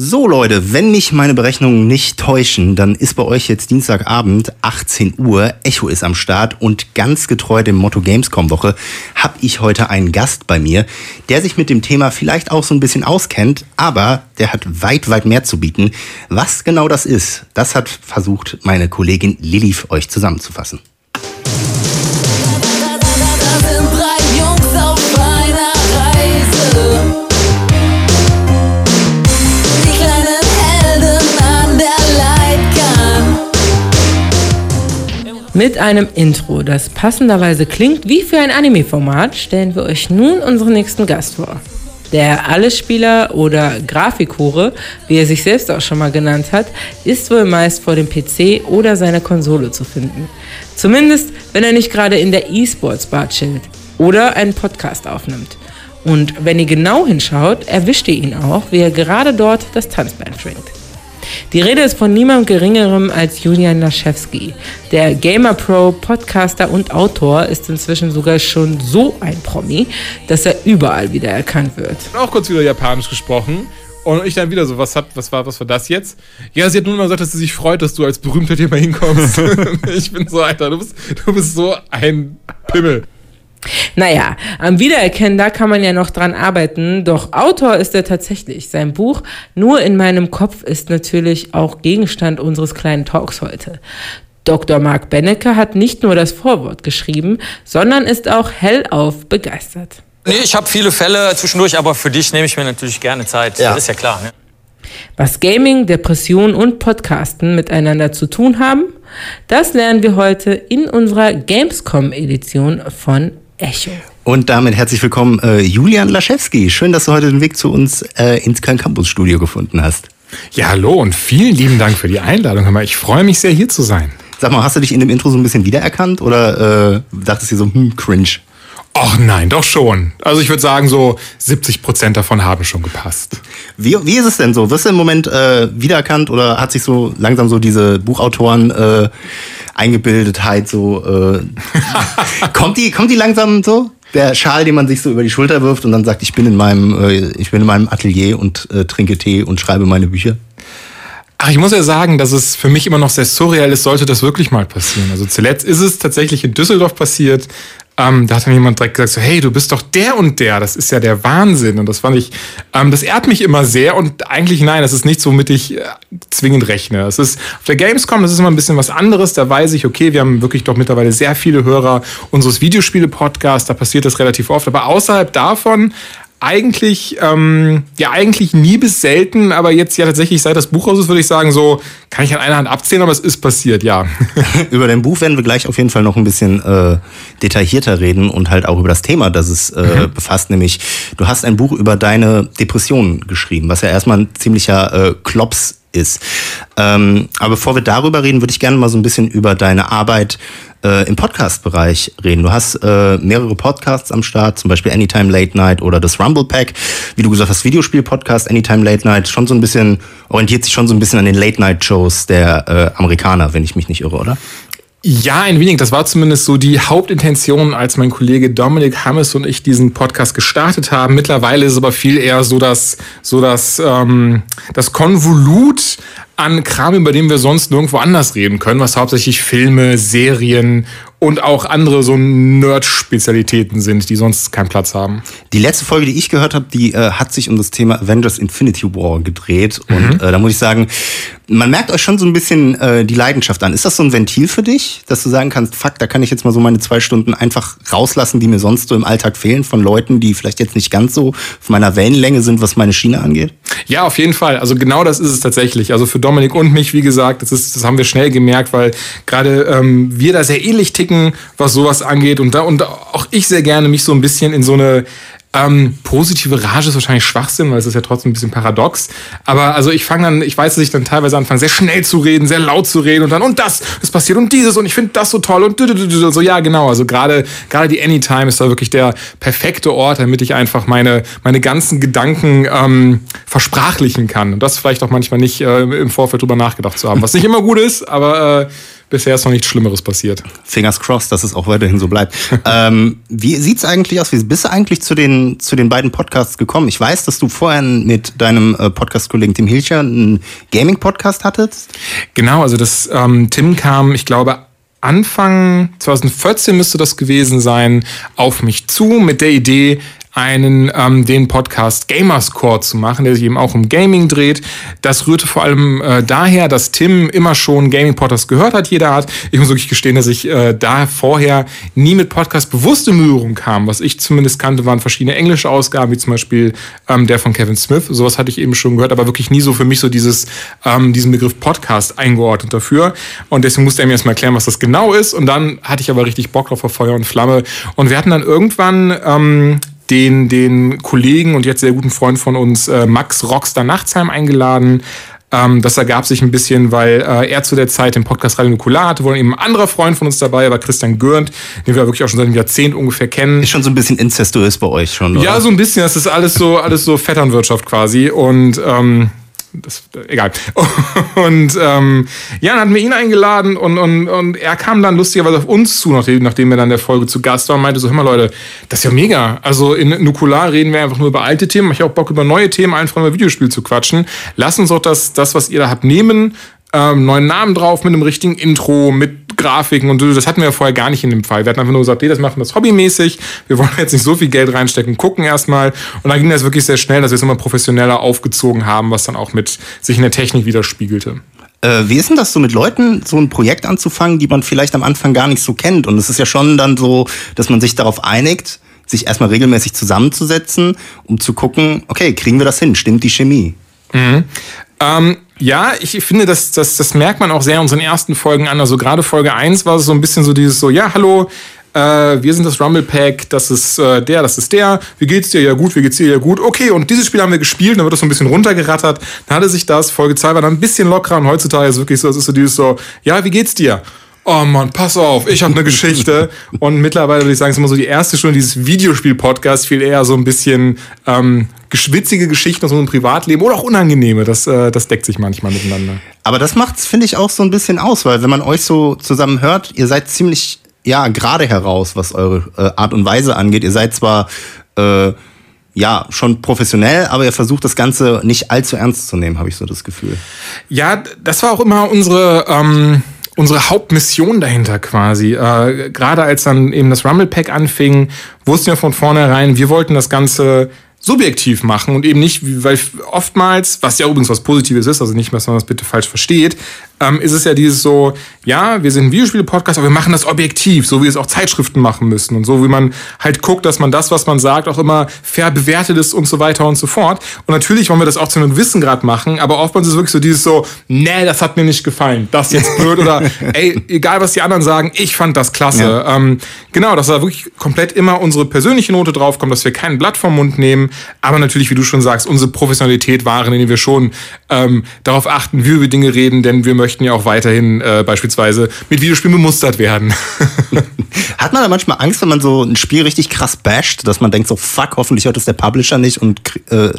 So Leute, wenn mich meine Berechnungen nicht täuschen, dann ist bei euch jetzt Dienstagabend 18 Uhr, Echo ist am Start und ganz getreu dem Motto Gamescom Woche habe ich heute einen Gast bei mir, der sich mit dem Thema vielleicht auch so ein bisschen auskennt, aber der hat weit, weit mehr zu bieten. Was genau das ist, das hat versucht meine Kollegin für euch zusammenzufassen. Mit einem Intro, das passenderweise klingt wie für ein Anime-Format, stellen wir euch nun unseren nächsten Gast vor. Der Allesspieler oder Grafikhure, wie er sich selbst auch schon mal genannt hat, ist wohl meist vor dem PC oder seiner Konsole zu finden. Zumindest, wenn er nicht gerade in der E-Sports-Bar chillt oder einen Podcast aufnimmt. Und wenn ihr genau hinschaut, erwischt ihr ihn auch, wie er gerade dort das Tanzbein schwingt. Die Rede ist von niemand Geringerem als Julian Laschewski. Der Gamer Pro, Podcaster und Autor ist inzwischen sogar schon so ein Promi, dass er überall wieder erkannt wird. auch kurz wieder Japanisch gesprochen. Und ich dann wieder so, was, hat, was, war, was war das jetzt? Ja, sie hat nur mal gesagt, dass sie sich freut, dass du als Berühmter mal hinkommst. ich bin so, Alter, du bist, du bist so ein Pimmel. Naja, am Wiedererkennen, da kann man ja noch dran arbeiten, doch Autor ist er tatsächlich. Sein Buch Nur in meinem Kopf ist natürlich auch Gegenstand unseres kleinen Talks heute. Dr. Marc Benecke hat nicht nur das Vorwort geschrieben, sondern ist auch hellauf begeistert. Nee, ich habe viele Fälle zwischendurch, aber für dich nehme ich mir natürlich gerne Zeit. Ja. Das ist ja klar. Ne? Was Gaming, Depression und Podcasten miteinander zu tun haben, das lernen wir heute in unserer Gamescom-Edition von Echo. Und damit herzlich willkommen äh, Julian Laschewski. Schön, dass du heute den Weg zu uns äh, ins Köln Campus Studio gefunden hast. Ja, hallo und vielen lieben Dank für die Einladung. Hör mal, Ich freue mich sehr, hier zu sein. Sag mal, hast du dich in dem Intro so ein bisschen wiedererkannt oder äh, dachtest du dir so, hm, cringe? Ach nein, doch schon. Also ich würde sagen, so 70 Prozent davon haben schon gepasst. Wie, wie ist es denn so? Wirst du im Moment äh, wiedererkannt oder hat sich so langsam so diese Buchautoren äh, Eingebildetheit so äh, kommt die kommt die langsam so? Der Schal, den man sich so über die Schulter wirft und dann sagt, ich bin in meinem äh, ich bin in meinem Atelier und äh, trinke Tee und schreibe meine Bücher. Ach, ich muss ja sagen, dass es für mich immer noch sehr surreal ist, sollte das wirklich mal passieren. Also zuletzt ist es tatsächlich in Düsseldorf passiert. Ähm, da hat dann jemand direkt gesagt, so, hey, du bist doch der und der, das ist ja der Wahnsinn. Und das fand ich, ähm, das ehrt mich immer sehr und eigentlich nein, das ist nichts, womit ich äh, zwingend rechne. Es ist auf der Gamescom, das ist immer ein bisschen was anderes. Da weiß ich, okay, wir haben wirklich doch mittlerweile sehr viele Hörer unseres Videospiele-Podcasts, da passiert das relativ oft. Aber außerhalb davon eigentlich, ähm, ja, eigentlich nie bis selten, aber jetzt ja tatsächlich seit das Buch raus ist, würde ich sagen, so kann ich an einer Hand abzählen, aber es ist passiert, ja. über dein Buch werden wir gleich auf jeden Fall noch ein bisschen äh, detaillierter reden und halt auch über das Thema, das es äh, befasst, nämlich du hast ein Buch über deine Depressionen geschrieben, was ja erstmal ein ziemlicher äh, Klops ist. Ähm, aber bevor wir darüber reden, würde ich gerne mal so ein bisschen über deine Arbeit äh, im Podcast-Bereich reden. Du hast äh, mehrere Podcasts am Start, zum Beispiel Anytime Late Night oder das Rumble Pack. Wie du gesagt hast, Videospiel-Podcast, Anytime Late Night, schon so ein bisschen, orientiert sich schon so ein bisschen an den Late-Night-Shows der äh, Amerikaner, wenn ich mich nicht irre, oder? Ja, ein wenig. Das war zumindest so die Hauptintention, als mein Kollege Dominik Hammes und ich diesen Podcast gestartet haben. Mittlerweile ist es aber viel eher so das, so das, ähm, das Konvolut an Kram, über den wir sonst nirgendwo anders reden können, was hauptsächlich Filme, Serien und auch andere so Nerd-Spezialitäten sind, die sonst keinen Platz haben. Die letzte Folge, die ich gehört habe, die äh, hat sich um das Thema Avengers Infinity War gedreht. Und äh, da muss ich sagen, man merkt euch schon so ein bisschen äh, die Leidenschaft an. Ist das so ein Ventil für dich, dass du sagen kannst, fuck, da kann ich jetzt mal so meine zwei Stunden einfach rauslassen, die mir sonst so im Alltag fehlen, von Leuten, die vielleicht jetzt nicht ganz so auf meiner Wellenlänge sind, was meine Schiene angeht? Ja, auf jeden Fall. Also genau das ist es tatsächlich. Also für Dominik und mich, wie gesagt, das, ist, das haben wir schnell gemerkt, weil gerade ähm, wir da sehr ähnlich ticken, was sowas angeht. Und da und auch ich sehr gerne mich so ein bisschen in so eine Ähm, positive Rage ist wahrscheinlich Schwachsinn, weil es ist ja trotzdem ein bisschen paradox. Aber also ich fange dann, ich weiß, dass ich dann teilweise anfange, sehr schnell zu reden, sehr laut zu reden und dann und das, das passiert und dieses und ich finde das so toll und so ja genau. Also gerade gerade die Anytime ist da wirklich der perfekte Ort, damit ich einfach meine meine ganzen Gedanken ähm, versprachlichen kann und das vielleicht auch manchmal nicht äh, im Vorfeld drüber nachgedacht zu haben, was nicht immer gut ist, aber äh, bisher ist noch nichts Schlimmeres passiert. Fingers crossed, dass es auch weiterhin so bleibt. ähm, wie sieht's eigentlich aus? Wie bist du eigentlich zu den, zu den beiden Podcasts gekommen? Ich weiß, dass du vorher mit deinem äh, Podcast-Kollegen Tim Hilcher einen Gaming-Podcast hattest. Genau, also das ähm, Tim kam, ich glaube, Anfang 2014 müsste das gewesen sein, auf mich zu mit der Idee, einen ähm, den Podcast Gamerscore zu machen, der sich eben auch um Gaming dreht. Das rührte vor allem äh, daher, dass Tim immer schon Gaming Podcasts gehört hat, jeder Art. Ich muss wirklich gestehen, dass ich äh, da vorher nie mit Podcast bewusst in Berührung kam. Was ich zumindest kannte, waren verschiedene englische Ausgaben, wie zum Beispiel ähm, der von Kevin Smith. Sowas hatte ich eben schon gehört, aber wirklich nie so für mich so dieses ähm, diesen Begriff Podcast eingeordnet dafür. Und deswegen musste er mir erstmal erklären, was das genau ist. Und dann hatte ich aber richtig Bock drauf auf Feuer und Flamme. Und wir hatten dann irgendwann ähm, den, den Kollegen und jetzt sehr guten Freund von uns, äh, Max Rockstar Nachtsheim, eingeladen. Ähm, das ergab sich ein bisschen, weil äh, er zu der Zeit den Podcast Radio Nukular hatte, wo eben ein anderer Freund von uns dabei war, Christian Görnd, den wir wirklich auch schon seit einem Jahrzehnt ungefähr kennen. Ist schon so ein bisschen incestuös bei euch schon, oder? Ja, so ein bisschen. Das ist alles so, alles so Vetternwirtschaft quasi. Und ähm, das, egal. Und ähm, ja, dann hatten wir ihn eingeladen und, und, und er kam dann lustigerweise auf uns zu, nachdem, nachdem er dann der Folge zu Gast war und meinte so, hör mal Leute, das ist ja mega. Also in Nukular reden wir einfach nur über alte Themen. Ich habe auch Bock über neue Themen, einfach über Videospiel zu quatschen. Lass uns doch das, das was ihr da habt, nehmen ähm, neuen Namen drauf mit einem richtigen Intro, mit Grafiken und so. Das hatten wir ja vorher gar nicht in dem Fall. Wir hatten einfach nur gesagt, nee, das machen das hobbymäßig. Wir wollen jetzt nicht so viel Geld reinstecken, gucken erstmal. Und dann ging das wirklich sehr schnell, dass wir es immer professioneller aufgezogen haben, was dann auch mit sich in der Technik widerspiegelte. Äh, wie ist denn das so mit Leuten, so ein Projekt anzufangen, die man vielleicht am Anfang gar nicht so kennt? Und es ist ja schon dann so, dass man sich darauf einigt, sich erstmal regelmäßig zusammenzusetzen, um zu gucken, okay, kriegen wir das hin? Stimmt die Chemie? Mhm. Ähm, ja, ich finde, das, das, das merkt man auch sehr in unseren ersten Folgen an. Also gerade Folge 1 war es so ein bisschen so dieses so, ja, hallo, äh, wir sind das Rumble Pack, das ist äh, der, das ist der. Wie geht's dir? Ja gut, wie geht's dir? Ja gut. Okay, und dieses Spiel haben wir gespielt, dann wird das so ein bisschen runtergerattert. Dann hatte sich das, Folge 2 war dann ein bisschen lockerer und heutzutage ist es wirklich so, es ist so dieses so, ja, wie geht's dir? oh Mann, pass auf, ich habe eine Geschichte. Und mittlerweile würde ich sagen, es ist immer so die erste Stunde dieses Videospiel-Podcasts viel eher so ein bisschen ähm, geschwitzige Geschichten aus unserem Privatleben oder auch unangenehme. Das, äh, das deckt sich manchmal miteinander. Aber das macht's, finde ich, auch so ein bisschen aus, weil wenn man euch so zusammen hört, ihr seid ziemlich, ja, gerade heraus, was eure äh, Art und Weise angeht. Ihr seid zwar, äh, ja, schon professionell, aber ihr versucht das Ganze nicht allzu ernst zu nehmen, habe ich so das Gefühl. Ja, das war auch immer unsere... Ähm unsere Hauptmission dahinter quasi. Äh, Gerade als dann eben das Rumble Pack anfing, wussten wir von vornherein, wir wollten das Ganze subjektiv machen und eben nicht, weil oftmals, was ja übrigens was Positives ist, also nicht, dass man das bitte falsch versteht, ähm, ist es ja dieses so, ja, wir sind ein Videospiele-Podcast, aber wir machen das objektiv, so wie es auch Zeitschriften machen müssen und so wie man halt guckt, dass man das, was man sagt, auch immer fair bewertet ist und so weiter und so fort. Und natürlich wollen wir das auch zu einem Wissengrad machen, aber oftmals ist es wirklich so dieses so, nee, das hat mir nicht gefallen, das jetzt blöd oder ey, egal was die anderen sagen, ich fand das klasse. Ja. Ähm, genau, dass da wirklich komplett immer unsere persönliche Note draufkommt, dass wir kein Blatt vom Mund nehmen, aber natürlich, wie du schon sagst, unsere Professionalität wahren, indem wir schon ähm, darauf achten, wie wir über Dinge reden, denn wir möchten ja auch weiterhin äh, beispielsweise mit Videospielen bemustert werden. Hat man da manchmal Angst, wenn man so ein Spiel richtig krass basht, dass man denkt so, fuck, hoffentlich hört es der Publisher nicht und äh,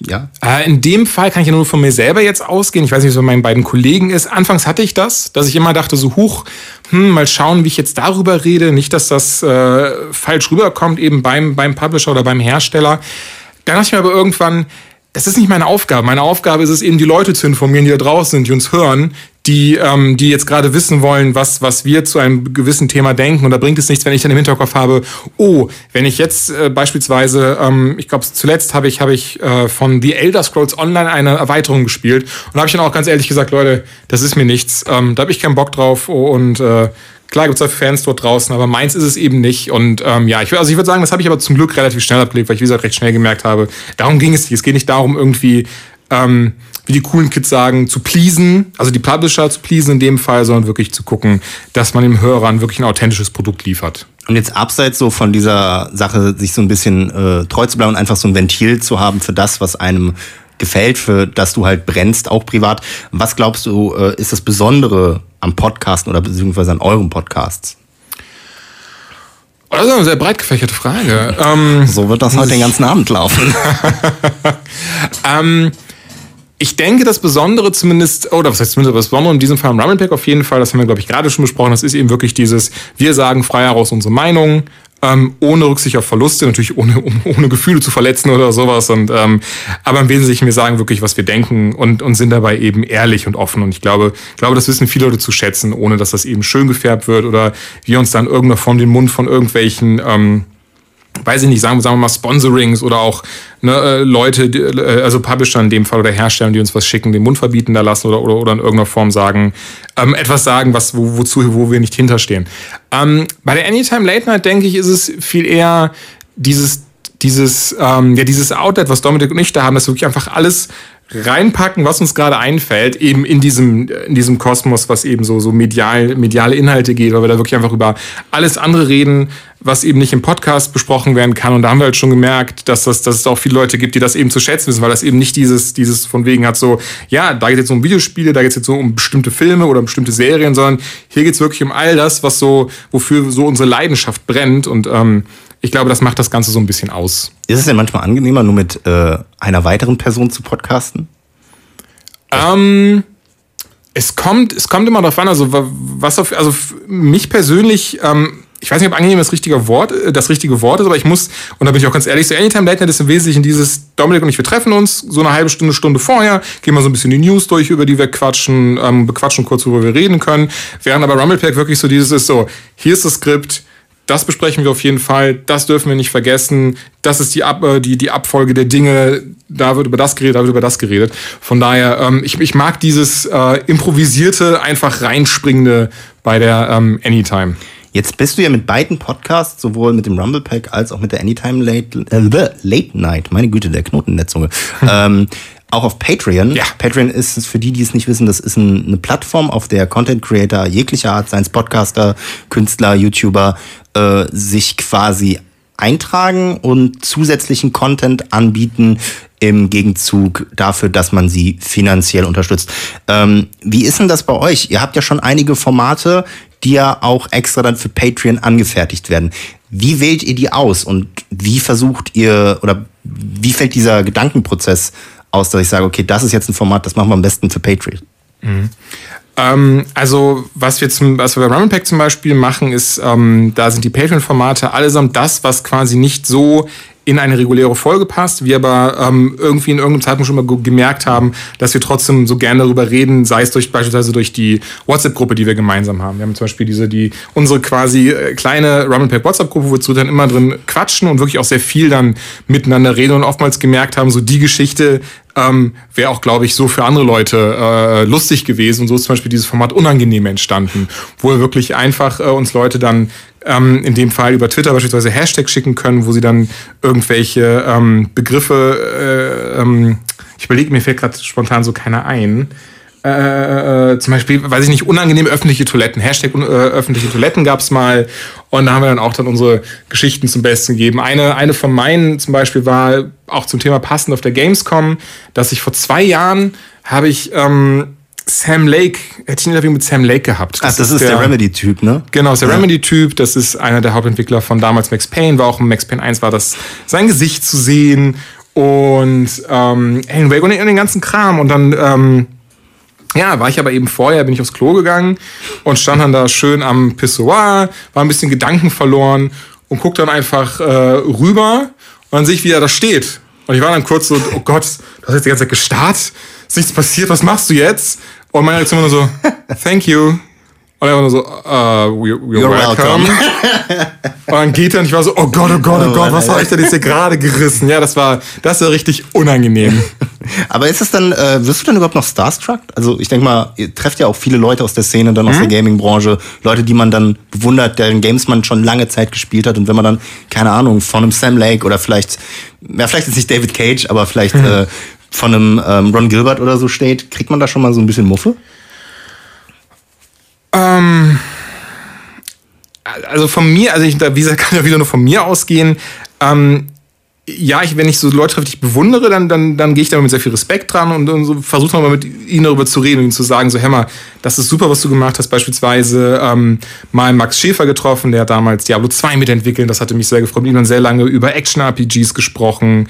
ja. Äh, in dem Fall kann ich ja nur von mir selber jetzt ausgehen. Ich weiß nicht, was bei meinen beiden Kollegen ist. Anfangs hatte ich das, dass ich immer dachte, so huch, hm, mal schauen, wie ich jetzt darüber rede. Nicht, dass das äh, falsch rüberkommt, eben beim, beim Publisher oder beim Hersteller. Dann dachte ich mir aber irgendwann, das ist nicht meine Aufgabe. Meine Aufgabe ist es eben, die Leute zu informieren, die da draußen sind, die uns hören, die, ähm, die jetzt gerade wissen wollen, was, was wir zu einem gewissen Thema denken. Und da bringt es nichts, wenn ich dann im Hinterkopf habe, oh, wenn ich jetzt äh, beispielsweise, ähm, ich glaube, zuletzt habe ich, hab ich äh, von The Elder Scrolls Online eine Erweiterung gespielt. Und da habe ich dann auch ganz ehrlich gesagt, Leute, das ist mir nichts. Ähm, da habe ich keinen Bock drauf. Und äh, Klar gibt es auch Fans dort draußen, aber meins ist es eben nicht. Und ähm, ja, ich, also ich würde sagen, das habe ich aber zum Glück relativ schnell abgelegt, weil ich, wie gesagt, recht schnell gemerkt habe, darum ging es nicht. Es geht nicht darum, irgendwie ähm, wie die coolen Kids sagen, zu pleasen, also die Publisher zu pleasen in dem Fall, sondern wirklich zu gucken, dass man dem Hörern wirklich ein authentisches Produkt liefert. Und jetzt abseits so von dieser Sache, sich so ein bisschen äh, treu zu bleiben und einfach so ein Ventil zu haben für das, was einem gefällt, für das du halt brennst, auch privat. Was glaubst du, äh, ist das Besondere am Podcasten oder beziehungsweise an eurem Podcasts? Das ist eine sehr breit gefächerte Frage. ähm, So wird das heute den ganzen Abend laufen. ähm, ich denke, das Besondere zumindest, oder was heißt zumindest das Besondere in diesem Fall am Rumblepack auf jeden Fall, das haben wir, glaube ich, gerade schon besprochen, das ist eben wirklich dieses, wir sagen frei heraus unsere Meinung, ähm, ohne Rücksicht auf Verluste, natürlich ohne, um, ohne Gefühle zu verletzen oder sowas. Und, ähm, aber im Wesentlichen, wir sagen wirklich, was wir denken und, und sind dabei eben ehrlich und offen. Und ich glaube, glaube, das wissen viele Leute zu schätzen, ohne dass das eben schön gefärbt wird oder wir uns dann in irgendeiner Form den Mund von irgendwelchen ähm, weiß ich nicht, sagen, sagen wir mal Sponsorings oder auch ne, äh, Leute, die, äh, also Publisher in dem Fall oder Hersteller, die uns was schicken, den Mund verbieten da lassen oder, oder, oder in irgendeiner Form sagen, ähm, etwas sagen, was, wo, wozu, wo wir nicht hinterstehen. Ähm, bei der Anytime Late Night, denke ich, ist es viel eher dieses, dieses, ähm, ja, dieses Outlet, was Dominik und ich da haben, dass wir wirklich einfach alles reinpacken, was uns gerade einfällt, eben in diesem, in diesem Kosmos, was eben so, so medial, mediale Inhalte geht, weil wir da wirklich einfach über alles andere reden, was eben nicht im Podcast besprochen werden kann. Und da haben wir halt schon gemerkt, dass, das, dass es auch viele Leute gibt, die das eben zu schätzen wissen, weil das eben nicht dieses, dieses von wegen hat so, ja, da geht es jetzt um Videospiele, da geht es jetzt so um bestimmte Filme oder um bestimmte Serien, sondern hier geht es wirklich um all das, was so, wofür so unsere Leidenschaft brennt. Und ähm, ich glaube, das macht das Ganze so ein bisschen aus. Ist es denn manchmal angenehmer, nur mit äh, einer weiteren Person zu podcasten? Ähm, es kommt, es kommt immer darauf an, also was auf, also mich persönlich, ähm, ich weiß nicht, ob angenehm das richtige Wort, äh, das richtige Wort ist, aber ich muss, und da bin ich auch ganz ehrlich, so Anytime Late Night ist im Wesentlichen dieses, Dominik und ich, wir treffen uns so eine halbe Stunde, Stunde vorher, gehen mal so ein bisschen die News durch, über die wir quatschen, ähm, bequatschen kurz, worüber wir reden können, während aber Rumblepack wirklich so dieses ist so, hier ist das Skript, das besprechen wir auf jeden Fall, das dürfen wir nicht vergessen, das ist die, Ab äh, die, die Abfolge der Dinge, da wird über das geredet, da wird über das geredet. Von daher, ähm, ich, ich mag dieses äh, improvisierte, einfach reinspringende bei der ähm, Anytime. Jetzt bist du ja mit beiden Podcasts, sowohl mit dem Rumble Pack als auch mit der Anytime Late, äh, Late Night, meine Güte, der Knoten in der Zunge, ähm, auch auf Patreon. Ja. Patreon ist es für die, die es nicht wissen, das ist ein, eine Plattform, auf der Content Creator jeglicher Art, seien es Podcaster, Künstler, YouTuber, äh, sich quasi eintragen und zusätzlichen Content anbieten im Gegenzug dafür, dass man sie finanziell unterstützt. Ähm, wie ist denn das bei euch? Ihr habt ja schon einige Formate, die ja auch extra dann für Patreon angefertigt werden. Wie wählt ihr die aus und wie versucht ihr oder wie fällt dieser Gedankenprozess aus, dass ich sage, okay, das ist jetzt ein Format, das machen wir am besten für Patreon? Mhm. Ähm, also, was wir, zum, was wir bei Rumble Pack zum Beispiel machen, ist, ähm, da sind die Patreon-Formate allesamt das, was quasi nicht so in eine reguläre Folge passt, wir aber ähm, irgendwie in irgendeinem Zeitpunkt schon mal gemerkt haben, dass wir trotzdem so gerne darüber reden, sei es durch beispielsweise durch die WhatsApp-Gruppe, die wir gemeinsam haben. Wir haben zum Beispiel diese, die unsere quasi äh, kleine Rumblepack WhatsApp-Gruppe, wo wir zu dann immer drin quatschen und wirklich auch sehr viel dann miteinander reden und oftmals gemerkt haben, so die Geschichte ähm, wäre auch, glaube ich, so für andere Leute äh, lustig gewesen. Und so ist zum Beispiel dieses Format unangenehm entstanden, wo wir wirklich einfach äh, uns Leute dann ähm, in dem Fall über Twitter beispielsweise Hashtags schicken können, wo sie dann irgendwelche ähm, Begriffe, äh, ähm, ich überlege, mir fällt gerade spontan so keiner ein. Äh, äh, zum Beispiel, weiß ich nicht, unangenehme öffentliche Toiletten. Hashtag äh, öffentliche Toiletten gab es mal. Und da haben wir dann auch dann unsere Geschichten zum Besten gegeben. Eine, eine von meinen zum Beispiel war auch zum Thema passend auf der Gamescom, dass ich vor zwei Jahren habe ich ähm, Sam Lake, hätte ich ein Interview mit Sam Lake gehabt. Das, Ach, das ist, der, der Remedy-Typ, ne? Genau, ist der ja. Remedy-Typ. Das ist einer der Hauptentwickler von damals Max Payne. War auch im Max Payne 1 war das sein Gesicht zu sehen und ähm, Alan Wake und den ganzen Kram. Und dann ähm, ja, war ich aber eben vorher, bin ich aufs Klo gegangen und stand dann da schön am Pissoir, war ein bisschen Gedanken verloren und guck dann einfach äh, rüber und dann sehe ich, wie er da steht. Und ich war dann kurz so, oh Gott, du hast jetzt die ganze Zeit gestarrt, ist nichts passiert, was machst du jetzt? Und meine Reaktion war nur so, thank you. Und er war nur so, uh, you're, you're welcome. und dann geht er und ich war so, oh Gott, oh Gott, oh Gott, was habe ich denn jetzt hier gerade gerissen? Ja, das war, das war richtig unangenehm. Aber ist es dann, äh, wirst du dann überhaupt noch starstruck? Also ich denke mal, ihr trefft ja auch viele Leute aus der Szene, dann aus mhm. der Gaming-Branche, Leute, die man dann bewundert, deren Games man schon lange Zeit gespielt hat. Und wenn man dann, keine Ahnung, von einem Sam Lake oder vielleicht, ja, vielleicht ist nicht David Cage, aber vielleicht mhm. äh, von einem ähm, Ron Gilbert oder so steht, kriegt man da schon mal so ein bisschen Muffe? Ähm, also von mir, also ich, da- wie gesagt, kann ja wieder nur von mir ausgehen. Ähm, ja, ich, wenn ich so Leute ich bewundere, dann, dann, dann gehe ich da mit sehr viel Respekt dran und, und so versuche mal mit ihnen darüber zu reden und ihnen zu sagen, so, Hämmer, das ist super, was du gemacht hast. Beispielsweise ähm, mal Max Schäfer getroffen, der hat damals Diablo 2 mitentwickelt, das hatte mich sehr gefreut. Mit ihm dann sehr lange über Action-RPGs gesprochen.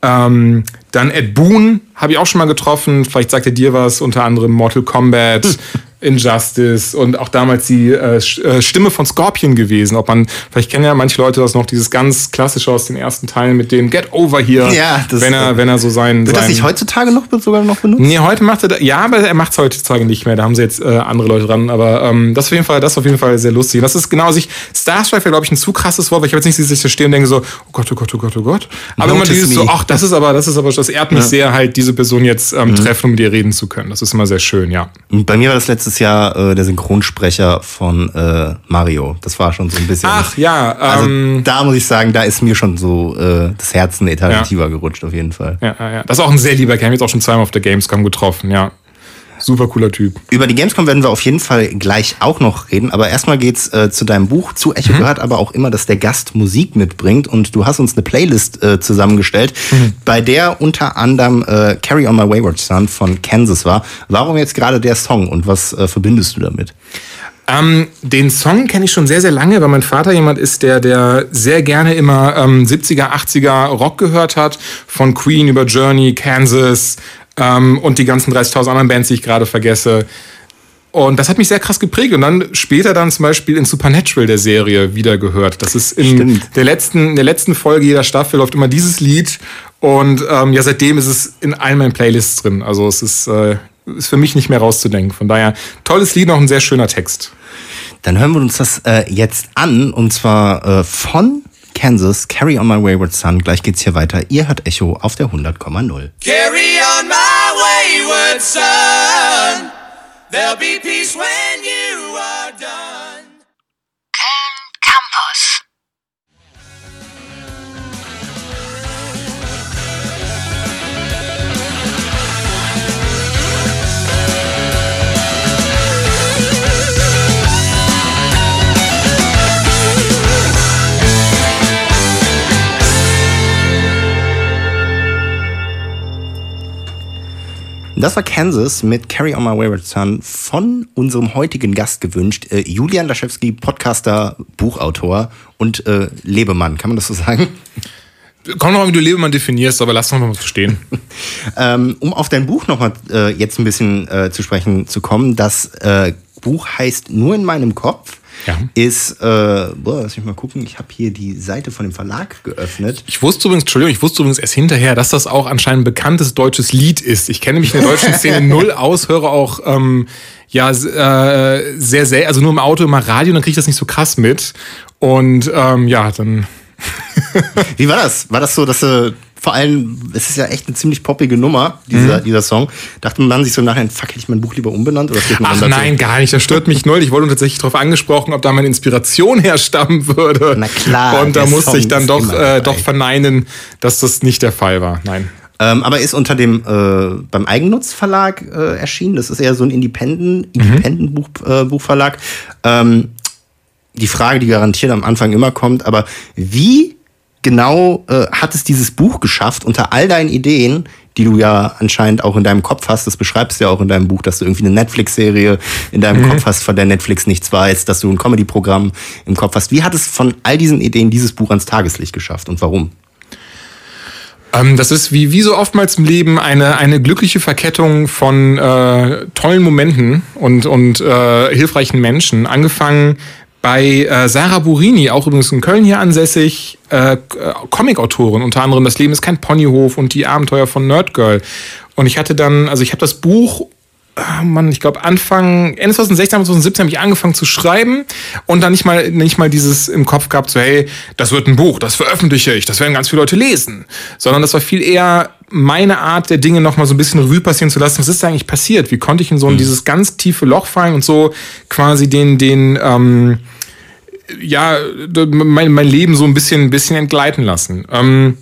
Ähm, dann Ed Boon habe ich auch schon mal getroffen. Vielleicht sagt er dir was, unter anderem Mortal Kombat, Injustice und auch damals die äh, äh, Stimme von Scorpion gewesen. Ob man, vielleicht kennen ja manche Leute das noch, dieses ganz klassische aus den ersten Teilen mit dem Get Over hier. Ja, das- wenn er, wenn er so sein. Wird das sein nicht heutzutage noch sogar noch benutzt? Nee, heute macht er da, ja, aber er macht es heutzutage nicht mehr. Da haben sie jetzt äh, andere Leute dran. Aber ähm, das auf jeden Fall, das ist auf jeden Fall sehr lustig. Und das ist genau sich. Starstripe wäre, glaube ich, ein zu krasses Wort, weil ich habe jetzt nicht, dass ich da stehe und denke so, oh Gott, oh Gott, oh Gott, oh Gott. Aber immer Notice dieses so, me. ach, das ist aber, das ist aber, das ehrt mich sehr, halt diese Person jetzt ähm, treffen und mit ihr reden zu können. Das ist immer sehr schön, ja. Bei mir war das letztes Jahr äh, der Synchronsprecher von äh, Mario. Das war schon so ein bisschen. Ach ja, Also ähm, da muss ich sagen, da ist mir schon so äh, das Herz eine Etage Ja. tiefer gerutscht, auf jeden Fall. ja, ja, ja. Das ist auch ein sehr lieber Kerl. Ich habe jetzt auch schon zweimal auf der Gamescom getroffen, ja. Super cooler Typ. Über die Gamescom werden wir auf jeden Fall gleich auch noch reden, aber erstmal geht's äh, zu deinem Buch. Zu Echo gehört aber auch immer, dass der Gast Musik mitbringt und du hast uns eine Playlist äh, zusammengestellt, bei der unter anderem äh, Carry on My Wayward Son von Kansas war. Warum jetzt gerade der Song und was äh, verbindest du damit? Ähm, den Song kenne ich schon sehr, sehr lange, weil mein Vater jemand ist, der, der sehr gerne immer ähm, 70er, 80er Rock gehört hat. Von Queen über Journey, Kansas ähm, und die ganzen 30.000 anderen Bands, die ich gerade vergesse. Und das hat mich sehr krass geprägt. Und dann später dann zum Beispiel in Supernatural der Serie wieder gehört. Das ist in Stimmt. der letzten, in der letzten Folge jeder Staffel läuft immer dieses Lied. Und ähm, ja, seitdem ist es in allen meinen Playlists drin. Also es ist, äh, ist für mich nicht mehr rauszudenken. Von daher, tolles Lied, noch ein sehr schöner Text. Dann hören wir uns das äh, jetzt an und zwar äh, von Kansas, Carry on My Wayward Son. Gleich geht's hier weiter. Ihr hört Echo auf der 100,0. Carry on my wayward son. There'll be peace when you Das war Kansas mit Carry on My Wayward Son von unserem heutigen Gast gewünscht. Äh, Julian Laschewski, Podcaster, Buchautor und äh, Lebemann. Kann man das so sagen? Komm noch mal, wie du Lebemann definierst, aber lass noch mal so stehen. Ähm, um auf dein Buch nochmal äh, jetzt ein bisschen äh, zu sprechen zu kommen. Das äh, Buch heißt Nur in meinem Kopf. Ja. Ist, äh, boah, lass mich mal gucken, ich habe hier die Seite von dem Verlag geöffnet. Ich wusste übrigens, Entschuldigung, ich wusste übrigens erst hinterher, dass das auch anscheinend ein bekanntes deutsches Lied ist. Ich kenne mich in der deutschen Szene null aus, höre auch ähm, ja äh, sehr, sehr, also nur im Auto, immer Radio, dann kriege ich das nicht so krass mit. Und ähm, ja, dann. Wie war das? War das so, dass du vor allem, es ist ja echt eine ziemlich poppige Nummer, dieser, Mhm. dieser Song. Dachte man sich so nachher, fuck, hätte ich mein Buch lieber umbenannt? Oder Ach nein, gar nicht. Das stört mich null. Ich wurde tatsächlich darauf angesprochen, ob da meine Inspiration herstammen würde. Na klar, Und da musste Song ich dann doch, äh, doch verneinen, dass das nicht der Fall war. Nein. Ähm, aber ist unter dem äh, beim Eigennutzverlag äh, erschienen. Das ist eher so ein Independent, Mhm. Independent Buch, äh, Buchverlag. Ähm, die Frage, die garantiert am Anfang immer kommt, aber wie genau äh, hat es dieses Buch geschafft, unter all deinen Ideen, die du ja anscheinend auch in deinem Kopf hast, das beschreibst du ja auch in deinem Buch, dass du irgendwie eine Netflix-Serie in deinem Mhm. Kopf hast, von der Netflix nichts weiß, dass du ein Comedy-Programm im Kopf hast. Wie hat es von all diesen Ideen dieses Buch ans Tageslicht geschafft und warum? Ähm, das ist wie, wie so oftmals im Leben eine, eine glückliche Verkettung von äh, tollen Momenten und, und äh, hilfreichen Menschen. Angefangen bei äh, Sarah Burini, auch übrigens in Köln hier ansässig, äh, Comic-Autorin, unter anderem Das Leben ist kein Ponyhof und die Abenteuer von Nerdgirl. Und ich hatte dann, also ich habe das Buch ah, Mann, ich glaube Anfang, Ende 2016, 2017 habe ich angefangen zu schreiben und dann nicht mal, nicht mal dieses im Kopf gehabt, so hey, das wird ein Buch, das veröffentliche ich, das werden ganz viele Leute lesen. Sondern das war viel eher meine Art der Dinge noch mal so ein bisschen Revue passieren zu lassen. Was ist da eigentlich passiert? Wie konnte ich in so ein dieses ganz tiefe Loch fallen und so quasi den, den, ähm, ja, mein, mein Leben so ein bisschen, ein bisschen entgleiten lassen. Ähm,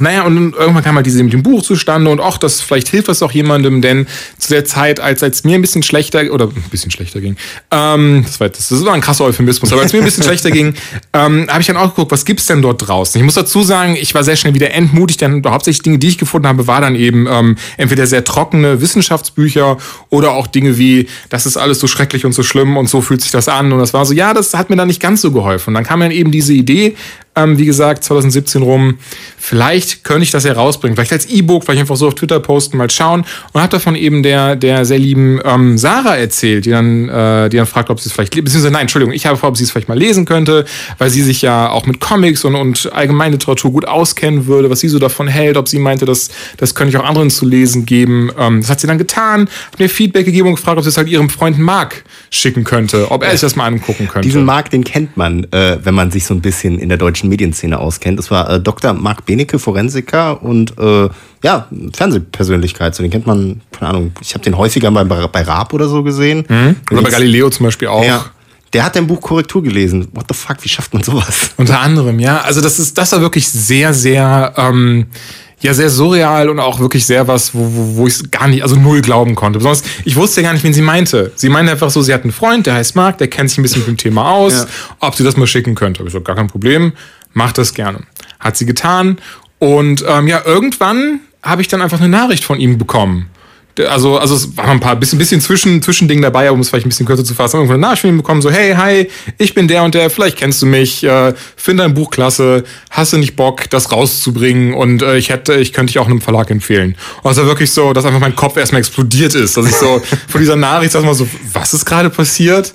Naja, und irgendwann kam halt diese mit dem Buch zustande und ach, das vielleicht hilft das auch jemandem, denn zu der Zeit, als als mir ein bisschen schlechter oder ein bisschen schlechter ging, ähm, das war das, das war ein krasser Euphemismus, aber als mir ein bisschen schlechter ging, ähm, habe ich dann auch geguckt, was gibt's denn dort draußen? Ich muss dazu sagen, ich war sehr schnell wieder entmutigt, denn hauptsächlich Dinge, die ich gefunden habe, war dann eben ähm, entweder sehr trockene Wissenschaftsbücher oder auch Dinge wie, das ist alles so schrecklich und so schlimm und so fühlt sich das an und das war so, ja, das hat mir dann nicht ganz so geholfen. Und dann kam dann eben diese Idee, ähm, wie gesagt, 2017 rum. Vielleicht könnte ich das herausbringen. Vielleicht als E-Book, vielleicht einfach so auf Twitter posten, mal schauen. Und habe davon eben der, der sehr lieben ähm, Sarah erzählt, die dann, äh, die dann fragt, ob sie es vielleicht, beziehungsweise nein, Entschuldigung, ich habe gefragt, ob sie es vielleicht mal lesen könnte, weil sie sich ja auch mit Comics und, und allgemeine Literatur gut auskennen würde, was sie so davon hält, ob sie meinte, das, das könnte ich auch anderen zu lesen geben. Ähm, das hat sie dann getan, hat mir Feedback gegeben und gefragt, ob sie es halt ihrem Freund Marc schicken könnte, ob er sich das mal angucken könnte. Diesen Marc, den kennt man, äh, wenn man sich so ein bisschen in der deutschen Medienszene auskennt. Das war äh, Dr. Marc Benecke, Forensiker und äh, ja, Fernsehpersönlichkeit. So, den kennt man, keine Ahnung, ich habe den häufiger bei, bei Raab oder so gesehen. Mhm. Oder bei Galileo zum Beispiel auch. Ja. Der hat dein Buch Korrektur gelesen. What the fuck, wie schafft man sowas? Unter anderem, ja. Also das ist, das war wirklich sehr, sehr, ähm, ja, sehr surreal und auch wirklich sehr was, wo, wo, wo ich es gar nicht, also null glauben konnte. Besonders, ich wusste ja gar nicht, wen sie meinte. Sie meinte einfach so, sie hat einen Freund, der heißt Marc, der kennt sich ein bisschen mit dem Thema aus, Ja. ob sie das mal schicken könnte. Habe ich so, gar kein Problem, mach das gerne. Hat sie getan und ähm, ja, irgendwann habe ich dann einfach eine Nachricht von ihm bekommen. Also, also es war noch ein paar bisschen, bisschen zwischen, Zwischending dabei, um es vielleicht ein bisschen kürzer zu fassen. Irgendwann eine Nachricht bekommen, so, hey, hi, ich bin der und der, vielleicht kennst du mich, äh, finde dein Buch klasse, hast du nicht Bock, das rauszubringen und äh, ich hätte, ich könnte dich auch einem Verlag empfehlen. Und es war wirklich so, dass einfach mein Kopf erstmal explodiert ist, dass ich so von dieser Nachricht erstmal so, was ist gerade passiert?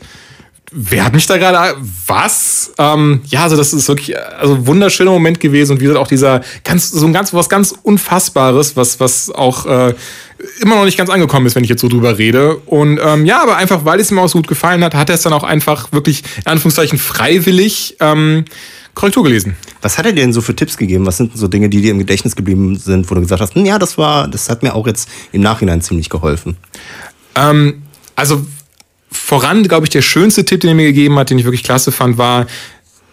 Wer hat mich da gerade, was? Ähm, ja, also das ist wirklich, also ein wunderschöner Moment gewesen und wie gesagt auch dieser ganz, so ein ganz, was ganz Unfassbares, was, was auch äh, immer noch nicht ganz angekommen ist, wenn ich jetzt so drüber rede. Und ähm, ja, aber einfach, weil es ihm auch so gut gefallen hat, hat er es dann auch einfach wirklich, in Anführungszeichen, freiwillig ähm, Korrektur gelesen. Was hat er dir denn so für Tipps gegeben? Was sind denn so Dinge, die dir im Gedächtnis geblieben sind, wo du gesagt hast, hm, ja, das war, das hat mir auch jetzt im Nachhinein ziemlich geholfen? Ähm, also voran, glaube ich, der schönste Tipp, den er mir gegeben hat, den ich wirklich klasse fand, war,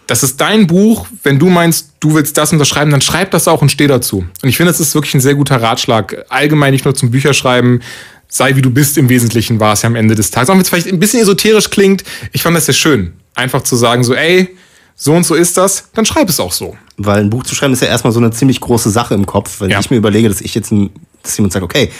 das ist dein Buch. Wenn du meinst, du willst das unterschreiben, dann schreib das auch und steh dazu. Und ich finde, das ist wirklich ein sehr guter Ratschlag. Allgemein nicht nur zum Bücherschreiben. Sei wie du bist im Wesentlichen war es ja am Ende des Tages. Auch wenn es vielleicht ein bisschen esoterisch klingt, ich fand das sehr schön. Einfach zu sagen, so, ey, so und so ist das, dann schreib es auch so. Weil ein Buch zu schreiben ist ja erstmal so eine ziemlich große Sache im Kopf. Wenn Ja. ich mir überlege, dass ich jetzt ein, dass jemand sagt, okay,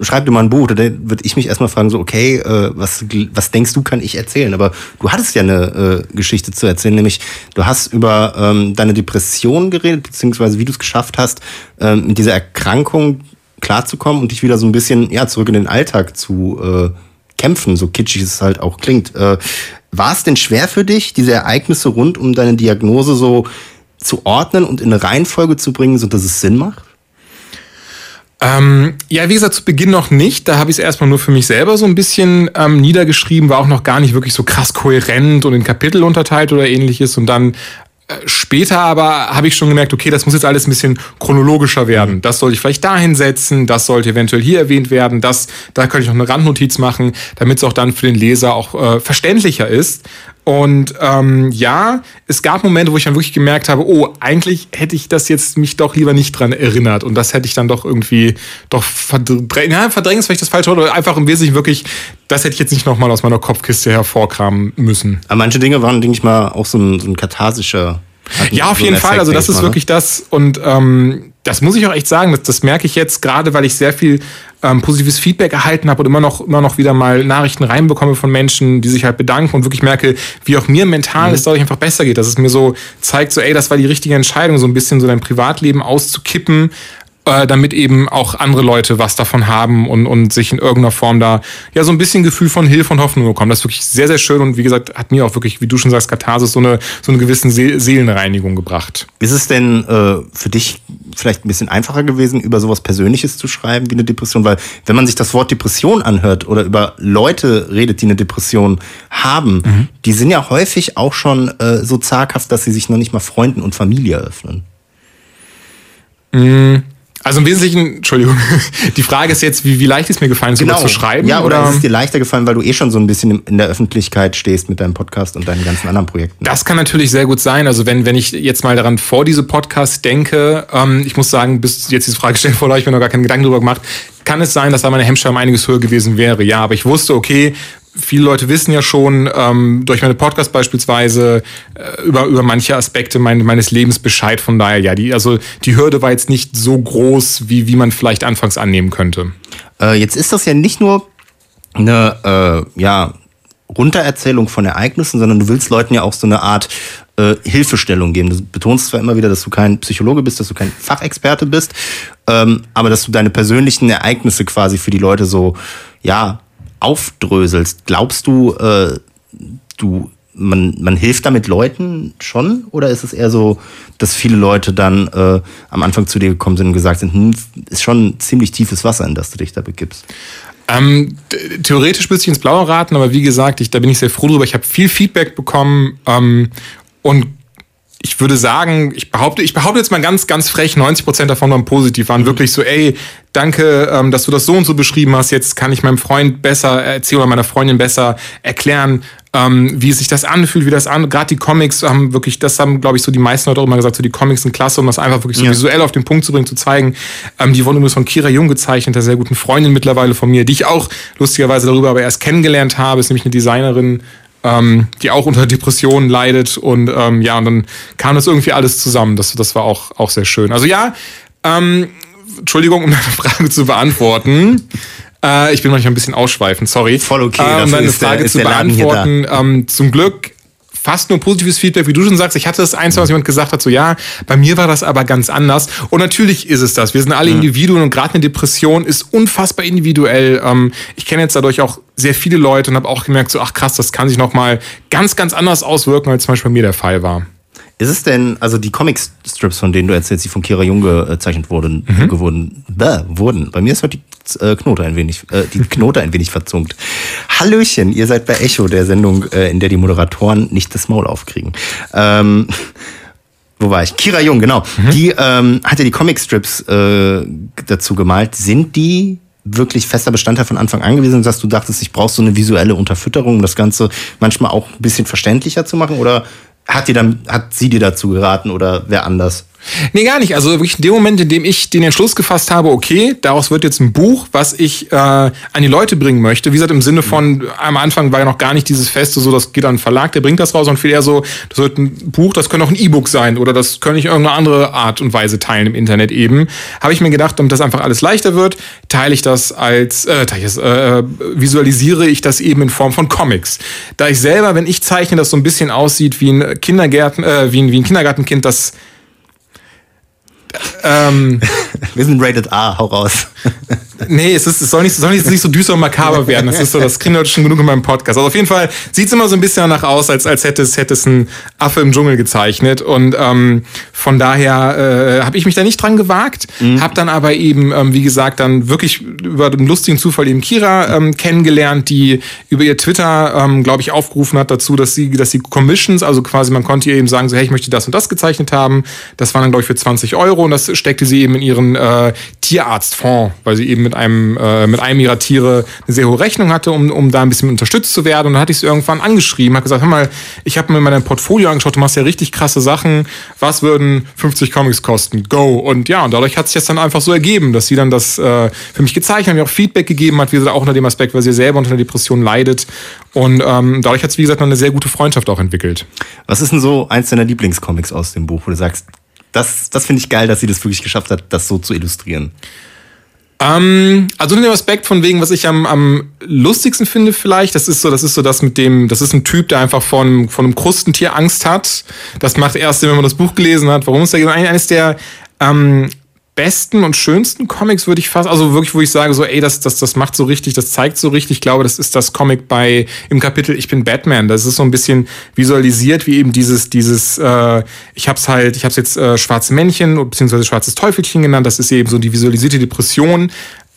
schreib dir mal ein Buch, dann würde ich mich erstmal fragen, so, okay, äh, was, was denkst du, kann ich erzählen? Aber du hattest ja eine äh, Geschichte zu erzählen, nämlich du hast über ähm, deine Depression geredet, beziehungsweise wie du es geschafft hast, ähm, mit dieser Erkrankung klarzukommen und dich wieder so ein bisschen ja, zurück in den Alltag zu äh, kämpfen, so kitschig es halt auch klingt. Äh, war es denn schwer für dich, diese Ereignisse rund um deine Diagnose so zu ordnen und in eine Reihenfolge zu bringen, so dass es Sinn macht? Ähm, ja, wie gesagt, zu Beginn noch nicht. Da habe ich es erstmal nur für mich selber so ein bisschen ähm, niedergeschrieben, war auch noch gar nicht wirklich so krass kohärent und in Kapitel unterteilt oder ähnliches. Und dann äh, später aber habe ich schon gemerkt, okay, das muss jetzt alles ein bisschen chronologischer werden. Das sollte ich vielleicht dahin setzen, das sollte eventuell hier erwähnt werden, das, da könnte ich noch eine Randnotiz machen, damit es auch dann für den Leser auch äh, verständlicher ist. Und ähm, ja, es gab Momente, wo ich dann wirklich gemerkt habe, oh, eigentlich hätte ich das jetzt mich doch lieber nicht dran erinnert. Und das hätte ich dann doch irgendwie doch verdrängt. Ja, verdrängen ist vielleicht das falsche Wort, oder einfach im Wesentlichen wirklich, das hätte ich jetzt nicht nochmal aus meiner Kopfkiste hervorkramen müssen. Aber manche Dinge waren, denke ich mal, auch so ein, so ein katharsischer. Ja, auf jeden Fall. Also das ist ne? wirklich das. Und ähm, das muss ich auch echt sagen, das, das merke ich jetzt gerade, weil ich sehr viel ähm, positives Feedback erhalten habe und immer noch, immer noch wieder mal Nachrichten reinbekomme von Menschen, die sich halt bedanken und wirklich merke, wie auch mir mental Mhm. es dadurch einfach besser geht. Dass es mir so zeigt, so ey, das war die richtige Entscheidung, so ein bisschen so dein Privatleben auszukippen, äh, damit eben auch andere Leute was davon haben und, und sich in irgendeiner Form da ja so ein bisschen Gefühl von Hilfe und Hoffnung bekommen. Das ist wirklich sehr, sehr schön und wie gesagt, hat mir auch wirklich, wie du schon sagst, Katharsis so eine, so eine gewisse See Seelenreinigung gebracht. Ist es denn äh, für dich vielleicht ein bisschen einfacher gewesen, über sowas Persönliches zu schreiben wie eine Depression? Weil wenn man sich das Wort Depression anhört oder über Leute redet, die eine Depression haben, Mhm. die sind ja häufig auch schon äh, so zaghaft, dass sie sich noch nicht mal Freunden und Familie öffnen. Also im Wesentlichen, Entschuldigung, die Frage ist jetzt, wie, wie leicht ist mir gefallen, sowas zu schreiben? Ja, oder, oder ist es dir leichter gefallen, weil du eh schon so ein bisschen in der Öffentlichkeit stehst mit deinem Podcast und deinen ganzen anderen Projekten? Das kann natürlich sehr gut sein. Also wenn, wenn ich jetzt mal daran vor diese Podcast denke, ähm, ich muss sagen, bis jetzt diese Frage gestellt wurde, habe ich mir noch gar keinen Gedanken drüber gemacht, kann es sein, dass da meine Hemmschwelle um einiges höher gewesen wäre. Ja, aber ich wusste, okay, viele Leute wissen ja schon ähm, durch meine Podcast beispielsweise äh, über, über manche Aspekte mein, meines Lebens Bescheid. Von daher, ja, die, also die Hürde war jetzt nicht so groß, wie, wie man vielleicht anfangs annehmen könnte. Äh, jetzt ist das ja nicht nur eine äh, ja, Runtererzählung von Ereignissen, sondern du willst Leuten ja auch so eine Art äh, Hilfestellung geben. Du betonst zwar immer wieder, dass du kein Psychologe bist, dass du kein Fachexperte bist, ähm, aber dass du deine persönlichen Ereignisse quasi für die Leute so, ja, aufdröselst. Glaubst du, äh, du man, man hilft damit Leuten schon? Oder ist es eher so, dass viele Leute dann äh, am Anfang zu dir gekommen sind und gesagt sind, hm, ist schon ziemlich tiefes Wasser, in das du dich da begibst? Ähm, theoretisch müsste ich ins Blaue raten, aber wie gesagt, ich, da bin ich sehr froh drüber. Ich habe viel Feedback bekommen ähm, und ich würde sagen, ich behaupte, ich behaupte jetzt mal ganz, ganz frech, 90 Prozent davon waren positiv, waren mhm. wirklich so, ey, danke, ähm, dass du das so und so beschrieben hast. Jetzt kann ich meinem Freund besser erzählen oder meiner Freundin besser erklären, ähm, wie sich das anfühlt, wie das an. Gerade die Comics haben wirklich, das haben, glaube ich, so die meisten Leute auch immer gesagt, so die Comics sind klasse, um das einfach wirklich so ja. visuell auf den Punkt zu bringen, zu zeigen. Ähm, die wurden übrigens von Kira Jung gezeichnet, der sehr guten Freundin mittlerweile von mir, die ich auch lustigerweise darüber aber erst kennengelernt habe, ist nämlich eine Designerin, ähm, die auch unter Depressionen leidet. Und ähm, ja, und dann kam das irgendwie alles zusammen. Das, das war auch, auch sehr schön. Also ja, ähm, Entschuldigung, um deine Frage zu beantworten. Äh, ich bin manchmal ein bisschen ausschweifend, sorry. Voll okay. Äh, um deine Frage der, zu beantworten. Ähm, zum Glück fast nur positives Feedback, wie du schon sagst. Ich hatte das eins, was jemand gesagt hat, so ja, bei mir war das aber ganz anders. Und natürlich ist es das. Wir sind alle mhm. Individuen und gerade eine Depression ist unfassbar individuell. Ähm, ich kenne jetzt dadurch auch sehr viele Leute und habe auch gemerkt, so ach krass, das kann sich noch mal ganz, ganz anders auswirken, als zum Beispiel bei mir der Fall war. Ist es denn, also die Comic-Strips, von denen du erzählst, die von Kira Jung gezeichnet wurden, mhm. geworden, bäh, wurden. Bei mir ist heute die äh, Knote ein wenig, äh, die Knote ein wenig verzunkt. Hallöchen, ihr seid bei Echo, der Sendung, äh, in der die Moderatoren nicht das Maul aufkriegen. Ähm, wo war ich? Kira Jung, genau. Mhm. Die ähm, hat ja die Comic-Strips äh, dazu gemalt. Sind die wirklich fester Bestandteil von Anfang an gewesen, dass du dachtest, ich brauche so eine visuelle Unterfütterung, um das Ganze manchmal auch ein bisschen verständlicher zu machen? Oder hat, dir dann, hat sie dir dazu geraten oder wer anders? Nee, gar nicht. Also wirklich in dem Moment, in dem ich den Entschluss gefasst habe, okay, daraus wird jetzt ein Buch, was ich äh, an die Leute bringen möchte. Wie gesagt, im Sinne von, am Anfang war ja noch gar nicht dieses Feste, so das geht an einen Verlag, der bringt das raus, sondern viel eher so, das wird ein Buch, das könnte auch ein E-Book sein oder das könnte ich irgendeine andere Art und Weise teilen im Internet eben. Habe ich mir gedacht, damit das einfach alles leichter wird, teile ich das als, äh, teile ich das, äh, visualisiere ich das eben in Form von Comics. Da ich selber, wenn ich zeichne, das so ein bisschen aussieht wie ein Kindergärten, äh, wie ein, wie ein Kindergartenkind, das ähm, Wir sind rated A, hau raus. nee, es, ist, es soll, nicht, es soll nicht, nicht so düster und makaber werden. Das ist so, das kriegen Leute schon genug in meinem Podcast. Also auf jeden Fall sieht es immer so ein bisschen danach aus, als, als hätte, es, hätte es ein Affe im Dschungel gezeichnet. Und ähm, von daher äh, habe ich mich da nicht dran gewagt, mhm. habe dann aber eben, ähm, wie gesagt, dann wirklich über den lustigen Zufall eben Kira ähm, kennengelernt, die über ihr Twitter, ähm, glaube ich, aufgerufen hat dazu, dass sie, dass sie Commissions, also quasi man konnte ihr eben sagen, so hey, ich möchte das und das gezeichnet haben. Das waren dann, glaube ich, für 20 Euro und das steckte sie eben in ihren äh, Tierarztfonds, weil sie eben mit einem, äh, mit einem ihrer Tiere eine sehr hohe Rechnung hatte, um, um da ein bisschen unterstützt zu werden. Und dann hatte ich sie irgendwann angeschrieben, hat gesagt, hör mal, ich habe mir mein Portfolio angeschaut, du machst ja richtig krasse Sachen. Was würden 50 Comics kosten? Go. Und ja, und dadurch hat sich das dann einfach so ergeben, dass sie dann das äh, für mich gezeichnet hat, mir auch Feedback gegeben hat, wie gesagt, auch unter dem Aspekt, weil sie selber unter einer Depression leidet. Und ähm, dadurch hat es, wie gesagt, noch eine sehr gute Freundschaft auch entwickelt. Was ist denn so eins deiner Lieblingscomics aus dem Buch, wo du sagst, das, das finde ich geil, dass sie das wirklich geschafft hat, das so zu illustrieren. Ähm, also unter dem Aspekt von wegen, was ich am, am lustigsten finde vielleicht, das ist so, das ist so das mit dem, das ist ein Typ, der einfach von, von einem Krustentier Angst hat. Das macht erst, wenn man das Buch gelesen hat. Warum ist der eines der ähm, besten und schönsten Comics, würde ich fast, also wirklich, wo ich sage, so, ey, das, das, das macht so richtig, das zeigt so richtig. Ich glaube, das ist das Comic bei im Kapitel Ich bin Batman. Das ist so ein bisschen visualisiert, wie eben dieses, dieses, äh, ich hab's halt, ich hab's jetzt äh, schwarze Männchen beziehungsweise schwarzes Teufelchen genannt. Das ist eben so die visualisierte Depression.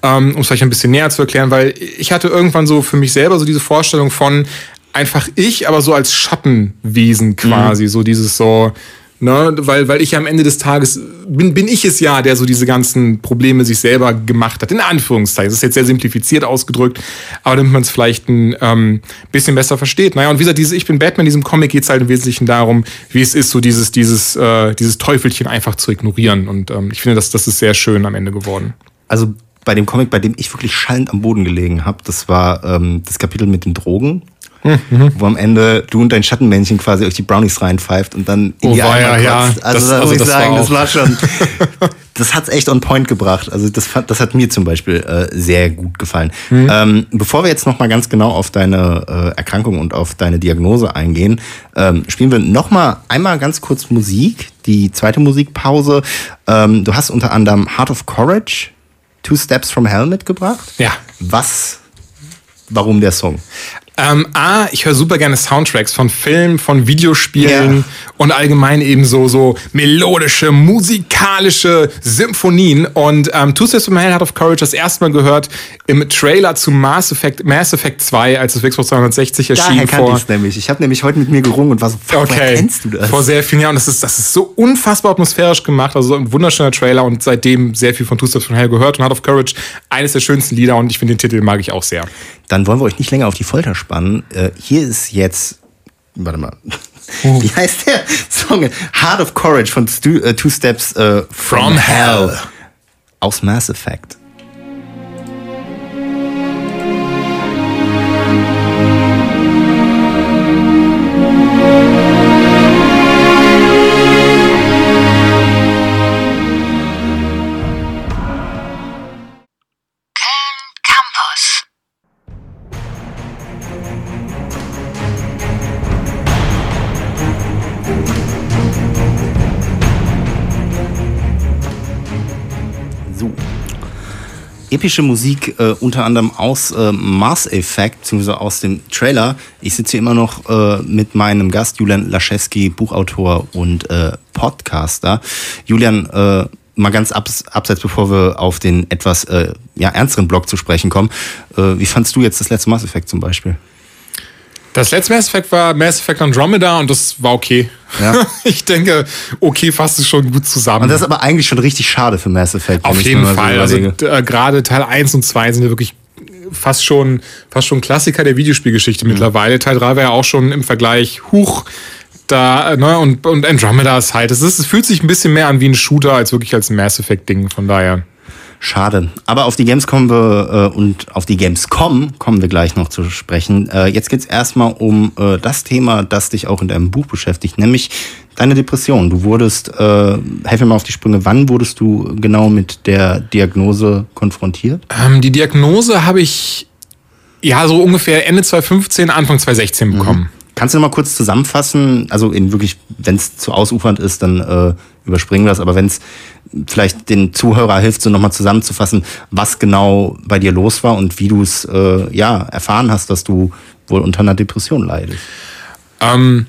Ähm, um es vielleicht ein bisschen näher zu erklären, weil ich hatte irgendwann so für mich selber so diese Vorstellung von einfach ich, aber so als Schattenwesen quasi, mhm. so dieses so, Ne? Weil, weil ich am Ende des Tages bin, bin ich es ja, der so diese ganzen Probleme sich selber gemacht hat. In Anführungszeichen. Das ist jetzt sehr simplifiziert ausgedrückt, aber damit man es vielleicht ein ähm, bisschen besser versteht. Naja, und wie gesagt, dieses Ich bin Batman, in diesem Comic geht es halt im Wesentlichen darum, wie es ist, so dieses, dieses, äh, dieses Teufelchen einfach zu ignorieren. Und ähm, ich finde, das, das ist sehr schön am Ende geworden. Also bei dem Comic, bei dem ich wirklich schallend am Boden gelegen habe, das war ähm, das Kapitel mit den Drogen. Mhm. Wo am Ende du und dein Schattenmännchen quasi euch die Brownies reinpfeift und dann in Oh, die war Eimer ja, ja. Also, Das- da also muss ich das war sagen, das auch- war schon. Das hat's echt on point gebracht. Also das, das hat mir zum Beispiel äh, sehr gut gefallen. Mhm. Ähm, bevor wir jetzt nochmal ganz genau auf deine äh, Erkrankung und auf deine Diagnose eingehen, ähm, spielen wir nochmal einmal ganz kurz Musik, die zweite Musikpause. Ähm, du hast unter anderem Heart of Courage, Two Steps from Hell mitgebracht. Ja. Was, warum der Song? Ähm, A, ich höre super gerne Soundtracks von Filmen, von Videospielen Ja. und allgemein eben so, so melodische, musikalische Symphonien. Und ähm, Two Steps from Hell Heart of Courage das erste Mal gehört im Trailer zu Mass Effect, Mass Effect 2, als es Xbox 360 erschien. Daher vor, ich nämlich. Ich habe nämlich heute mit mir gerungen und war so, Okay. kennst du das? Vor sehr vielen Jahren. Und das ist, das ist so unfassbar atmosphärisch gemacht. Also so ein wunderschöner Trailer und seitdem sehr viel von Two Steps from Hell gehört und Heart of Courage eines der schönsten Lieder und ich finde den Titel mag ich auch sehr. Dann wollen wir euch nicht länger auf die Folter spannen. Äh, hier ist jetzt, warte mal, Oh. wie heißt der Song? Heart of Courage von Stu, äh, Two Steps äh, from, From Hell. Hell. Aus Mass Effect. Epische Musik, äh, unter anderem aus äh, Mars Effect, beziehungsweise aus dem Trailer. Ich sitze hier immer noch äh, mit meinem Gast Julian Laschewski, Buchautor und äh, Podcaster. Julian, äh, mal ganz abs abseits, bevor wir auf den etwas äh, ja, ernsteren Blog zu sprechen kommen. Äh, wie fandst du jetzt das letzte Mass Effect zum Beispiel? Das letzte Mass Effect war Mass Effect Andromeda und das war okay. Ja. ich denke, okay fasst es schon gut zusammen. Und das ist aber eigentlich schon richtig schade für Mass Effect. Auf jeden Fall. Also äh, gerade Teil 1 und 2 sind ja wirklich fast schon, fast schon Klassiker der Videospielgeschichte Mhm. mittlerweile. Teil 3 war ja auch schon im Vergleich huch. Da, äh, ne, und, und Andromeda ist halt, es, ist, es fühlt sich ein bisschen mehr an wie ein Shooter als wirklich als ein Mass Effect-Ding. Von daher. Schade. Aber auf die Games kommen wir äh, und auf die Gamescom kommen wir gleich noch zu sprechen. Äh, jetzt geht's erstmal um äh, das Thema, das dich auch in deinem Buch beschäftigt, nämlich deine Depression. Du wurdest, äh, helf mir mal auf die Sprünge, wann wurdest du genau mit der Diagnose konfrontiert? Ähm, die Diagnose habe ich ja so ungefähr Ende 2015, Anfang 2016 bekommen. Kannst du noch mal kurz zusammenfassen, also in wirklich, wenn es zu ausufernd ist, dann äh, überspringen wir das, aber wenn es vielleicht den Zuhörer hilft, so nochmal zusammenzufassen, was genau bei dir los war und wie du es äh, ja, erfahren hast, dass du wohl unter einer Depression leidest. Ähm,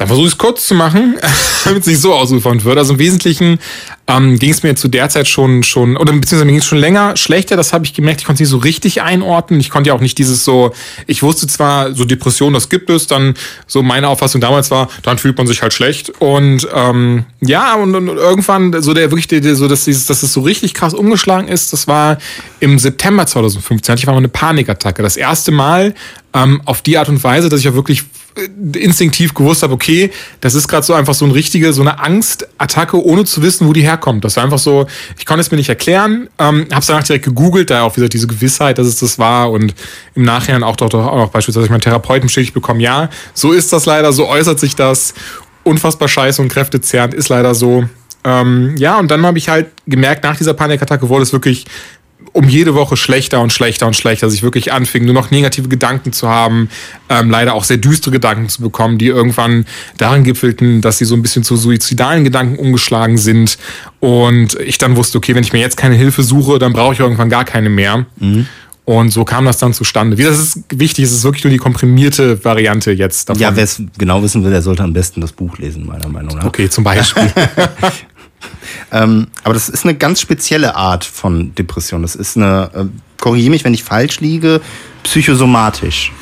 dann versuche ich es kurz zu machen, damit es nicht so ausufernd wird. Also im Wesentlichen ähm, ging es mir zu der Zeit schon, schon oder beziehungsweise mir ging es schon länger schlechter. Das habe ich gemerkt. Ich konnte es nicht so richtig einordnen. Ich konnte ja auch nicht dieses so, ich wusste zwar, so Depression, das gibt es, dann so meine Auffassung damals war, dann fühlt man sich halt schlecht. Und ähm, ja, und, und irgendwann so der wirklich, der, so dass, dieses, dass es so richtig krass umgeschlagen ist, das war im September 2015. Hatte ich war mal eine Panikattacke. Das erste Mal ähm, auf die Art und Weise, dass ich auch wirklich instinktiv gewusst habe, okay, das ist gerade so einfach so eine richtige, so eine Angstattacke, ohne zu wissen, wo die herkommt. Das war einfach so, ich konnte es mir nicht erklären, ähm, habe es danach direkt gegoogelt, da auch wieder diese Gewissheit, dass es das war und im Nachhinein auch doch, doch auch beispielsweise meinen Therapeuten bestätigt bekommen, ja, so ist das leider, so äußert sich das, unfassbar scheiße und kräftezerrend, ist leider so. Ähm, ja, und dann habe ich halt gemerkt, nach dieser Panikattacke wurde es wirklich um jede Woche schlechter und schlechter und schlechter, dass ich wirklich anfing, nur noch negative Gedanken zu haben, ähm, leider auch sehr düstere Gedanken zu bekommen, die irgendwann darin gipfelten, dass sie so ein bisschen zu suizidalen Gedanken umgeschlagen sind. Und ich dann wusste, okay, wenn ich mir jetzt keine Hilfe suche, dann brauche ich irgendwann gar keine mehr. Und so kam das dann zustande. Wie das ist wichtig, es ist wirklich nur die komprimierte Variante jetzt davon. Ja, wer es genau wissen will, der sollte am besten das Buch lesen, meiner Meinung nach. okay, zum Beispiel. Ähm, aber das ist eine ganz spezielle Art von Depression. Das ist eine, äh, korrigiere mich, wenn ich falsch liege, psychosomatisch.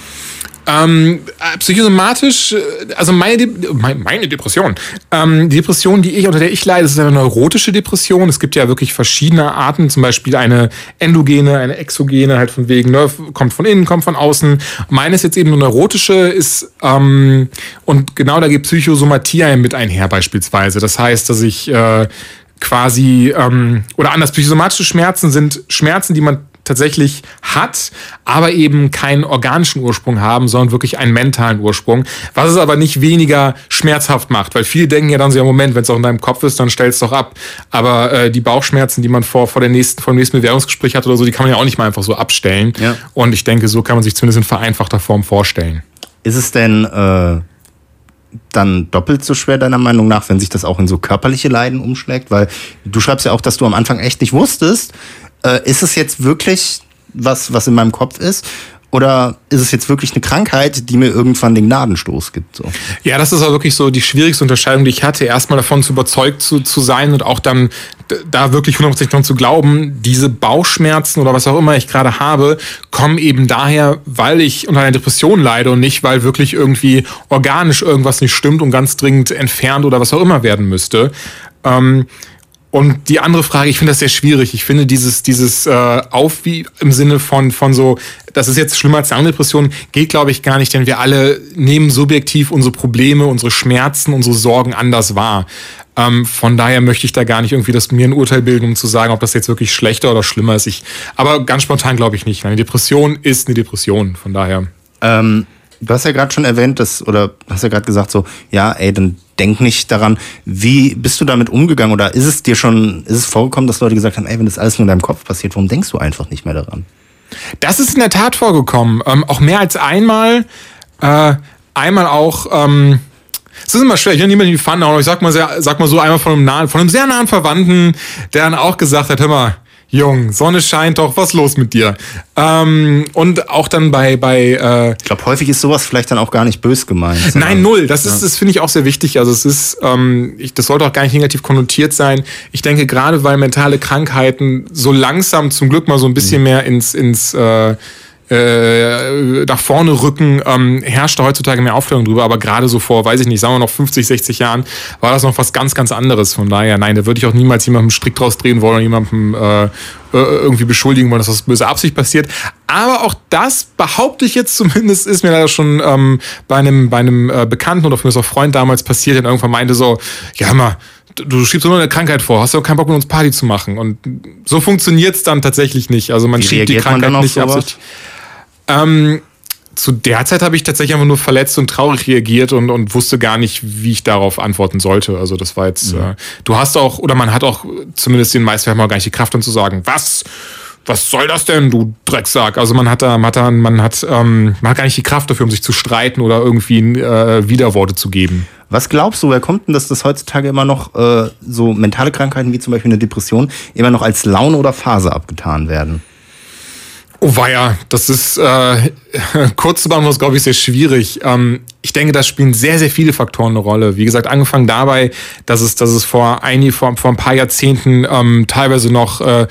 Ähm, äh, psychosomatisch, äh, also meine, De mein- meine Depression. Ähm, die Depression, die ich, unter der ich leide, ist eine neurotische Depression. Es gibt ja wirklich verschiedene Arten, zum Beispiel eine endogene, eine exogene, halt von wegen, ne, kommt von innen, kommt von außen. Meine ist jetzt eben eine neurotische, ist, ähm, und genau da geht Psychosomatie mit einher beispielsweise. Das heißt, dass ich äh, quasi, ähm, oder anders, psychosomatische Schmerzen sind Schmerzen, die man tatsächlich hat, aber eben keinen organischen Ursprung haben, sondern wirklich einen mentalen Ursprung, was es aber nicht weniger schmerzhaft macht, weil viele denken ja dann so, ja Moment, wenn es auch in deinem Kopf ist, dann stell es doch ab. Aber äh, die Bauchschmerzen, die man vor, vor, der nächsten, vor dem nächsten Bewerbungsgespräch hat oder so, die kann man ja auch nicht mal einfach so abstellen. Ja. Und ich denke, so kann man sich zumindest in vereinfachter Form vorstellen. Ist es denn äh, dann doppelt so schwer deiner Meinung nach, wenn sich das auch in so körperliche Leiden umschlägt? Weil du schreibst ja auch, dass du am Anfang echt nicht wusstest, äh, ist es jetzt wirklich was, was in meinem Kopf ist? Oder ist es jetzt wirklich eine Krankheit, die mir irgendwann den Gnadenstoß gibt? So. Ja, das ist auch wirklich so die schwierigste Unterscheidung, die ich hatte. Erstmal davon zu überzeugt zu, zu sein und auch dann da wirklich 100% dran zu glauben, diese Bauchschmerzen oder was auch immer ich gerade habe, kommen eben daher, weil ich unter einer Depression leide und nicht, weil wirklich irgendwie organisch irgendwas nicht stimmt und ganz dringend entfernt oder was auch immer werden müsste. Ähm, und die andere Frage, ich finde das sehr schwierig. Ich finde dieses, dieses äh, Auf wie im Sinne von, von so, das ist jetzt schlimmer als eine andere Depression, geht, glaube ich, gar nicht, denn wir alle nehmen subjektiv unsere Probleme, unsere Schmerzen, unsere Sorgen anders wahr. Ähm, von daher möchte ich da gar nicht irgendwie das mir ein Urteil bilden, um zu sagen, ob das jetzt wirklich schlechter oder schlimmer ist. Ich, aber ganz spontan glaube ich nicht. Eine Depression ist eine Depression, von daher. Ähm, du hast ja gerade schon erwähnt, dass, oder hast ja gerade gesagt, so, ja, ey, dann denk nicht daran, wie bist du damit umgegangen oder ist es dir schon, ist es vorgekommen, dass Leute gesagt haben, ey, wenn das alles nur in deinem Kopf passiert, warum denkst du einfach nicht mehr daran? Das ist in der Tat vorgekommen. Ähm, auch mehr als einmal. Äh, einmal auch. Ähm, es ist immer schwer, ich will niemand in die Pfanne aber ich sag mal, sehr, sag mal so einmal von einem, nahen, von einem sehr nahen Verwandten, der dann auch gesagt hat, hör mal, Jung, Sonne scheint doch, was los mit dir? Ähm, und auch dann bei, bei äh, Ich glaube, häufig ist sowas vielleicht dann auch gar nicht bös gemeint. Nein, null. Das ist, das finde ich auch sehr wichtig. Also es ist, ähm, ich, das sollte auch gar nicht negativ konnotiert sein. Ich denke gerade, weil mentale Krankheiten so langsam zum Glück mal so ein bisschen mehr ins, ins äh, äh, nach vorne rücken, ähm, herrscht da heutzutage mehr Aufklärung drüber, aber gerade so vor, weiß ich nicht, sagen wir noch 50, 60 Jahren, war das noch was ganz, ganz anderes. Von daher, nein, da würde ich auch niemals jemandem Strick draus drehen wollen oder jemandem äh, äh, irgendwie beschuldigen wollen, dass das böse Absicht passiert. Aber auch das behaupte ich jetzt zumindest, ist mir leider schon ähm, bei einem, bei einem äh, Bekannten oder mir auch Freund damals passiert, der irgendwann meinte so, ja mal, du schiebst nur eine Krankheit vor, hast du keinen Bock mit uns Party zu machen. Und so funktioniert's dann tatsächlich nicht. Also man Wie schiebt die Krankheit nicht sowas? absichtlich. Ähm, zu der Zeit habe ich tatsächlich einfach nur verletzt und traurig reagiert und, und wusste gar nicht, wie ich darauf antworten sollte. Also das war jetzt, äh, du hast auch, oder man hat auch zumindest den meisten Fällen mal gar nicht die Kraft, dann zu sagen, was? Was soll das denn, du Drecksack? Also man hat da, man hat, da, man hat, ähm, man hat gar nicht die Kraft dafür, um sich zu streiten oder irgendwie äh, Widerworte zu geben. Was glaubst du, wer kommt denn, dass das heutzutage immer noch äh, so mentale Krankheiten wie zum Beispiel eine Depression immer noch als Laune oder Phase abgetan werden? Oh weia, das ist äh, kurz zu beantworten, glaube ich, sehr schwierig. Ähm, ich denke, da spielen sehr, sehr viele Faktoren eine Rolle. Wie gesagt, angefangen dabei, dass es, dass es vor, ein, vor, vor ein paar Jahrzehnten ähm, teilweise noch äh,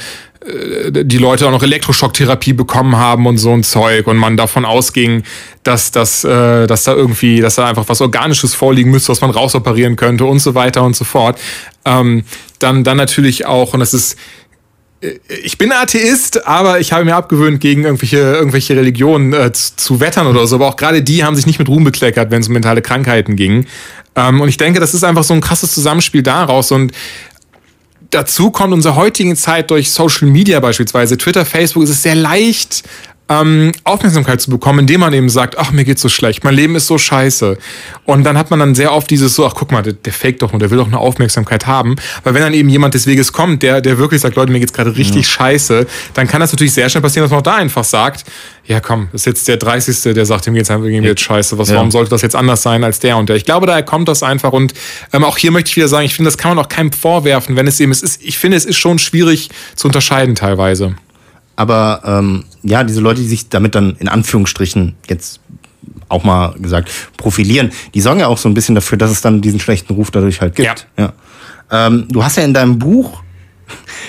äh, die Leute auch noch Elektroschocktherapie bekommen haben und so ein Zeug und man davon ausging, dass, dass, äh, dass da irgendwie, dass da einfach was Organisches vorliegen müsste, was man rausoperieren könnte und so weiter und so fort. Ähm, dann, dann natürlich auch, und das ist ich bin Atheist, aber ich habe mir abgewöhnt, gegen irgendwelche, irgendwelche Religionen äh, zu, zu wettern oder so. Aber auch gerade die haben sich nicht mit Ruhm bekleckert, wenn es um mentale Krankheiten ging. Ähm, und ich denke, das ist einfach so ein krasses Zusammenspiel daraus. Und dazu kommt unsere heutigen Zeit durch Social Media beispielsweise, Twitter, Facebook, ist es sehr leicht, ähm, Aufmerksamkeit zu bekommen, indem man eben sagt, ach, mir geht's so schlecht, mein Leben ist so scheiße. Und dann hat man dann sehr oft dieses so, ach, guck mal, der, der fake doch nur, der will doch eine Aufmerksamkeit haben. Weil wenn dann eben jemand des Weges kommt, der, der wirklich sagt, Leute, mir geht's gerade richtig scheiße, dann kann das natürlich sehr schnell passieren, dass man auch da einfach sagt, ja komm, das ist jetzt der 30. der sagt, ihm geht's einfach jetzt scheiße, was, Ja. warum sollte das jetzt anders sein als der und der? Ich glaube, daher kommt das einfach und ähm, auch hier möchte ich wieder sagen, ich finde, das kann man auch keinem vorwerfen, wenn es eben, es ist, ich finde, es ist schon schwierig zu unterscheiden teilweise. Aber ähm, ja, diese Leute, die sich damit dann in Anführungsstrichen jetzt auch mal gesagt profilieren, die sorgen ja auch so ein bisschen dafür, dass es dann diesen schlechten Ruf dadurch halt gibt. Ja. Ähm, du hast ja in deinem Buch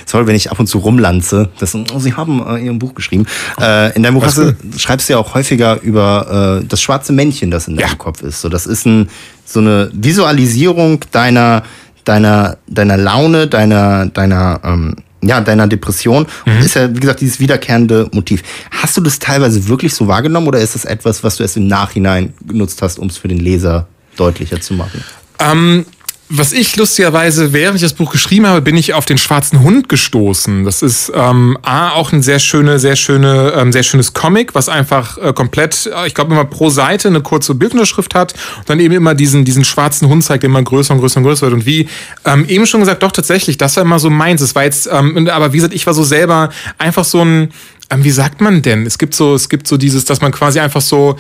sorry, wenn ich ab und zu rumlanze, das, oh, Sie haben äh, Ihr Buch geschrieben. Äh, in deinem Buch hast du, schreibst du ja auch häufiger über äh, das schwarze Männchen, das in deinem Ja. Kopf ist. So, das ist ein, so eine Visualisierung deiner, deiner, deiner Laune, deiner, deiner, ähm, ja, deiner Depression. Mhm. Und ist ja, wie gesagt, dieses wiederkehrende Motiv. Hast du das teilweise wirklich so wahrgenommen oder ist das etwas, was du erst im Nachhinein genutzt hast, um es für den Leser deutlicher zu machen? Ähm, was ich lustigerweise, während ich das Buch geschrieben habe, bin ich auf den schwarzen Hund gestoßen. Das ist ähm, A, auch ein sehr schöne, sehr schöne, ähm, sehr schönes Comic, was einfach äh, komplett, äh, ich glaube immer pro Seite eine kurze Bildunterschrift hat und dann eben immer diesen, diesen schwarzen Hund zeigt, der immer größer und größer und größer wird. Und wie ähm, eben schon gesagt, doch tatsächlich, das war immer so meins. Es war jetzt, ähm, aber wie gesagt, ich war so selber einfach so ein, ähm, wie sagt man denn? Es gibt so, es gibt so dieses, dass man quasi einfach so,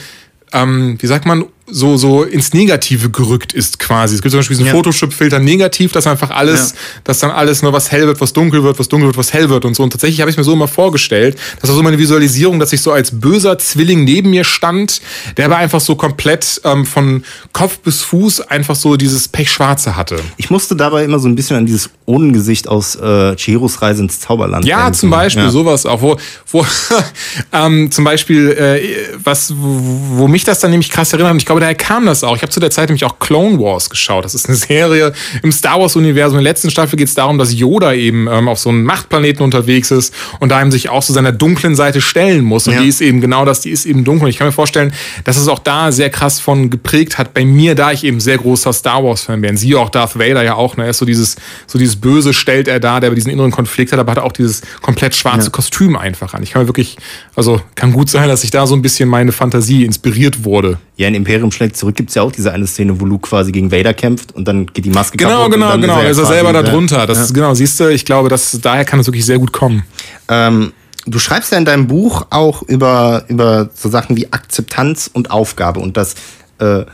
ähm, wie sagt man, so, so ins Negative gerückt ist quasi. Es gibt zum Beispiel diesen Ja. Photoshop-Filter negativ, dass einfach alles, dass dann alles nur was hell wird, was dunkel wird, was dunkel wird, was hell wird und so. Und tatsächlich habe ich mir so immer vorgestellt, das war so meine Visualisierung, dass ich so als böser Zwilling neben mir stand, der aber einfach so komplett ähm, von Kopf bis Fuß einfach so dieses Pechschwarze hatte. Ich musste dabei immer so ein bisschen an dieses Ohnengesicht aus äh, Chihiros Reise ins Zauberland Ja, denken. zum Beispiel Ja. sowas auch, wo, wo ähm, zum Beispiel, äh, was, wo, wo mich das dann nämlich krass erinnert, und ich glaube, daher kam das auch. Ich habe zu der Zeit nämlich auch Clone Wars geschaut. Das ist eine Serie im Star Wars-Universum. In der letzten Staffel geht es darum, dass Yoda eben ähm, auf so einem Machtplaneten unterwegs ist und da ihm sich auch zu seiner dunklen Seite stellen muss. Und Ja. die ist eben genau das, die ist eben dunkel. Und ich kann mir vorstellen, dass es auch da sehr krass von geprägt hat. Bei mir, da ich eben sehr großer Star Wars-Fan bin. Siehe auch Darth Vader ja auch. Ne? Er ist so dieses, so dieses Böse stellt er da, der diesen inneren Konflikt hat, aber hat auch dieses komplett schwarze Kostüm einfach an. Ich kann mir wirklich, also kann gut sein, dass ich da so ein bisschen meine Fantasie inspiriert wurde. Ja, in Imperium schlägt zurück gibt's ja auch diese eine Szene, wo Luke quasi gegen Vader kämpft und dann geht die Maske Genau, kaputt. genau, dann genau. er ist er selber da ja. drunter. Das ist, genau, siehst du, ich glaube, dass, daher kann es wirklich sehr gut kommen. Ähm, du schreibst ja in deinem Buch auch über, über so Sachen wie Akzeptanz und Aufgabe und dass äh,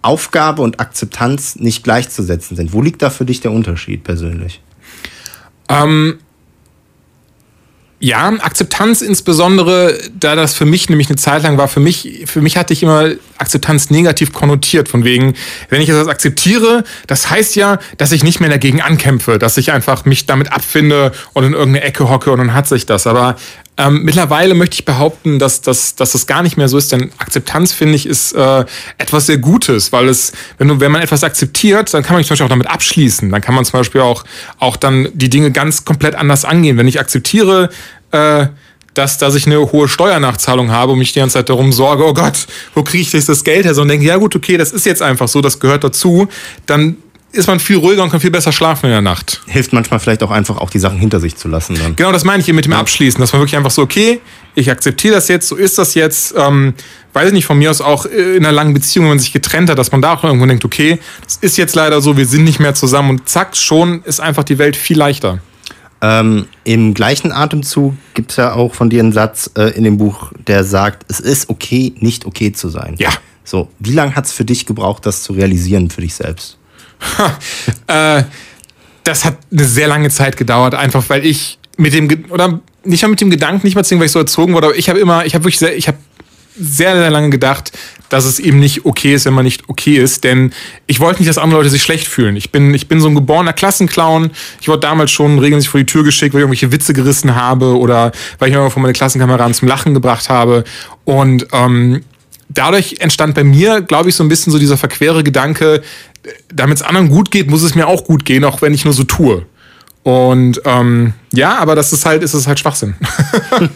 Aufgabe und Akzeptanz nicht gleichzusetzen sind. Wo liegt da für dich der Unterschied persönlich? Ähm, ja, Akzeptanz insbesondere, da das für mich nämlich eine Zeit lang war, für mich, für mich hatte ich immer Akzeptanz negativ konnotiert. Von wegen, wenn ich das akzeptiere, das heißt ja, dass ich nicht mehr dagegen ankämpfe, dass ich einfach mich damit abfinde und in irgendeine Ecke hocke und dann hat sich das. Aber ähm, mittlerweile möchte ich behaupten, dass, dass, dass das gar nicht mehr so ist, denn Akzeptanz, finde ich, ist äh, etwas sehr Gutes, weil es, wenn, du, wenn man etwas akzeptiert, dann kann man zum Beispiel auch damit abschließen. Dann kann man zum Beispiel auch, auch dann die Dinge ganz komplett anders angehen. Wenn ich akzeptiere, äh, dass, dass ich eine hohe Steuernachzahlung habe und mich die ganze Zeit darum sorge, oh Gott, wo kriege ich das Geld her? So, und denke, ja gut, okay, das ist jetzt einfach so, das gehört dazu, dann ist man viel ruhiger und kann viel besser schlafen in der Nacht. Hilft manchmal vielleicht auch einfach auch die Sachen hinter sich zu lassen dann. Genau, das meine ich hier mit dem Abschließen, dass man wirklich einfach so, okay, ich akzeptiere das jetzt, so ist das jetzt. Ähm, weiß ich nicht, von mir aus auch äh, in einer langen Beziehung, wenn man sich getrennt hat, dass man da auch irgendwo denkt, okay, das ist jetzt leider so, wir sind nicht mehr zusammen und zack, schon ist einfach die Welt viel leichter. Ähm, Im gleichen Atemzug gibt's ja auch von dir einen Satz äh, in dem Buch, der sagt, es ist okay, nicht okay zu sein. Ja. So, wie lange hat's für dich gebraucht, das zu realisieren für dich selbst? äh, das hat eine sehr lange Zeit gedauert, einfach weil ich mit dem, oder nicht mal mit dem Gedanken, nicht mal zwingend, weil ich so erzogen wurde, aber ich habe immer, ich habe wirklich sehr, ich habe sehr, sehr lange gedacht, dass es eben nicht okay ist, wenn man nicht okay ist, denn ich wollte nicht, dass andere Leute sich schlecht fühlen. Ich bin, ich bin so ein geborener Klassenclown. Ich wurde damals schon regelmäßig vor die Tür geschickt, weil ich irgendwelche Witze gerissen habe oder weil ich mir von meine Klassenkameraden zum Lachen gebracht habe. Und ähm, dadurch entstand bei mir, glaube ich, so ein bisschen so dieser verquere Gedanke, damit es anderen gut geht, muss es mir auch gut gehen, auch wenn ich nur so tue. Und ähm, ja, aber das ist halt, ist es halt Schwachsinn.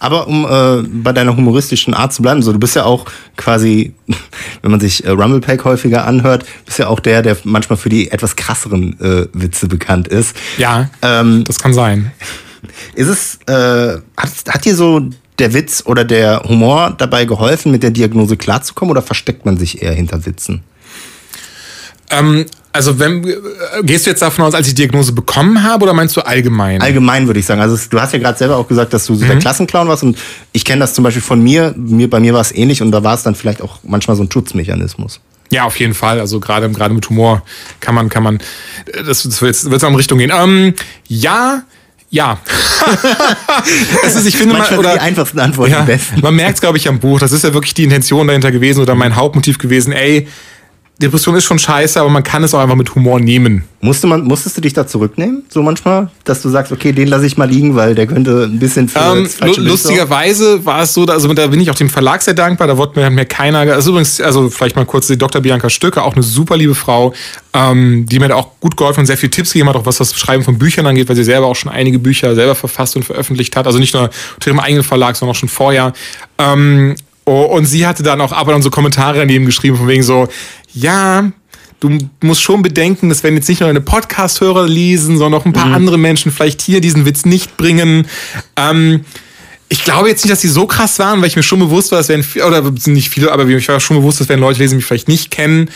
Aber um äh, bei deiner humoristischen Art zu bleiben, so du bist ja auch quasi, wenn man sich äh, Rumblepack häufiger anhört, bist ja auch der, der manchmal für die etwas krasseren äh, Witze bekannt ist. ja, Ähm, das kann sein. ist es, äh, hat, hat dir so der Witz oder der Humor dabei geholfen, mit der Diagnose klarzukommen oder versteckt man sich eher hinter Witzen? Ähm, also wenn äh, gehst du jetzt davon aus, als ich die Diagnose bekommen habe, oder meinst du allgemein? Allgemein würde ich sagen. Also es- du hast ja gerade selber auch gesagt, dass du so der Klassenclown warst und ich kenne das zum Beispiel von mir. mir bei mir war es ähnlich und da war es dann vielleicht auch manchmal so ein Schutzmechanismus. Ja, auf jeden Fall. Also gerade gerade mit Humor kann man kann man äh, das, das wird jetzt in Richtung gehen. Ähm, ja, ja. es ist, ich finde mal, Manchmal sind oder die einfachsten Antworten ja, besten. man merkt es, glaube ich, am Buch. Das ist ja wirklich die Intention dahinter gewesen oder mein Hauptmotiv gewesen. Ey, Depression ist schon scheiße, aber man kann es auch einfach mit Humor nehmen. Musste man, musstest du dich da zurücknehmen, so manchmal? Dass du sagst, okay, den lasse ich mal liegen, weil der könnte ein bisschen für Ähm, lustigerweise war es so, da- also da bin ich auch dem Verlag sehr dankbar. Da wurde mir, mir keiner, also übrigens, also vielleicht mal kurz die Dr. Bianca Stöcke, auch eine super liebe Frau, ähm, die mir da auch gut geholfen und sehr viel Tipps gegeben hat, auch was das Schreiben von Büchern angeht, weil sie selber auch schon einige Bücher selber verfasst und veröffentlicht hat. Also nicht nur unter ihrem eigenen Verlag, sondern auch schon vorher. Ähm, oh, und sie hatte dann auch ab und an so Kommentare daneben geschrieben, von wegen so, ja, du musst schon bedenken, dass wenn jetzt nicht nur deine Podcast-Hörer lesen, sondern auch ein paar andere Menschen vielleicht hier diesen Witz nicht bringen. Ähm, ich glaube jetzt nicht, dass die so krass waren, weil ich mir schon bewusst war, dass werden, oder nicht viele, aber ich war schon bewusst, dass werden Leute lesen, die mich vielleicht nicht kennen.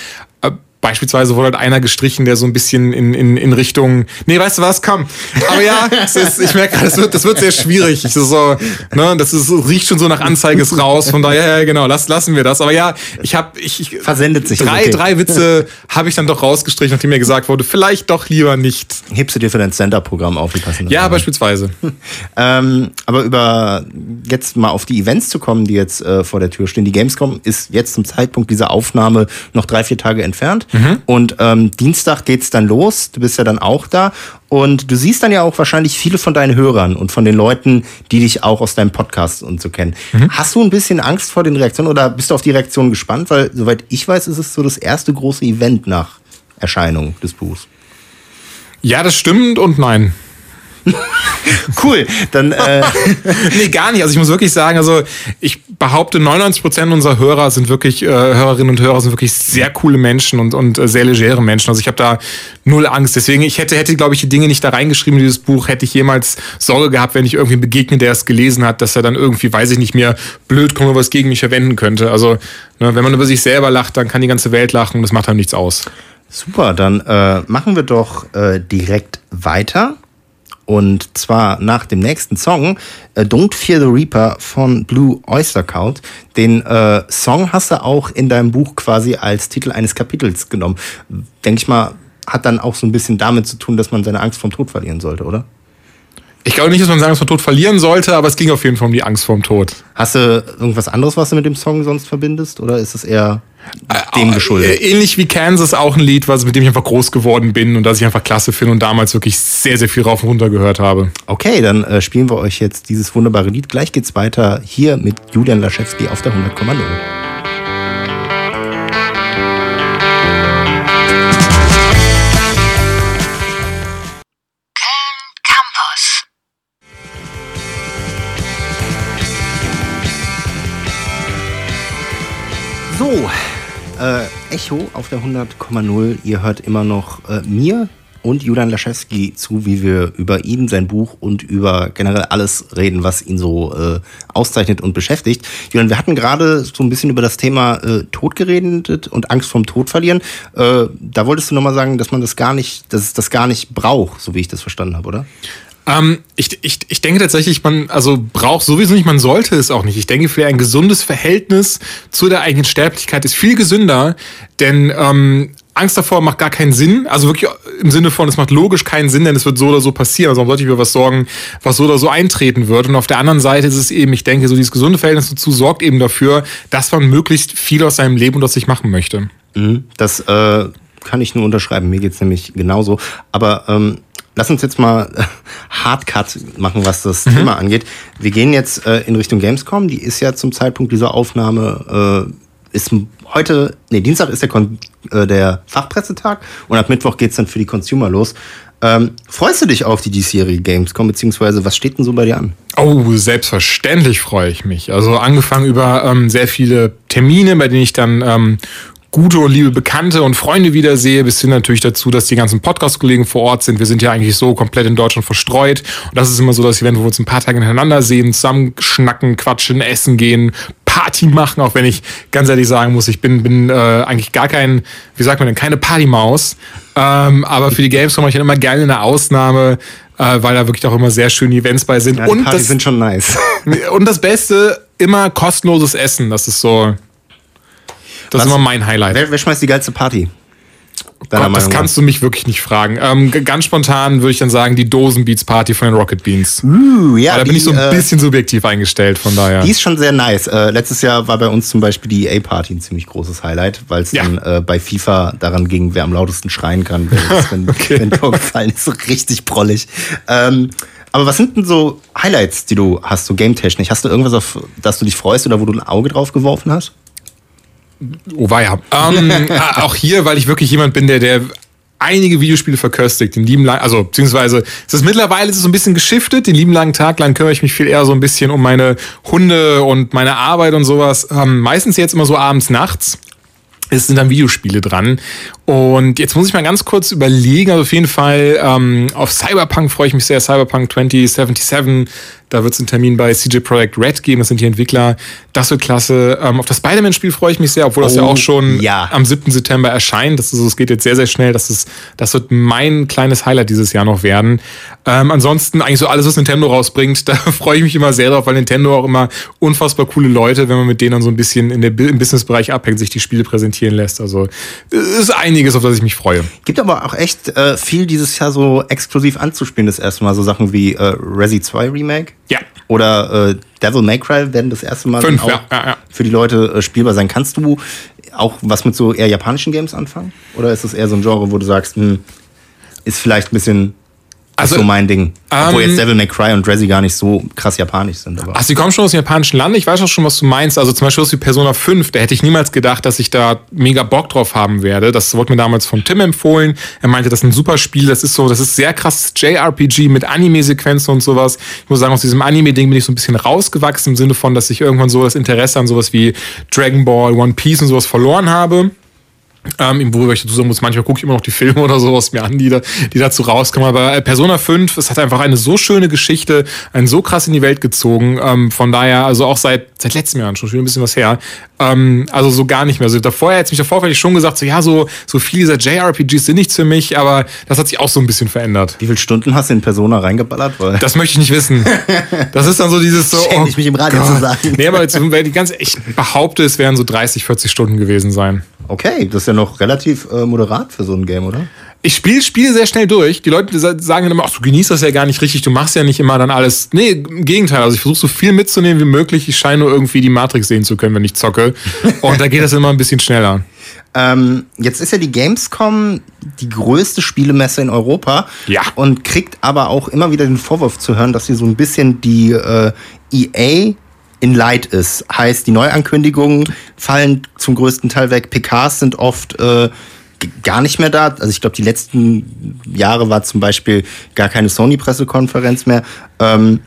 Beispielsweise wurde halt einer gestrichen, der so ein bisschen in, in, in Richtung. Nee, weißt du was? Komm. Aber ja, ist, ich merke gerade, das wird, das wird sehr schwierig. Ich so, ne, das ist, riecht schon so nach Anzeiges raus. Von daher, ja, genau, lass, lassen wir das. Aber ja, ich habe ich, ich Versendet sich, Drei, okay. drei Witze habe ich dann doch rausgestrichen, nachdem mir gesagt wurde, vielleicht doch lieber nicht. Hebst du dir für dein Stand-Up-Programm auf, die passende Ja, Frage. beispielsweise. Ähm, aber über jetzt mal auf die Events zu kommen, die jetzt äh, vor der Tür stehen. Die Gamescom ist jetzt zum Zeitpunkt dieser Aufnahme noch drei, vier Tage entfernt. Und ähm, Dienstag geht's dann los. Du bist ja dann auch da. Und du siehst dann ja auch wahrscheinlich viele von deinen Hörern und von den Leuten, die dich auch aus deinem Podcast und so kennen. Hast du ein bisschen Angst vor den Reaktionen oder bist du auf die Reaktion gespannt? Weil, soweit ich weiß, ist es so das erste große Event nach Erscheinung des Buchs. Ja, das stimmt und nein. Cool, dann äh, nee, gar nicht. Also ich muss wirklich sagen, also ich behaupte, 99% unserer Hörer sind wirklich, äh, Hörerinnen und Hörer sind wirklich sehr coole Menschen und, und äh, sehr legere Menschen. Also ich habe da null Angst. Deswegen, ich hätte, hätte, glaube ich, die Dinge nicht da reingeschrieben in dieses Buch, hätte ich jemals Sorge gehabt, wenn ich irgendwie begegne, der es gelesen hat, dass er dann irgendwie, weiß ich nicht mehr, blöd komme, was gegen mich verwenden könnte. Also, ne, wenn man über sich selber lacht, dann kann die ganze Welt lachen und das macht einem nichts aus. Super, dann äh, machen wir doch äh, direkt weiter. Und zwar nach dem nächsten Song, äh, Don't Fear the Reaper von Blue Oyster Cult. Den äh, Song hast du auch in deinem Buch quasi als Titel eines Kapitels genommen. Denke ich mal, hat dann auch so ein bisschen damit zu tun, dass man seine Angst vom Tod verlieren sollte, oder? Ich glaube nicht, dass man Angst vor Tod verlieren sollte, aber es ging auf jeden Fall um die Angst vor dem Tod. Hast du irgendwas anderes, was du mit dem Song sonst verbindest? Oder ist es eher dem Äh, geschuldet? ähnlich wie Kansas auch ein Lied, was, mit dem ich einfach groß geworden bin und das ich einfach klasse finde und damals wirklich sehr, sehr viel rauf und runter gehört habe. Okay, dann äh, spielen wir euch jetzt dieses wunderbare Lied. Gleich geht's weiter hier mit Julian Laschewski auf der 100,0. Äh, Echo auf der 100,0. Ihr hört immer noch äh, mir und Julian Laschewski zu, wie wir über ihn, sein Buch und über generell alles reden, was ihn so äh, auszeichnet und beschäftigt. Julian, wir hatten gerade so ein bisschen über das Thema äh, Tod geredet und Angst vom Tod verlieren. Äh, da wolltest du nochmal sagen, dass man das gar nicht, dass es das gar nicht braucht, so wie ich das verstanden habe, oder? Ähm, ich, ich, ich denke tatsächlich, man also braucht sowieso nicht, man sollte es auch nicht. Ich denke, für ein gesundes Verhältnis zu der eigenen Sterblichkeit ist viel gesünder, denn ähm, Angst davor macht gar keinen Sinn. Also wirklich im Sinne von, es macht logisch keinen Sinn, denn es wird so oder so passieren. Also man sollte über was sorgen, was so oder so eintreten wird. Und auf der anderen Seite ist es eben, ich denke, so dieses gesunde Verhältnis dazu sorgt eben dafür, dass man möglichst viel aus seinem Leben und aus sich machen möchte. Das äh, kann ich nur unterschreiben. Mir geht's nämlich genauso. Aber ähm, lass uns jetzt mal äh, Hardcut machen, was das Thema angeht. Wir gehen jetzt äh, in Richtung Gamescom. Die ist ja zum Zeitpunkt dieser Aufnahme äh, ist heute, nee, Dienstag ist der, Kon äh, der Fachpressetag und ab Mittwoch geht's dann für die Consumer los. Ähm, freust du dich auf die diesjährige Gamescom, beziehungsweise was steht denn so bei dir an? Oh, selbstverständlich freue ich mich. Also angefangen über ähm, sehr viele Termine, bei denen ich dann ähm, gute und liebe Bekannte und Freunde wiedersehe, bis hin natürlich dazu, dass die ganzen Podcast-Kollegen vor Ort sind. Wir sind ja eigentlich so komplett in Deutschland verstreut. Und das ist immer so das Event, wo wir uns ein paar Tage hintereinander sehen, zusammen schnacken, quatschen, essen gehen, Party machen, auch wenn ich ganz ehrlich sagen muss, ich bin, bin äh, eigentlich gar kein, wie sagt man denn, keine Partymaus. Ähm, aber für die Games mache ich dann immer gerne eine Ausnahme, äh, weil da wirklich auch immer sehr schöne Events bei sind. Ja, die und Partys das, sind schon nice. und das Beste, immer kostenloses Essen. Das ist so. Das Was- ist immer mein Highlight. wer, wer schmeißt die geilste Party? deiner Gott, das kannst du mich wirklich nicht fragen. Ähm, ganz spontan würde ich dann sagen, die Dosenbeats Party von den Rocket Beans. Uh, ja, da bin die, ich so ein äh, bisschen subjektiv eingestellt, von daher. Die ist schon sehr nice. Äh, letztes Jahr war bei uns zum Beispiel die EA-Party ein ziemlich großes Highlight, weil es Ja. dann äh, bei FIFA daran ging, wer am lautesten schreien kann, jetzt, wenn, Okay. wenn Tor gefallen ist. So richtig prollig. Ähm, aber was sind denn so Highlights, die du hast, so game-technisch? Hast du irgendwas, auf das du dich freust oder wo du ein Auge drauf geworfen hast? Oh weia. Ähm, äh, auch hier, weil ich wirklich jemand bin, der, der einige Videospiele verköstigt. Den lieben lang, also beziehungsweise es ist mittlerweile ist es so ein bisschen geschiftet. Den lieben langen Tag lang kümmere ich mich viel eher so ein bisschen um meine Hunde und meine Arbeit und sowas. Ähm, meistens jetzt immer so abends, nachts. Es sind dann Videospiele dran. Und jetzt muss ich mal ganz kurz überlegen. Also auf jeden Fall ähm, auf Cyberpunk freue ich mich sehr. Cyberpunk 2077. Da wird es einen Termin bei CJ Projekt Red geben. Das sind die Entwickler. Das wird klasse. Ähm, auf das Spider-Man-Spiel freue ich mich sehr, obwohl das ja Oh, auch schon ja. am 7. September erscheint. Das, ist, es geht jetzt sehr, sehr schnell. Das, ist, das wird mein kleines Highlight dieses Jahr noch werden. Ähm, ansonsten eigentlich so alles, was Nintendo rausbringt, da freue ich mich immer sehr drauf, weil Nintendo auch immer unfassbar coole Leute, wenn man mit denen dann so ein bisschen in der, im Businessbereich abhängt, sich die Spiele präsentieren lässt. Also es ist einiges, auf das ich mich freue. Gibt aber auch echt äh, viel dieses Jahr so exklusiv anzuspielen, das erste Mal. So Sachen wie äh, Resi 2 Remake. Ja. Oder äh, Devil May Cry werden das erste Mal Fünf, auch ja, ja, ja. für die Leute äh, spielbar sein. Kannst du auch was mit so eher japanischen Games anfangen? Oder ist das eher so ein Genre, wo du sagst, hm, ist vielleicht ein bisschen Also, so mein Ding? Obwohl ähm, jetzt Devil May Cry und Resi gar nicht so krass japanisch sind. Aber. Ach, sie kommen schon aus dem japanischen Land. Ich weiß auch schon, was du meinst. Also zum Beispiel aus wie Persona 5. Da hätte ich niemals gedacht, dass ich da mega Bock drauf haben werde. Das wurde mir damals von Tim empfohlen. Er meinte, das ist ein super Spiel. Das ist so, das ist sehr krasses JRPG mit Anime-Sequenzen und sowas. Ich muss sagen, aus diesem Anime-Ding bin ich so ein bisschen rausgewachsen im Sinne von, dass ich irgendwann so das Interesse an sowas wie Dragon Ball, One Piece und sowas verloren habe. Ähm, worüber ich dazu sagen muss, manchmal gucke ich immer noch die Filme oder sowas mir an, die, da, die dazu rauskommen. Aber äh, Persona 5, es hat einfach eine so schöne Geschichte, einen so krass in die Welt gezogen. Ähm, von daher, also auch seit, seit letztem Jahr schon, schon ein bisschen was her. Ähm, also so gar nicht mehr. Also davor hätte mich davor ich schon gesagt, so ja, so, so viele dieser JRPGs sind nichts für mich, aber das hat sich auch so ein bisschen verändert. Wie viele Stunden hast du in Persona reingeballert? Weil Das möchte ich nicht wissen. Das ist dann so dieses so. Schäm ich mich im Radio zu sagen. Nee, aber jetzt, weil die ganz, ich behaupte, es wären so 30, 40 Stunden gewesen sein. Okay, das ist ja noch relativ äh, moderat für so ein Game, oder? Ich spiele Spiele sehr schnell durch. Die Leute sa- sagen dann immer, ach, du genießt das ja gar nicht richtig, du machst ja nicht immer dann alles. Nee, im Gegenteil. Also ich versuche so viel mitzunehmen wie möglich. Ich scheine nur irgendwie die Matrix sehen zu können, wenn ich zocke. Und da geht das immer ein bisschen schneller. Ähm, jetzt ist ja die Gamescom die größte Spielemesse in Europa. Ja. Und kriegt aber auch immer wieder den Vorwurf zu hören, dass sie so ein bisschen die äh, EA in Light ist. Heißt, die Neuankündigungen fallen zum größten Teil weg. PKs sind oft äh, gar nicht mehr da. Also ich glaube, die letzten Jahre war zum Beispiel gar keine Sony-Pressekonferenz mehr. Ähm,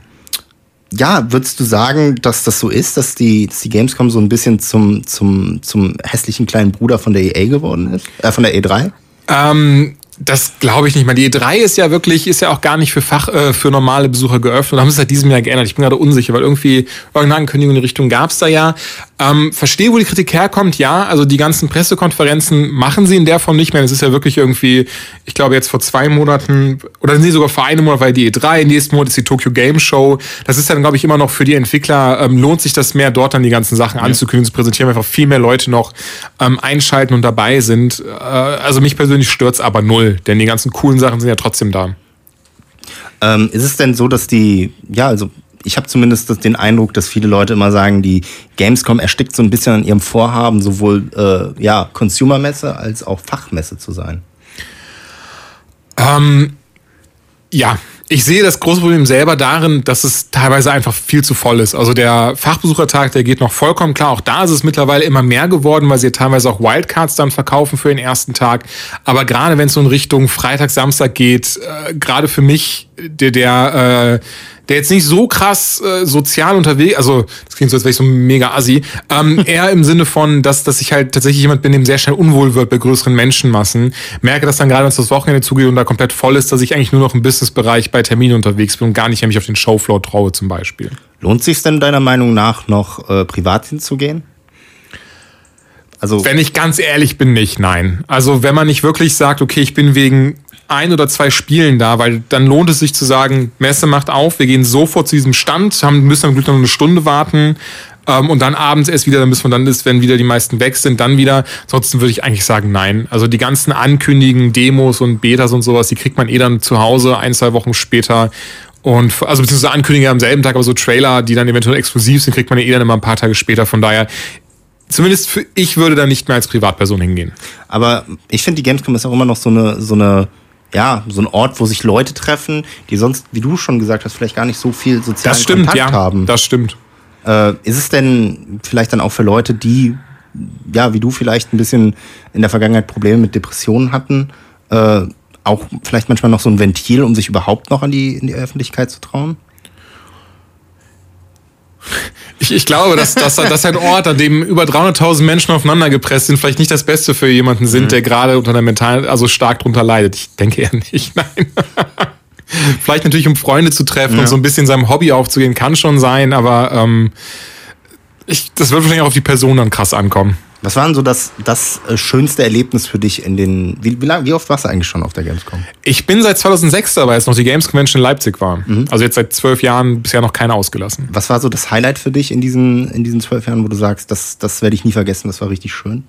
ja, würdest du sagen, dass das so ist, dass die, dass die Gamescom so ein bisschen zum, zum, zum hässlichen kleinen Bruder von der EA geworden ist? Äh, von der E3? Ähm, das glaube ich nicht mal. Die E3 ist ja wirklich, ist ja auch gar nicht für Fach, äh, für normale Besucher geöffnet. Und haben es seit diesem Jahr geändert. Ich bin gerade unsicher, weil irgendwie irgendeine Ankündigung in die Richtung gab es da ja. Ähm, verstehe, wo die Kritik herkommt, ja. Also die ganzen Pressekonferenzen machen sie in der Form nicht mehr. Es ist ja wirklich irgendwie, ich glaube jetzt vor zwei Monaten, oder nee, sogar vor einem Monat war die E3, nächsten Monat ist die Tokyo Game Show. Das ist dann, glaube ich, immer noch für die Entwickler, ähm, lohnt sich das mehr, dort dann die ganzen Sachen anzukündigen, zu präsentieren, weil einfach viel mehr Leute noch ähm, einschalten und dabei sind. Äh, also mich persönlich stört's aber null, denn die ganzen coolen Sachen sind ja trotzdem da. Ähm, ist es denn so, dass die, ja, also ich habe zumindest den Eindruck, dass viele Leute immer sagen, die Gamescom erstickt so ein bisschen an ihrem Vorhaben, sowohl äh, ja, Consumermesse als auch Fachmesse zu sein. Ähm, ja, ich sehe das große Problem selber darin, dass es teilweise einfach viel zu voll ist. Also der Fachbesuchertag, der geht noch vollkommen klar. Auch da ist es mittlerweile immer mehr geworden, weil sie teilweise auch Wildcards dann verkaufen für den ersten Tag. Aber gerade wenn es so in Richtung Freitag, Samstag geht, äh, gerade für mich, der, der, äh, der jetzt nicht so krass äh, sozial unterwegs, also das klingt so, als wäre ich so mega assi, ähm, eher im Sinne von, dass, dass ich halt tatsächlich jemand bin, dem sehr schnell unwohl wird bei größeren Menschenmassen. Merke das dann gerade, wenn es das Wochenende zugeht und da komplett voll ist, dass ich eigentlich nur noch im Businessbereich bei Terminen unterwegs bin und gar nicht mehr mich auf den Showfloor traue zum Beispiel. Lohnt sich denn deiner Meinung nach noch äh, privat hinzugehen? Also Wenn ich ganz ehrlich bin, nicht, nein. Also wenn man nicht wirklich sagt, okay, ich bin wegen ein oder zwei Spielen da, weil dann lohnt es sich zu sagen, Messe macht auf, wir gehen sofort zu diesem Stand, haben, müssen am Glück noch eine Stunde warten. Ähm, und dann abends erst wieder, dann bis man dann ist, wenn wieder die meisten weg sind, dann wieder. Ansonsten würde ich eigentlich sagen, nein. Also die ganzen Ankündigen, Demos und Betas und sowas, die kriegt man eh dann zu Hause ein, zwei Wochen später. Und also beziehungsweise Ankündigungen am selben Tag, aber so Trailer, die dann eventuell exklusiv sind, kriegt man ja eh dann immer ein paar Tage später. Von daher, zumindest für, ich würde da nicht mehr als Privatperson hingehen. Aber ich finde, die Gamescom ist auch immer noch so eine, so eine, ja, so ein Ort, wo sich Leute treffen, die sonst, wie du schon gesagt hast, vielleicht gar nicht so viel sozialen Das stimmt, Kontakt ja. haben. Das stimmt. Äh, ist es denn vielleicht dann auch für Leute, die, ja, wie du vielleicht ein bisschen in der Vergangenheit Probleme mit Depressionen hatten, äh, auch vielleicht manchmal noch so ein Ventil, um sich überhaupt noch an die, in die Öffentlichkeit zu trauen? Ich, ich glaube, dass, dass, dass ein Ort, an dem über 300.000 Menschen aufeinander gepresst sind, vielleicht nicht das Beste für jemanden sind, der gerade unter der mentalen, also stark drunter leidet. Ich denke eher nicht, nein. vielleicht natürlich, um Freunde zu treffen und so ein bisschen seinem Hobby aufzugehen, kann schon sein, aber ähm, ich, das wird wahrscheinlich auch auf die Person dann krass ankommen. Was war denn so das, das äh, schönste Erlebnis für dich in den, wie, wie, lang, wie oft warst du eigentlich schon auf der Gamescom? Ich bin seit 2006 dabei, als noch die Games Convention in Leipzig war. Also jetzt seit zwölf Jahren bisher noch keine ausgelassen. Was war so das Highlight für dich in diesen, in diesen zwölf Jahren, wo du sagst, das, das werde ich nie vergessen, das war richtig schön?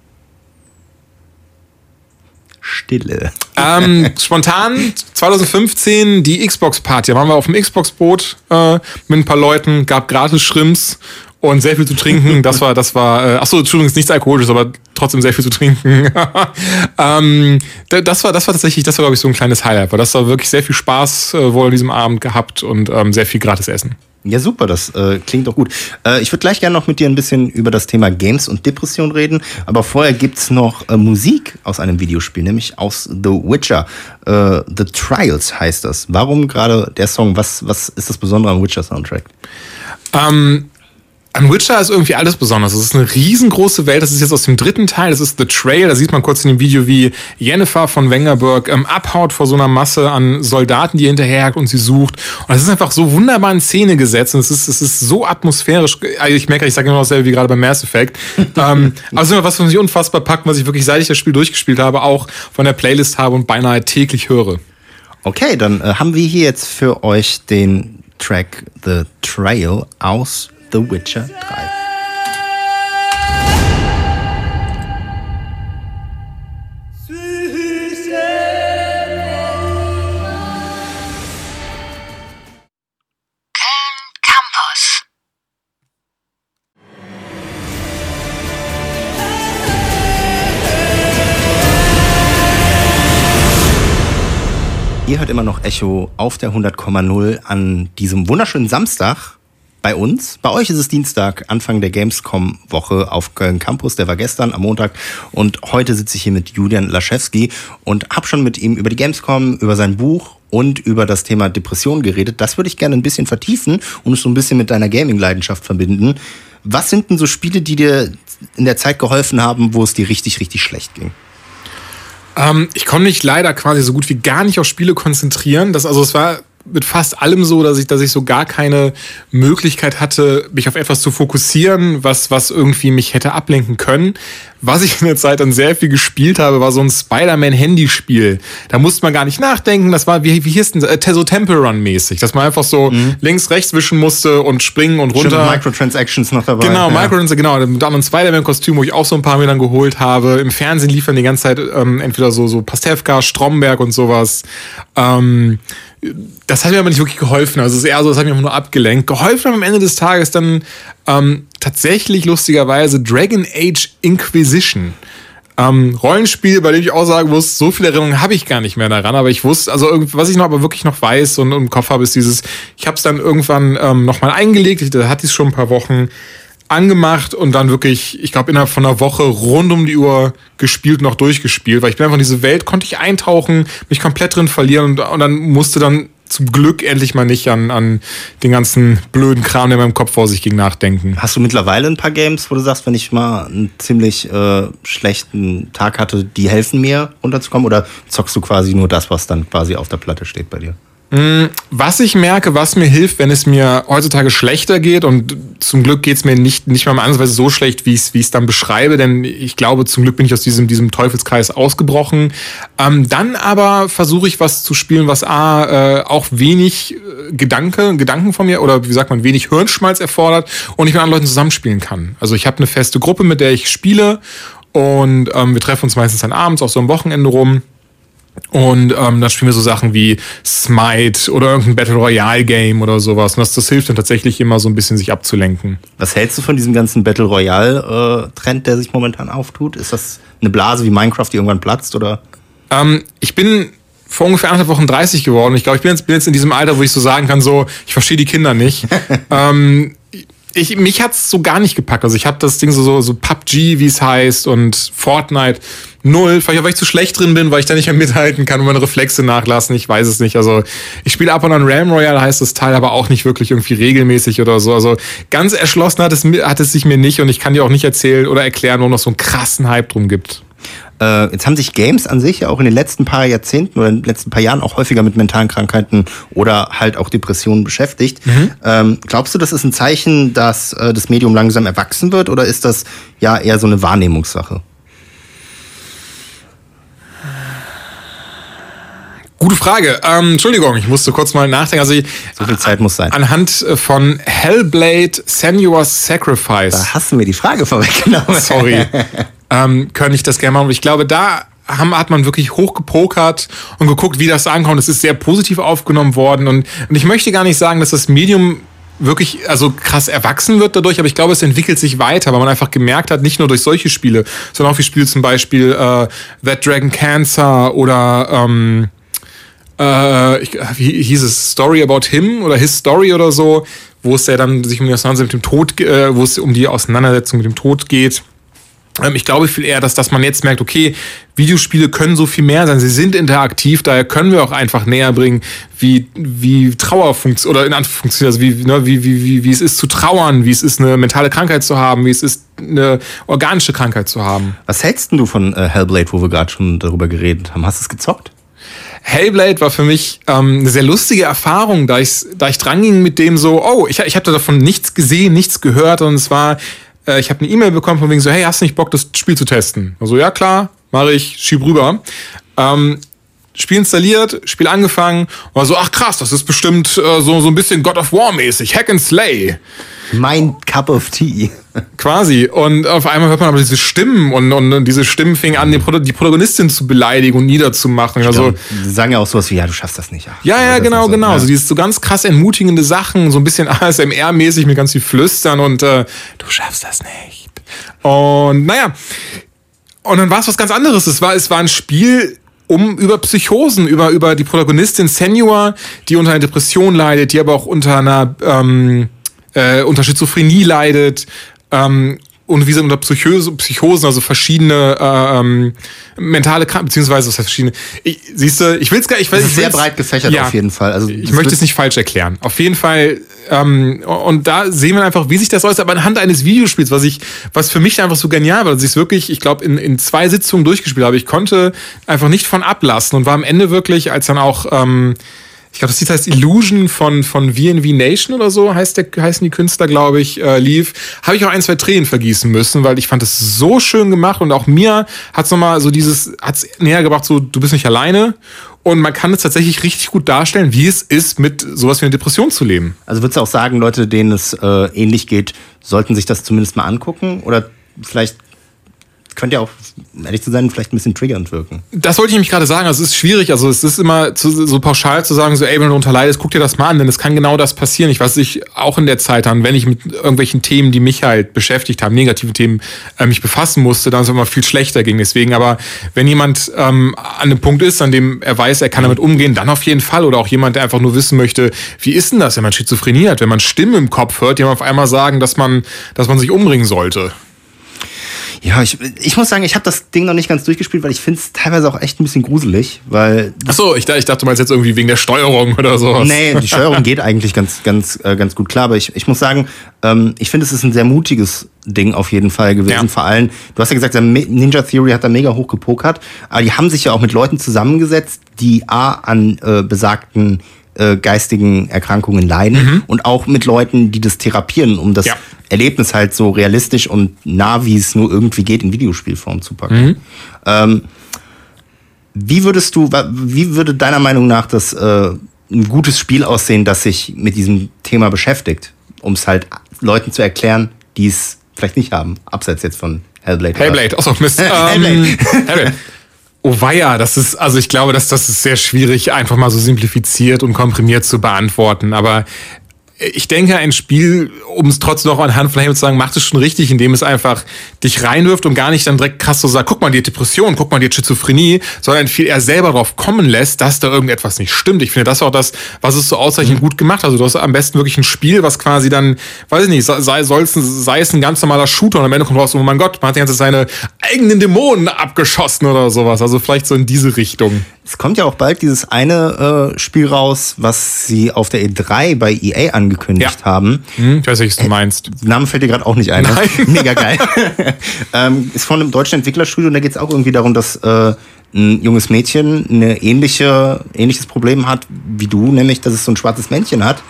Stille. Ähm, spontan 2015 die Xbox Party. Da waren wir auf dem Xbox Boot äh, mit ein paar Leuten, gab gratis Shrimps und sehr viel zu trinken. Das war, das war, äh, achso, Entschuldigung, ist nichts Alkoholisches, aber trotzdem sehr viel zu trinken. ähm, da- das war, das war tatsächlich, das war glaube ich so ein kleines Highlight, weil das war wirklich sehr viel Spaß äh, wohl an diesem Abend gehabt und ähm, sehr viel gratis Essen. Ja, super, das äh, klingt doch gut. Äh, ich würde gleich gerne noch mit dir ein bisschen über das Thema Games und Depression reden, aber vorher gibt's noch äh, Musik aus einem Videospiel, nämlich aus The Witcher. Äh, The Trials heißt das. Warum gerade der Song? Was, was ist das Besondere am Witcher-Soundtrack? Ähm, an Witcher ist irgendwie alles besonders. Es ist eine riesengroße Welt. Das ist jetzt aus dem dritten Teil. Das ist The Trail. Da sieht man kurz in dem Video, wie Jennifer von Wengerberg ähm, abhaut vor so einer Masse an Soldaten, die hinterherjagt und sie sucht. Und es ist einfach so wunderbar in Szene gesetzt. Und es ist, es ist so atmosphärisch. Also ich merke, ich sage immer dasselbe wie gerade bei Mass Effect. ähm, aber es ist immer was, was mich unfassbar packt, was ich wirklich, seit ich das Spiel durchgespielt habe, auch von der Playlist habe und beinahe täglich höre. Okay, dann äh, haben wir hier jetzt für euch den Track The Trail aus The Witcher 3. Campus. Ihr hört immer noch Echo auf der 100,0 an diesem wunderschönen Samstag bei uns. Bei euch ist es Dienstag, Anfang der Gamescom-Woche auf Köln Campus. Der war gestern am Montag. Und heute sitze ich hier mit Julian Laschewski und habe schon mit ihm über die Gamescom, über sein Buch und über das Thema Depression geredet. Das würde ich gerne ein bisschen vertiefen und es so ein bisschen mit deiner Gaming-Leidenschaft verbinden. Was sind denn so Spiele, die dir in der Zeit geholfen haben, wo es dir richtig, richtig schlecht ging? Ähm, ich konnte mich leider quasi so gut wie gar nicht auf Spiele konzentrieren. Das, also es war mit fast allem so, dass ich, dass ich so gar keine Möglichkeit hatte, mich auf etwas zu fokussieren, was, was irgendwie mich hätte ablenken können. Was ich in der Zeit dann sehr viel gespielt habe, war so ein Spider-Man-Handyspiel. Da musste man gar nicht nachdenken. Das war, wie, wie hieß denn, äh, so Temple Run-mäßig, dass man einfach so links, rechts wischen musste und springen und Stimmt, runter. Microtransactions noch dabei. Genau, ja. Microdance, genau. Mit einem Spider-Man-Kostüm, wo ich auch so ein paar mir dann geholt habe. Im Fernsehen liefern die ganze Zeit ähm, entweder so, so Pastewka, Stromberg und sowas. Ähm, das hat mir aber nicht wirklich geholfen. Also es ist eher so, das hat einfach nur abgelenkt. Geholfen mir am Ende des Tages dann ähm, tatsächlich lustigerweise Dragon Age Inquisition. Ähm, Rollenspiel, bei dem ich auch sagen muss, so viele Erinnerungen habe ich gar nicht mehr daran, aber ich wusste, also was ich noch aber wirklich noch weiß und im Kopf habe, ist dieses, ich habe es dann irgendwann ähm, nochmal eingelegt, da hatte ich es schon ein paar Wochen angemacht und dann wirklich, ich glaube, innerhalb von einer Woche rund um die Uhr gespielt und auch durchgespielt, weil ich bin einfach in diese Welt, konnte ich eintauchen, mich komplett drin verlieren und, und dann musste dann zum Glück endlich mal nicht an, an den ganzen blöden Kram, der in meinem Kopf vor sich ging, nachdenken. Hast du mittlerweile ein paar Games, wo du sagst, wenn ich mal einen ziemlich äh, schlechten Tag hatte, die helfen mir runterzukommen? Oder zockst du quasi nur das, was dann quasi auf der Platte steht bei dir? Was ich merke, was mir hilft, wenn es mir heutzutage schlechter geht, und zum Glück geht es mir nicht, nicht mal ansatzweise so schlecht, wie ich es dann beschreibe, denn ich glaube, zum Glück bin ich aus diesem, diesem Teufelskreis ausgebrochen. Ähm, dann aber versuche ich was zu spielen, was A, äh, auch wenig äh, Gedanke, Gedanken von mir oder wie sagt man, wenig Hirnschmalz erfordert und ich mit anderen Leuten zusammenspielen kann. Also ich habe eine feste Gruppe, mit der ich spiele und ähm, wir treffen uns meistens dann abends, auch so am Wochenende rum. Und ähm, dann spielen wir so Sachen wie Smite oder irgendein Battle Royale Game oder sowas. Und das, das hilft dann tatsächlich immer so ein bisschen sich abzulenken. Was hältst du von diesem ganzen Battle Royale-Trend, der sich momentan auftut? Ist das eine Blase wie Minecraft, die irgendwann platzt? Oder? Ähm, ich bin vor ungefähr anderthalb Wochen 30 geworden. Ich glaube, ich bin jetzt, bin jetzt in diesem Alter, wo ich so sagen kann, so, ich verstehe die Kinder nicht. ähm, ich, mich hat's so gar nicht gepackt. Also ich habe das Ding so, so, so PUBG, wie es heißt, und Fortnite null. Vielleicht weil ich zu schlecht drin bin, weil ich da nicht mehr mithalten kann und meine Reflexe nachlassen. Ich weiß es nicht. Also ich spiele ab und an Ram Royale, heißt das Teil, aber auch nicht wirklich irgendwie regelmäßig oder so. Also ganz erschlossen hat es, hat es sich mir nicht und ich kann dir auch nicht erzählen oder erklären, warum noch so einen krassen Hype drum gibt. Äh, jetzt haben sich Games an sich ja auch in den letzten paar Jahrzehnten oder in den letzten paar Jahren auch häufiger mit mentalen Krankheiten oder halt auch Depressionen beschäftigt. Ähm, glaubst du, das ist ein Zeichen, dass äh, das Medium langsam erwachsen wird oder ist das ja eher so eine Wahrnehmungssache? Gute Frage. Ähm, Entschuldigung, ich musste kurz mal nachdenken. Also So viel Zeit muss sein. anhand äh, von Hellblade Senua's Sacrifice. Da hast du mir die Frage vorweggenommen. Sorry. ähm, könnte ich das gerne machen. Und ich glaube, da haben, hat man wirklich hochgepokert und geguckt, wie das ankommt. Es ist sehr positiv aufgenommen worden. Und, und ich möchte gar nicht sagen, dass das Medium wirklich also krass erwachsen wird dadurch, aber ich glaube, es entwickelt sich weiter, weil man einfach gemerkt hat, nicht nur durch solche Spiele, sondern auch wie Spiele zum Beispiel äh, That Dragon Cancer oder ähm, äh, wie hieß es, Story About Him oder His Story oder so, wo es ja dann sich um die Auseinandersetzung mit dem Tod, äh, wo es um die Auseinandersetzung mit dem Tod geht. Ähm, ich glaube viel eher, dass, dass man jetzt merkt, okay, Videospiele können so viel mehr sein, sie sind interaktiv, daher können wir auch einfach näher bringen, wie, wie Trauer funktioniert, oder in Anführungszeichen, also wie, ne, wie, wie, wie, wie es ist zu trauern, wie es ist, eine mentale Krankheit zu haben, wie es ist, eine organische Krankheit zu haben. Was hältst denn du von äh, Hellblade, wo wir gerade schon darüber geredet haben? Hast du es gezockt? Hellblade war für mich ähm, eine sehr lustige Erfahrung, da ich, da ich dran ging mit dem so, oh, ich, ich habe davon nichts gesehen, nichts gehört und es war, äh, ich habe eine E-Mail bekommen von wegen so, hey, hast du nicht Bock, das Spiel zu testen? Also ja, klar, mache ich, schieb rüber. Ähm, Spiel installiert, Spiel angefangen, war so, ach krass, das ist bestimmt äh, so, so ein bisschen God of War mäßig, Hack and Slay. Mein Cup of Tea. Quasi. Und auf einmal hört man aber diese Stimmen und, und, und diese Stimmen fingen an, die, Proto die Protagonistin zu beleidigen und niederzumachen. Also, Die sagen ja auch sowas wie, ja, du schaffst das nicht. Ach, ja, ja, genau, so, genau. ja. So dieses so ganz krass entmutigende Sachen, so ein bisschen ASMR-mäßig mit ganz viel Flüstern und äh, du schaffst das nicht. Und naja, und dann war es was ganz anderes. Es war, es war ein Spiel um über Psychosen, über, über die Protagonistin Senua, die unter einer Depression leidet, die aber auch unter einer ähm, äh, unter Schizophrenie leidet. Ähm, und wie sind unter Psychose, Psychosen, also verschiedene äh, ähm, mentale Krankheiten, beziehungsweise was heißt verschiedene. Ich, siehst du, ich will es gar ich, Das ist sehr breit gefächert Ja. auf jeden Fall. Also, Ich möchte es nicht falsch erklären. Auf jeden Fall, ähm, und da sehen wir einfach, wie sich das äußert, aber anhand eines Videospiels, was ich, was für mich einfach so genial war, dass ich es wirklich, ich glaube, in, in zwei Sitzungen durchgespielt habe. Ich konnte einfach nicht von ablassen und war am Ende wirklich, als dann auch, ähm, ich glaube, das Lied heißt Illusion von, von VNV Nation oder so, heißt der, heißen die Künstler, glaube ich, äh, lief, habe ich auch ein, zwei Tränen vergießen müssen, weil ich fand es so schön gemacht und auch mir hat's nochmal so dieses, hat's näher gebracht, so, du bist nicht alleine und man kann es tatsächlich richtig gut darstellen, wie es ist, mit sowas wie einer Depression zu leben. Also würdest du auch sagen, Leute, denen es äh, ähnlich geht, sollten sich das zumindest mal angucken? Oder vielleicht könnte ja auch, ehrlich zu sein, vielleicht ein bisschen triggernd wirken. Das wollte ich nämlich gerade sagen. Also es ist schwierig. Also es ist immer zu, so pauschal zu sagen, so, ey, wenn du darunter leidest, guck dir das mal an, denn es kann genau das passieren. Ich weiß nicht, auch in der Zeit dann, wenn ich mit irgendwelchen Themen, die mich halt beschäftigt haben, negative Themen, äh, mich befassen musste, dann ist es immer viel schlechter ging. Deswegen, aber wenn jemand ähm, an einem Punkt ist, an dem er weiß, er kann damit umgehen, dann auf jeden Fall. Oder auch jemand, der einfach nur wissen möchte, wie ist denn das, wenn man Schizophrenie hat, wenn man Stimmen im Kopf hört, die man auf einmal sagen, dass man, dass man sich umbringen sollte. Ja, ich, ich muss sagen, ich habe das Ding noch nicht ganz durchgespielt, weil ich finde es teilweise auch echt ein bisschen gruselig, weil Achso, ich, ich dachte, du meinst jetzt irgendwie wegen der Steuerung oder sowas. Nee, die Steuerung geht eigentlich ganz, ganz, äh, ganz gut klar. Aber ich, ich muss sagen, ähm, ich finde, es ist ein sehr mutiges Ding auf jeden Fall gewesen. Ja. Vor allem, du hast ja gesagt, Ninja Theory hat da mega hoch gepokert. Aber die haben sich ja auch mit Leuten zusammengesetzt, die A, an äh, besagten äh, geistigen Erkrankungen leiden und auch mit Leuten, die das therapieren, um das Ja. Erlebnis halt so realistisch und nah, wie es nur irgendwie geht, in Videospielform zu packen. Ähm, wie würdest du, wie würde deiner Meinung nach das äh, ein gutes Spiel aussehen, das sich mit diesem Thema beschäftigt, um es halt Leuten zu erklären, die es vielleicht nicht haben, abseits jetzt von Hellblade. Hellblade, achso, Mist. ähm, Hellblade. Oh weia, das ist, also ich glaube, dass das ist sehr schwierig, einfach mal so simplifiziert und komprimiert zu beantworten. Aber ich denke, ein Spiel, um es trotzdem noch anhand von Hellblade zu sagen, macht es schon richtig, indem es einfach dich reinwirft und gar nicht dann direkt krass so sagt, guck mal, die Depression, guck mal, die Schizophrenie, sondern viel eher selber drauf kommen lässt, dass da irgendetwas nicht stimmt. Ich finde, das ist auch das, was es so ausreichend gut gemacht hat. Also du hast am besten wirklich ein Spiel, was quasi dann, weiß ich nicht, sei, soll's, sei es ein ganz normaler Shooter und am Ende kommt raus, oh mein Gott, man hat die ganze Zeit seine eigenen Dämonen abgeschossen oder sowas. Also vielleicht so in diese Richtung. Es kommt ja auch bald dieses eine äh, Spiel raus, was sie auf der E3 bei EA angekündigt Ja. haben. Hm? Ich weiß nicht, was du meinst. Name fällt dir gerade auch nicht ein. Ne? Mega geil. ähm, ist von einem deutschen Entwicklerstudio und da geht es auch irgendwie darum, dass äh, ein junges Mädchen eine ähnliche, ähnliches Problem hat wie du, nämlich dass es so ein schwarzes Männchen hat,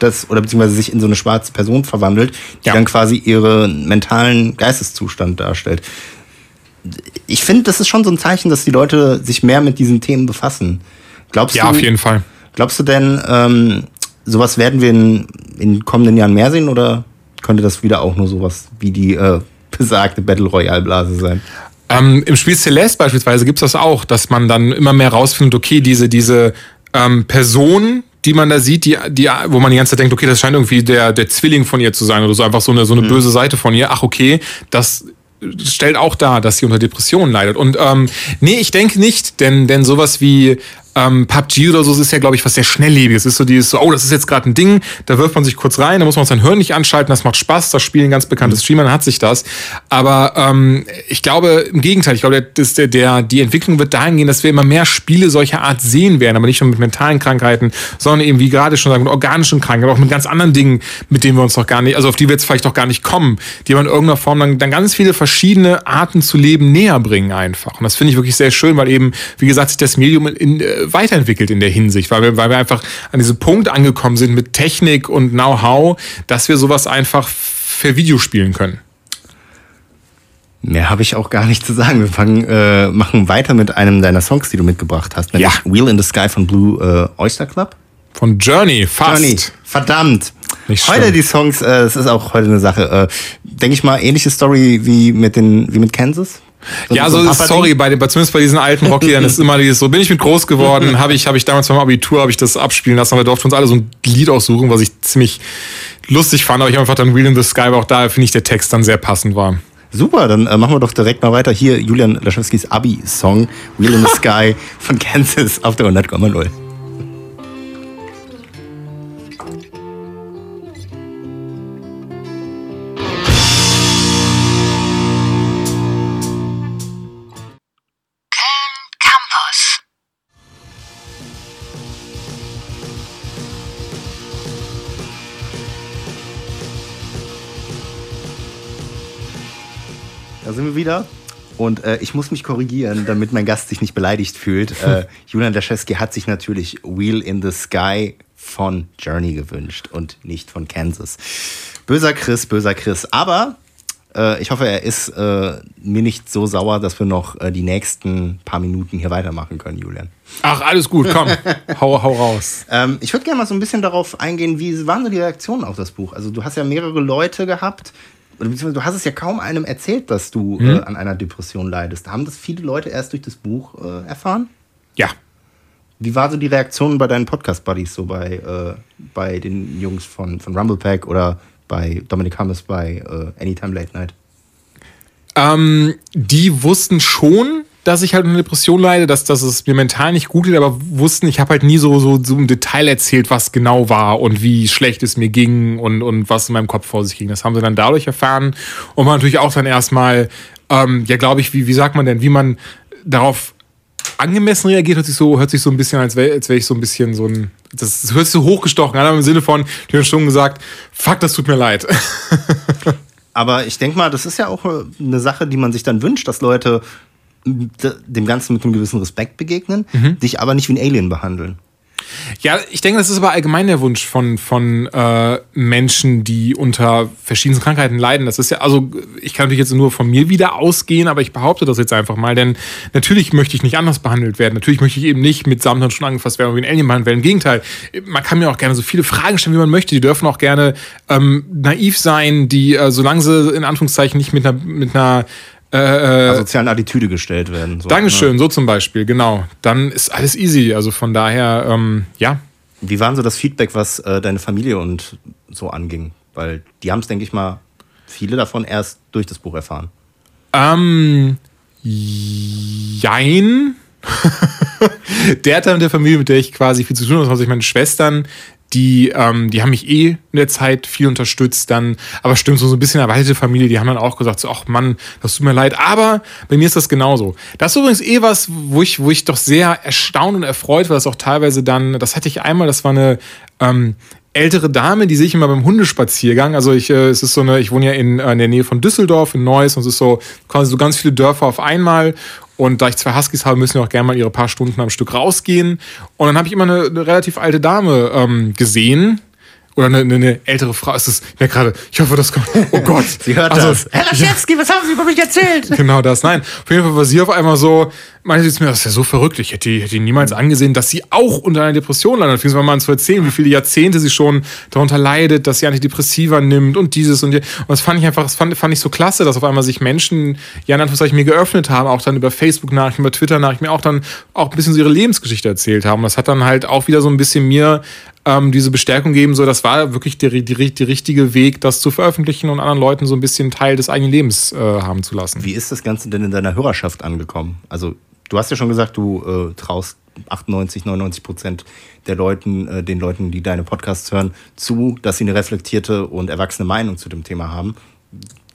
das, oder beziehungsweise sich in so eine schwarze Person verwandelt, die Ja. dann quasi ihren mentalen Geisteszustand darstellt. Ich finde, das ist schon so ein Zeichen, dass die Leute sich mehr mit diesen Themen befassen. Glaubst Ja, du, auf jeden Fall. Glaubst du denn, ähm, sowas werden wir in, in kommenden Jahren mehr sehen oder könnte das wieder auch nur sowas wie die äh, besagte Battle Royale Blase sein? Ähm, Im Spiel Celeste beispielsweise gibt's das auch, dass man dann immer mehr rausfindet, okay, diese, diese ähm, Person, die man da sieht, die, die, wo man die ganze Zeit denkt, okay, das scheint irgendwie der, der Zwilling von ihr zu sein oder so, einfach so eine, so eine böse Seite von ihr. Ach, okay, das stellt auch dar, dass sie unter Depressionen leidet. Und ähm, nee, ich denke nicht, denn, denn sowas wie ähm, PUBG oder so das ist ja, glaube ich, was sehr schnelllebiges. Es ist so dieses, so, oh, das ist jetzt gerade ein Ding, da wirft man sich kurz rein, da muss man sein Hirn nicht anschalten, das macht Spaß, das Spiel ein ganz bekanntes Streamer, dann hat sich das. Aber ähm, ich glaube, im Gegenteil, ich glaube, der, das, der, der, die Entwicklung wird dahin gehen, dass wir immer mehr Spiele solcher Art sehen werden, aber nicht nur mit mentalen Krankheiten, sondern eben, wie gerade schon sagen, mit organischen Krankheiten, aber auch mit ganz anderen Dingen, mit denen wir uns noch gar nicht, also auf die wir jetzt vielleicht auch gar nicht kommen, die man in irgendeiner Form dann, dann ganz viele verschiedene Arten zu leben näher bringen einfach. Und das finde ich wirklich sehr schön, weil eben, wie gesagt, sich das Medium in, äh, weiterentwickelt in der Hinsicht, weil wir, weil wir einfach an diesem Punkt angekommen sind mit Technik und Know-how, dass wir sowas einfach für Videospielen können. Mehr habe ich auch gar nicht zu sagen. Wir fangen, äh, machen weiter mit einem deiner Songs, die du mitgebracht hast, nämlich Ja. Wheel in the Sky von Blue äh, Oyster Club. Von Journey, fast. Johnny, verdammt. Nicht heute schlimm. die Songs, äh, das ist auch heute eine Sache. Äh, Denke ich mal, ähnliche Story wie mit den, wie mit Kansas. Ja, so, ist, Papa-Ding? sorry, bei, den- zumindest bei diesen alten Rockliedern ist immer dieses, so bin ich mit groß geworden, habe ich, hab ich damals beim Abitur, habe ich das abspielen lassen, aber wir durften uns alle so ein Lied aussuchen, was ich ziemlich lustig fand, aber ich hab einfach dann Wheel in the Sky, weil auch da finde ich der Text dann sehr passend war. Super, dann äh, machen wir doch direkt mal weiter. Hier Julian Laschewskis Abi-Song Wheel in the Sky von Kansas auf der 100,0. Wieder. Und äh, ich muss mich korrigieren, damit mein Gast sich nicht beleidigt fühlt. Äh, Julian Laschewski hat sich natürlich Wheel in the Sky von Journey gewünscht und nicht von Kansas. Böser Chris, böser Chris. Aber äh, ich hoffe, er ist äh, mir nicht so sauer, dass wir noch äh, die nächsten paar Minuten hier weitermachen können, Julian. Ach, alles gut, komm, hau, hau raus. Ähm, ich würde gerne mal so ein bisschen darauf eingehen, wie waren so die Reaktionen auf das Buch? Also du hast ja mehrere Leute gehabt, beziehungsweise du hast es ja kaum einem erzählt, dass du äh, an einer Depression leidest. Haben das viele Leute erst durch das Buch äh, erfahren? Ja. Wie war so die Reaktion bei deinen Podcast-Buddies, so bei, äh, bei den Jungs von, von Rumblepack oder bei Dominic Hammes bei äh, Anytime Late Night? Ähm, die wussten schon, dass ich halt eine Depression leide, dass, dass es mir mental nicht gut geht, aber wussten, ich habe halt nie so, so, so im Detail erzählt, was genau war und wie schlecht es mir ging und, und was in meinem Kopf vor sich ging. Das haben sie dann dadurch erfahren und man natürlich auch dann erstmal, ähm, ja, glaube ich, wie, wie sagt man denn, wie man darauf angemessen reagiert, hört sich so, hört sich so ein bisschen, als wäre als wär ich so ein bisschen so ein, das, hört sich so hochgestochen an, aber im Sinne von, die haben schon gesagt, fuck, das tut mir leid. Aber ich denke mal, das ist ja auch äh, eine Sache, die man sich dann wünscht, dass Leute dem Ganzen mit einem gewissen Respekt begegnen, dich aber nicht wie ein Alien behandeln. Ja, ich denke, das ist aber allgemein der Wunsch von, von äh, Menschen, die unter verschiedenen Krankheiten leiden. Das ist ja, also ich kann natürlich jetzt nur von mir wieder ausgehen, aber ich behaupte das jetzt einfach mal, denn natürlich möchte ich nicht anders behandelt werden. Natürlich möchte ich eben nicht mit Samthandschuhen angefasst werden wie ein Alien behandelt werden. Im Gegenteil, man kann mir auch gerne so viele Fragen stellen, wie man möchte. Die dürfen auch gerne ähm, naiv sein, die, äh, solange sie in Anführungszeichen nicht mit einer, mit einer äh, äh, sozialen Attitüde gestellt werden. So, Dankeschön, ne? so zum Beispiel, genau. Dann ist alles easy. Also von daher, ähm, ja. Wie war denn so das Feedback, was äh, deine Familie und so anging? Weil die haben es, denke ich mal, viele davon erst durch das Buch erfahren. Ähm, jein. der Teil der Familie, mit der ich quasi viel zu tun habe, also ich meine Schwestern, die, ähm, die haben mich eh in der Zeit viel unterstützt, dann, aber stimmt, so, ein bisschen erweiterte Familie, die haben dann auch gesagt, so, ach Mann, das tut mir leid, aber bei mir ist das genauso. Das ist übrigens eh was, wo ich, wo ich doch sehr erstaunt und erfreut war, dass auch teilweise dann, das hatte ich einmal, das war eine, ähm, ältere Dame, die sehe ich immer beim Hundespaziergang. Also ich, äh, es ist so eine, ich wohne ja in, äh, in der Nähe von Düsseldorf, in Neuss, und es ist so quasi so ganz viele Dörfer auf einmal. Und da ich zwei Huskies habe, müssen wir auch gerne mal ihre paar Stunden am Stück rausgehen. Und dann habe ich immer eine, eine relativ alte Dame ähm, gesehen. Oder eine, eine, ältere Frau. Es ist ja gerade, ich hoffe, das kommt. Oh Gott. Sie hört Also, das. Herr Laschewski, was haben Sie über mich erzählt? Genau das. Nein, auf jeden Fall war sie auf einmal so, meinte sie mir, das ist ja so verrückt. Ich hätte, hätte niemals angesehen, dass sie auch unter einer Depression landet. Fing sie mal an zu erzählen, wie viele Jahrzehnte sie schon darunter leidet, dass sie Antidepressiva nimmt und dieses und je- und das fand ich einfach, das fand, fand ich so klasse, dass auf einmal sich Menschen, ja, in Anführungszeichen mir geöffnet haben, auch dann über Facebook-Nachrichten, über Twitter-Nachrichten, mir auch dann auch ein bisschen so ihre Lebensgeschichte erzählt haben. Das hat dann halt auch wieder so ein bisschen mir ähm, diese Bestärkung gegeben, so das war wirklich der, die, die richtige Weg, das zu veröffentlichen und anderen Leuten so ein bisschen Teil des eigenen Lebens äh, haben zu lassen. Wie ist das Ganze denn in deiner Hörerschaft angekommen? Also, du hast ja schon gesagt, du äh, traust 98, 99 Prozent der Leuten, äh, den Leuten, die deine Podcasts hören, zu, dass sie eine reflektierte und erwachsene Meinung zu dem Thema haben.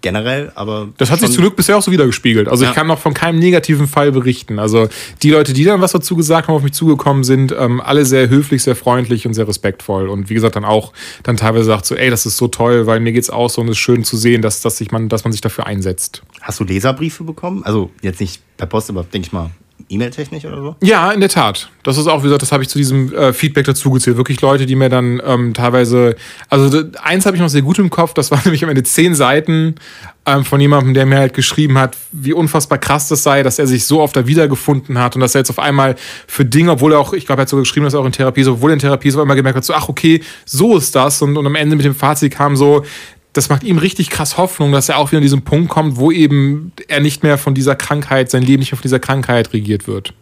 Generell, aber. Das hat sich zum Glück bisher auch so wiedergespiegelt. Also Ja. ich kann noch von keinem negativen Fall berichten. Also die Leute, die dann was dazu gesagt haben, auf mich zugekommen sind, ähm, alle sehr höflich, sehr freundlich und sehr respektvoll. Und wie gesagt, dann auch dann teilweise sagt so, ey, das ist so toll, weil mir geht's auch so und es ist schön zu sehen, dass, dass, sich man, dass man sich dafür einsetzt. Hast du Leserbriefe bekommen? Also, jetzt nicht per Post, aber denke ich mal, E-Mail-technisch oder so? Ja, in der Tat. Das ist auch, wie gesagt, das habe ich zu diesem äh, Feedback dazu gezählt. Wirklich Leute, die mir dann ähm, teilweise, also eins habe ich noch sehr gut im Kopf, das war nämlich am Ende zehn Seiten ähm, von jemandem, der mir halt geschrieben hat, wie unfassbar krass das sei, dass er sich so oft da wiedergefunden hat und dass er jetzt auf einmal für Dinge, obwohl er auch, ich glaube, er hat sogar geschrieben, dass er auch in Therapie ist, obwohl er in Therapie ist, auf einmal gemerkt hat, so, ach okay, so ist das. Und, und am Ende mit dem Fazit kam so, das macht ihm richtig krass Hoffnung, dass er auch wieder an diesen Punkt kommt, wo eben er nicht mehr von dieser Krankheit, sein Leben nicht mehr von dieser Krankheit regiert wird.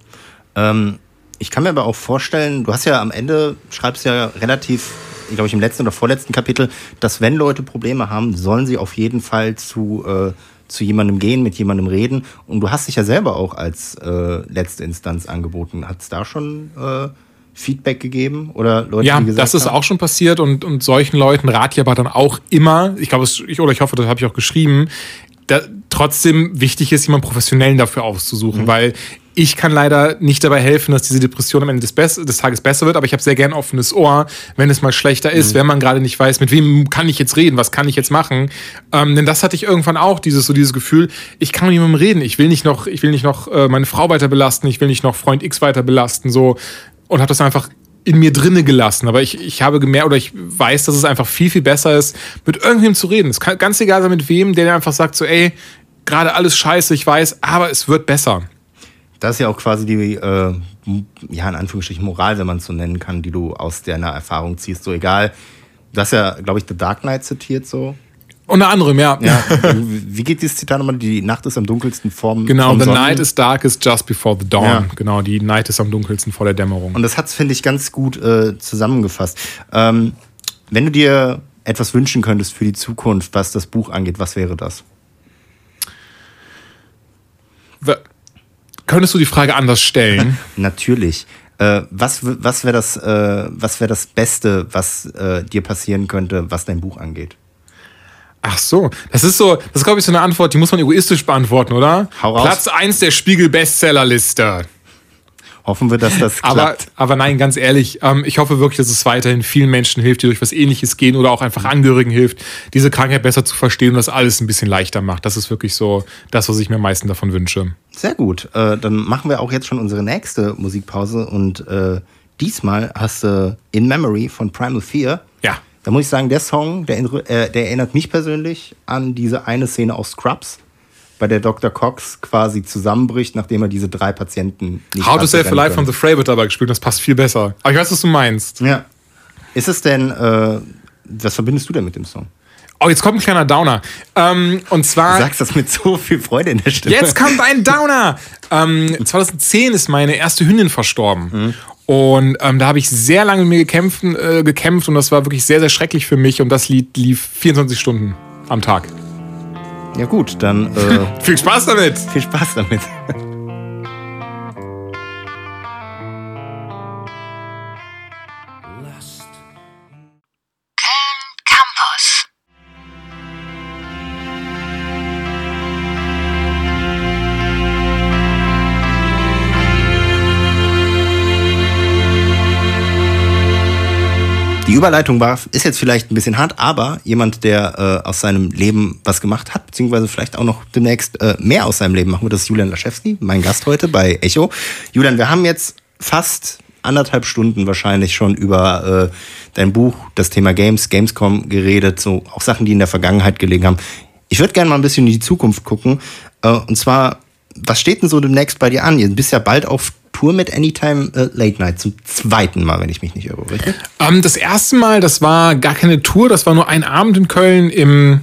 Ähm, ich kann mir aber auch vorstellen, du hast ja am Ende, schreibst ja relativ, ich glaube im letzten oder vorletzten Kapitel, dass wenn Leute Probleme haben, sollen sie auf jeden Fall zu, äh, zu jemandem gehen, mit jemandem reden. Und du hast dich ja selber auch als äh, letzte Instanz angeboten. Hat es da schon äh, Feedback gegeben? Oder Leute, Ja, die gesagt das ist haben, auch schon passiert und, und solchen Leuten rate ich aber dann auch immer, ich glaube, es- ich, oder ich hoffe, das habe ich auch geschrieben, da, trotzdem wichtig ist, jemanden Professionellen dafür auszusuchen, Mhm. weil ich kann leider nicht dabei helfen, dass diese Depression am Ende des, Bess des Tages besser wird, aber ich habe sehr gern offenes Ohr, wenn es mal schlechter ist, Mhm. wenn man gerade nicht weiß, mit wem kann ich jetzt reden, was kann ich jetzt machen. Ähm, denn das hatte ich irgendwann auch, dieses, so dieses Gefühl, ich kann mit jemandem reden, ich will nicht noch, ich will nicht noch äh, meine Frau weiter belasten, ich will nicht noch Freund X weiter belasten, so und habe das einfach in mir drinne gelassen. Aber ich, ich habe gemerkt oder ich weiß, dass es einfach viel, viel besser ist, mit irgendwem zu reden. Es kann ganz egal sein, mit wem, der einfach sagt, so, ey, gerade alles scheiße, ich weiß, aber es wird besser. Das ist ja auch quasi die, äh, ja, in Anführungsstrichen Moral, wenn man es so nennen kann, die du aus deiner Erfahrung ziehst. So egal. Du hast ja, glaube ich, The Dark Knight zitiert so. Unter anderem, ja. Ja. Wie geht dieses Zitat nochmal? Die Nacht ist am dunkelsten vorm Genau, vom the Sonnen- night is darkest just before the dawn. Ja. Genau, die Night ist am dunkelsten vor der Dämmerung. Und das hat finde ich, ganz gut äh, zusammengefasst. Ähm, wenn du dir etwas wünschen könntest für die Zukunft, was das Buch angeht, was wäre das? W- Könntest du die Frage anders stellen? Natürlich. Äh, was was wäre das, äh, was wär das Beste, was äh, dir passieren könnte, was dein Buch angeht? Ach so, das ist so, das ist glaube ich so eine Antwort, die muss man egoistisch beantworten, oder? Hau raus. Platz 1 der Spiegel Bestsellerliste. Hoffen wir, dass das Aber, klappt. aber nein, ganz ehrlich, ähm, ich hoffe wirklich, dass es weiterhin vielen Menschen hilft, die durch was ähnliches gehen oder auch einfach Angehörigen hilft, diese Krankheit besser zu verstehen und das alles ein bisschen leichter macht. Das ist wirklich so das, was ich mir am meisten davon wünsche. Sehr gut. Äh, dann machen wir auch jetzt schon unsere nächste Musikpause und äh, diesmal hast du In Memory von Primal Fear. Ja. Da muss ich sagen, der Song, der, äh, der erinnert mich persönlich an diese eine Szene aus Scrubs, bei der Dr. Cox quasi zusammenbricht, nachdem er diese drei Patienten nicht How to Save Alive von können. The Fray wird dabei gespielt, das passt viel besser. Aber ich weiß, was du meinst. Ja. Ist es denn, äh, was verbindest du denn mit dem Song? Oh, jetzt kommt ein kleiner Downer. Ähm, und Du zwar. sagst das mit so viel Freude in der Stimme. Jetzt kommt ein Downer. Ähm, 2010 ist meine erste Hündin verstorben. Und ähm, da habe ich sehr lange mit mir gekämpft, äh, gekämpft und das war wirklich sehr, sehr schrecklich für mich. Und das Lied lief 24 Stunden am Tag. Ja gut, dann äh, Viel Spaß damit! viel Spaß damit. Überleitung war, ist jetzt vielleicht ein bisschen hart, aber jemand, der äh, aus seinem Leben was gemacht hat, beziehungsweise vielleicht auch noch demnächst äh, mehr aus seinem Leben machen wird, das ist Julian Laschewski, mein Gast heute bei Echo. Julian, wir haben jetzt fast anderthalb Stunden wahrscheinlich schon über äh, dein Buch, das Thema Games, Gamescom geredet, so auch Sachen, die in der Vergangenheit gelegen haben. Ich würde gerne mal ein bisschen in die Zukunft gucken. Äh, und zwar, was steht denn so demnächst bei dir an? Du bist ja bald auf Tour mit Anytime äh, Late Night, zum zweiten Mal, wenn ich mich nicht irre? Ähm, das erste Mal, das war gar keine Tour, das war nur ein Abend in Köln im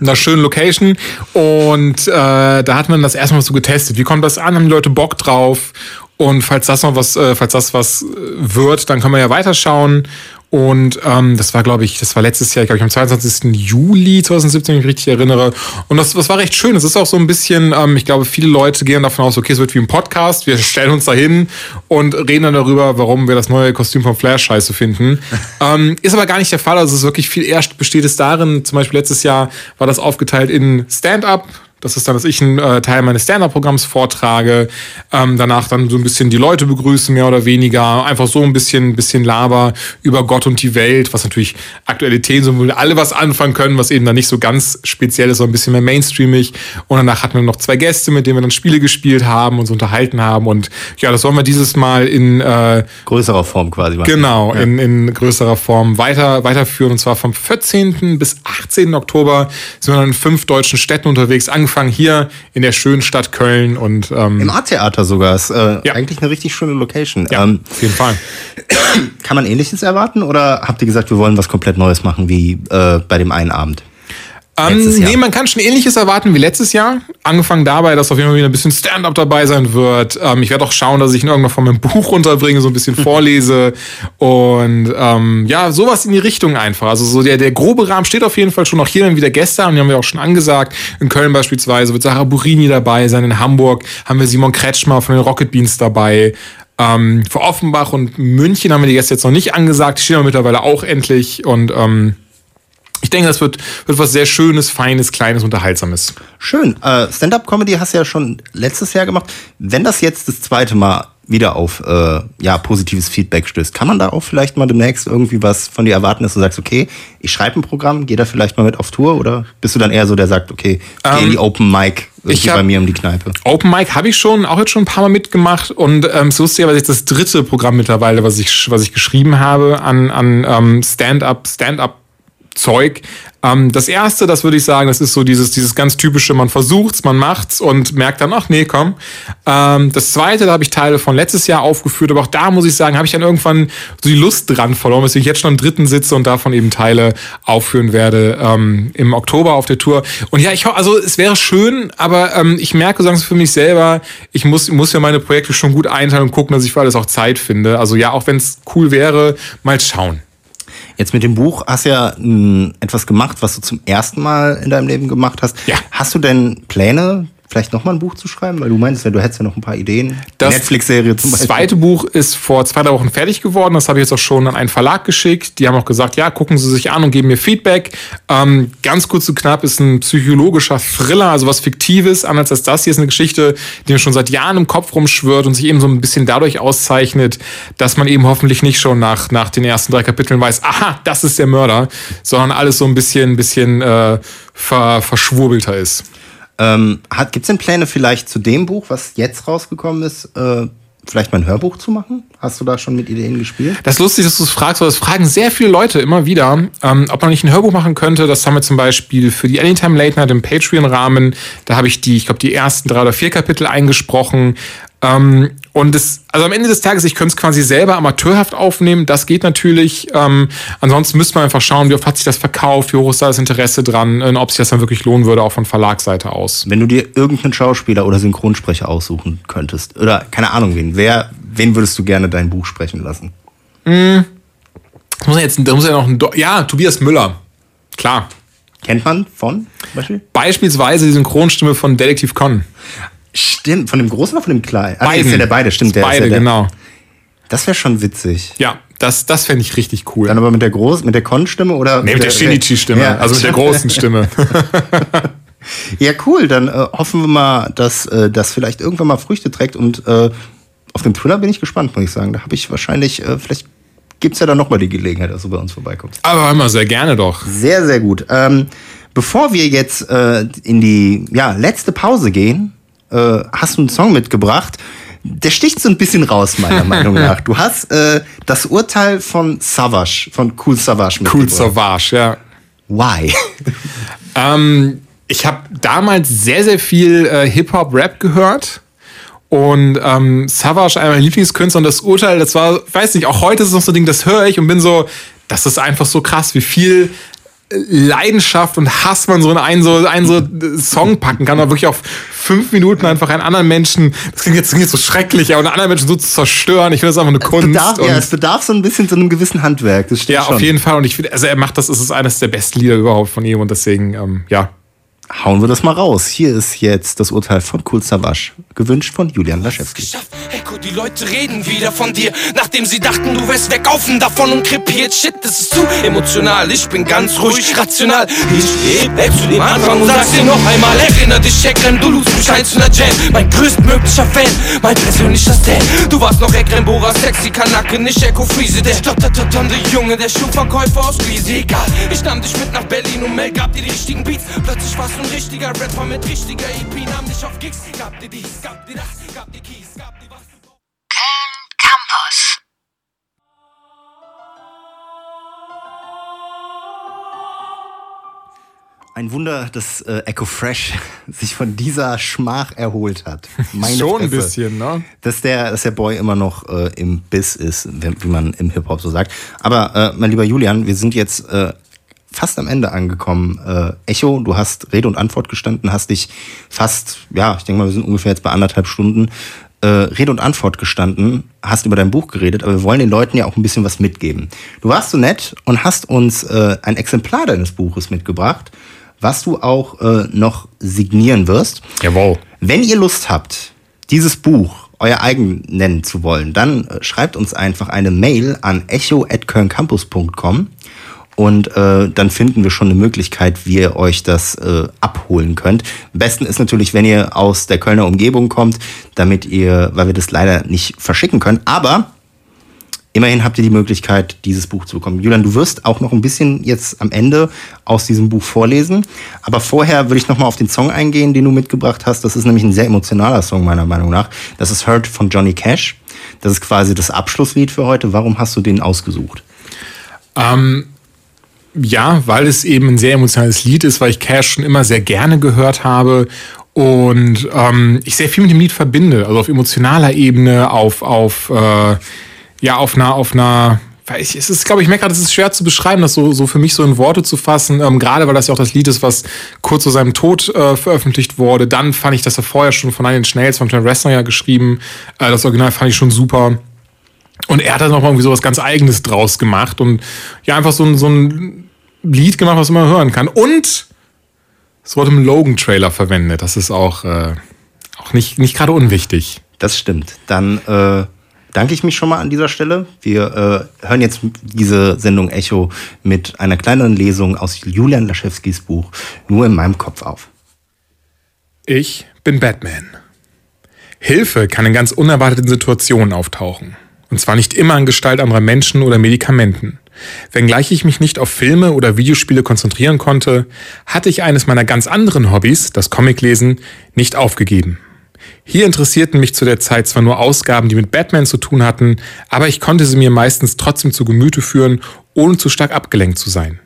einer schönen Location und äh, da hat man das erstmal so getestet. Wie kommt das an? Haben die Leute Bock drauf? Und falls das noch was, äh, falls das was äh, wird, dann kann man ja weiterschauen. Und ähm, das war, glaube ich, das war letztes Jahr, glaube ich, am 22. Juli 2017, wenn ich mich richtig erinnere. Und das, das war recht schön. Es ist auch so ein bisschen, ähm, ich glaube, viele Leute gehen davon aus, okay, es wird wie ein Podcast. Wir stellen uns da hin und reden dann darüber, warum wir das neue Kostüm von Flash scheiße finden. ähm, ist aber gar nicht der Fall. Also es ist wirklich viel eher besteht es darin, zum Beispiel letztes Jahr war das aufgeteilt in Stand-up, das ist dann, dass ich einen äh, Teil meines Stand-Up-Programms vortrage, ähm, danach dann so ein bisschen die Leute begrüße, mehr oder weniger, einfach so ein bisschen, bisschen Laber über Gott und die Welt, was natürlich aktuelle Themen sind, wo wir alle was anfangen können, was eben dann nicht so ganz speziell ist, sondern ein bisschen mehr mainstreamig. Und danach hatten wir noch zwei Gäste, mit denen wir dann Spiele gespielt haben, uns unterhalten haben und ja, das wollen wir dieses Mal in äh, Größerer Form quasi. Genau, in, in größerer Form weiter, weiterführen. Und zwar vom 14. bis 18. Oktober sind wir dann in fünf deutschen Städten unterwegs. Angefangen hier in der schönen Stadt Köln und Im ähm, Art-Theater sogar. Ist äh, Ja. eigentlich eine richtig schöne Location. ja, Ähm, auf jeden Fall. kann man ähnliches erwarten oder habt ihr gesagt, wir wollen was komplett Neues machen wie äh, bei dem einen Abend? Ähm, nee, man kann schon ähnliches erwarten wie letztes Jahr. Angefangen dabei, dass auf jeden Fall wieder ein bisschen Stand-up dabei sein wird. Ähm, ich werde auch schauen, dass ich in irgendeiner Form ein Buch runterbringe, so ein bisschen vorlese. Und ähm, ja, sowas in die Richtung einfach. Also so der, der grobe Rahmen steht auf jeden Fall schon. Auch hier dann wieder Gäste haben, die haben wir auch schon angesagt. In Köln beispielsweise wird Sarah Burini dabei sein. In Hamburg haben wir Simon Kretschmer von den Rocket Beans dabei. Ähm, für Offenbach und München haben wir die Gäste jetzt noch nicht angesagt. Die stehen aber mittlerweile auch endlich. Und ähm, ich denke, das wird, wird was sehr Schönes, Feines, Kleines, Unterhaltsames. Schön. Äh, Stand-up-Comedy hast du ja schon letztes Jahr gemacht. Wenn das jetzt das zweite Mal wieder auf äh, ja, positives Feedback stößt, kann man da auch vielleicht mal demnächst irgendwie was von dir erwarten, dass du sagst, okay, ich schreibe ein Programm, geh da vielleicht mal mit auf Tour oder bist du dann eher so, der sagt, okay, geh in die Open Mic ich hab- bei mir um die Kneipe? Open Mic habe ich schon, auch jetzt schon ein paar Mal mitgemacht und ähm, es ist lustigerweise jetzt das dritte Programm mittlerweile, was ich, was ich geschrieben habe an, an ähm, Stand-up, Stand-up Zeug. Ähm, das erste, das würde ich sagen, das ist so dieses, dieses ganz typische, man versucht's, man macht's und merkt dann, ach nee, komm. Ähm, das zweite, da habe ich Teile von letztes Jahr aufgeführt, aber auch da muss ich sagen, habe ich dann irgendwann so die Lust dran verloren, weswegen ich jetzt schon am dritten sitze und davon eben Teile aufführen werde ähm, im Oktober auf der Tour. Und ja, ich also es wäre schön, aber ähm, ich merke sagen für mich selber, ich muss, muss ja meine Projekte schon gut einteilen und gucken, dass ich für alles auch Zeit finde. Also ja, auch wenn es cool wäre, mal schauen. Jetzt mit dem Buch hast du ja mh, etwas gemacht, was du zum ersten Mal in deinem Leben gemacht hast. Ja. Hast du denn Pläne, vielleicht nochmal ein Buch zu schreiben? Weil du meinst ja, du hättest ja noch ein paar Ideen. Das Netflix-Serie zum Beispiel. zweite Buch ist vor zwei, drei Wochen fertig geworden. Das habe ich jetzt auch schon an einen Verlag geschickt. Die haben auch gesagt, ja, gucken Sie sich an und geben mir Feedback. Ähm, ganz kurz und knapp ist ein psychologischer Thriller, also was Fiktives. Anders als das hier ist eine Geschichte, die mir schon seit Jahren im Kopf rumschwirrt und sich eben so ein bisschen dadurch auszeichnet, dass man eben hoffentlich nicht schon nach, nach den ersten drei Kapiteln weiß, aha, das ist der Mörder, sondern alles so ein bisschen, bisschen äh, ver, verschwurbelter ist. Ähm, Gibt es denn Pläne vielleicht zu dem Buch, was jetzt rausgekommen ist, äh, vielleicht mal ein Hörbuch zu machen? Hast du da schon mit Ideen gespielt? Das ist lustig, dass du es fragst, weil das fragen sehr viele Leute immer wieder, ähm, ob man nicht ein Hörbuch machen könnte. Das haben wir zum Beispiel für die Anytime Late Night im Patreon-Rahmen. Da habe ich die, ich glaube, die ersten drei oder vier Kapitel eingesprochen. Ähm, und es, also am Ende des Tages, ich könnte es quasi selber amateurhaft aufnehmen. Das geht natürlich. Ähm, ansonsten müsste man einfach schauen, wie oft hat sich das verkauft, wie hoch ist da das Interesse dran, und ob sich das dann wirklich lohnen würde, auch von Verlagsseite aus. Wenn du dir irgendeinen Schauspieler oder Synchronsprecher aussuchen könntest, oder keine Ahnung wen, wer, wen würdest du gerne dein Buch sprechen lassen? Das muss ja jetzt, da muss ja noch ein, Do ja, Tobias Müller. Klar. Kennt man von Beispiel? Beispielsweise die Synchronstimme von Detektiv Con. Stimmt, von dem Großen oder von dem Kleinen? Nee, Beiden. ist ja der beide, stimmt. Der Beide, ja der, genau. Das wäre schon witzig. Ja, das, das fände ich richtig cool. Dann aber mit der Groß, mit der Con-Stimme oder? Nee, mit der Shinichi-Stimme, Ja. also mit der großen Stimme. Ja, cool. Dann äh, hoffen wir mal, dass äh, das vielleicht irgendwann mal Früchte trägt. Und äh, auf den Thriller bin ich gespannt, muss ich sagen. Da habe ich wahrscheinlich, äh, vielleicht gibt's ja dann nochmal die Gelegenheit, dass du bei uns vorbeikommst. Aber immer sehr gerne doch. Sehr, sehr gut. Ähm, bevor wir jetzt äh, in die ja, letzte Pause gehen, äh, hast du einen Song mitgebracht. Der sticht so ein bisschen raus, meiner Meinung nach. Du hast äh, das Urteil von Savage, von Cool Savage Cool mitgebracht. Savage, ja. Why? Ähm, ich habe damals sehr, sehr viel äh, Hip-Hop-Rap gehört. Und ähm, Savage, einer meiner Lieblingskünstler, und das Urteil, das war, weiß nicht, auch heute ist es noch so ein Ding, das höre ich und bin so, das ist einfach so krass, wie viel Leidenschaft und Hass man so in einen so, einen so Song packen kann, oder wirklich auf fünf Minuten einfach einen anderen Menschen, das klingt jetzt, jetzt so schrecklich, aber einen anderen Menschen so zu zerstören. Ich finde das einfach eine Kunst. bedarf, ja, es bedarf so ein bisschen so einem gewissen Handwerk. Das stimmt ja, schon. auf jeden Fall. Und ich finde, also er macht das, es ist eines der besten Lieder überhaupt von ihm und deswegen, ähm, ja. Hauen wir das mal raus. Hier ist jetzt das Urteil von Cool Savage, gewünscht von Julian Laschewski. Echo, die Leute reden wieder von dir, nachdem sie dachten, du wärst wegaufen davon und krepiert. Shit, das ist zu emotional. Ich bin ganz ruhig, rational. Ich weg zu dem Anfang und sag's dir noch einmal. Erinner dich, Ekrem, du lust mich ein zu einer Jam. Mein größtmöglicher Fan, mein persönlicher Stan. Du warst noch Ekrem Bora, sexy Kanake, nicht Echo Friese. Der stotterte der Junge, der Schuhverkäufer aus Gliese. Egal, ich nahm dich mit nach Berlin und Mel gab dir die richtigen Beats. Plötzlich warst ein richtiger Rapper mit richtiger EP. Nahm dich auf Gigs, gab dir dies, gab dir das, gab dir Keys, gab dir was. Köln Campus. Ein Wunder, dass äh, Echo Fresh sich von dieser Schmach erholt hat. Meine Schon ein Fresse. bisschen, ne? Dass der, dass der Boy immer noch äh, im Biss ist, wie wie man im Hip-Hop so sagt. Aber, äh, mein lieber Julian, wir sind jetzt äh, fast am Ende angekommen. Äh, Echo, du hast Rede und Antwort gestanden, hast dich fast, ja, ich denke mal, wir sind ungefähr jetzt bei anderthalb Stunden, äh, Rede und Antwort gestanden, hast über dein Buch geredet, aber wir wollen den Leuten ja auch ein bisschen was mitgeben. Du warst so nett und hast uns äh, ein Exemplar deines Buches mitgebracht, was du auch äh, noch signieren wirst. Jawohl. Wenn ihr Lust habt, dieses Buch euer eigen nennen zu wollen, dann äh, schreibt uns einfach eine Mail an echo.kölncampus.com und äh, dann finden wir schon eine Möglichkeit, wie ihr euch das äh, abholen könnt. Am besten ist natürlich, wenn ihr aus der Kölner Umgebung kommt, damit ihr, weil wir das leider nicht verschicken können, aber immerhin habt ihr die Möglichkeit, dieses Buch zu bekommen. Julian, du wirst auch noch ein bisschen jetzt am Ende aus diesem Buch vorlesen. Aber vorher würde ich noch mal auf den Song eingehen, den du mitgebracht hast. Das ist nämlich ein sehr emotionaler Song, meiner Meinung nach. Das ist Hurt von Johnny Cash. Das ist quasi das Abschlusslied für heute. Warum hast du den ausgesucht? Ähm, ja, weil es eben ein sehr emotionales Lied ist, weil ich Cash schon immer sehr gerne gehört habe und ähm, ich sehr viel mit dem Lied verbinde. Also auf emotionaler Ebene, auf, auf, äh, ja, auf einer, auf einer, weil ich, es ist, glaube ich, merke gerade, es ist schwer zu beschreiben, das so, so für mich so in Worte zu fassen, ähm, gerade weil das ja auch das Lied ist, was kurz vor seinem Tod äh, veröffentlicht wurde. Dann fand ich, dass er vorher schon von Inch Nails, von Trent Reznor ja geschrieben. Äh, das Original fand ich schon super. Und er hat dann noch mal irgendwie so was ganz Eigenes draus gemacht und ja, einfach so ein, so ein Lied gemacht, was man hören kann. Und es wurde im Logan-Trailer verwendet. Das ist auch, äh, auch nicht, nicht gerade unwichtig. Das stimmt. Dann äh, danke ich mich schon mal an dieser Stelle. Wir äh, hören jetzt diese Sendung Echo mit einer kleineren Lesung aus Julian Laschewskis Buch Nur in meinem Kopf auf. Ich bin Batman. Hilfe kann in ganz unerwarteten Situationen auftauchen. Und zwar nicht immer in Gestalt anderer Menschen oder Medikamenten. Wenngleich ich mich nicht auf Filme oder Videospiele konzentrieren konnte, hatte ich eines meiner ganz anderen Hobbys, das Comiclesen, nicht aufgegeben. Hier interessierten mich zu der Zeit zwar nur Ausgaben, die mit Batman zu tun hatten, aber ich konnte sie mir meistens trotzdem zu Gemüte führen, ohne zu stark abgelenkt zu sein.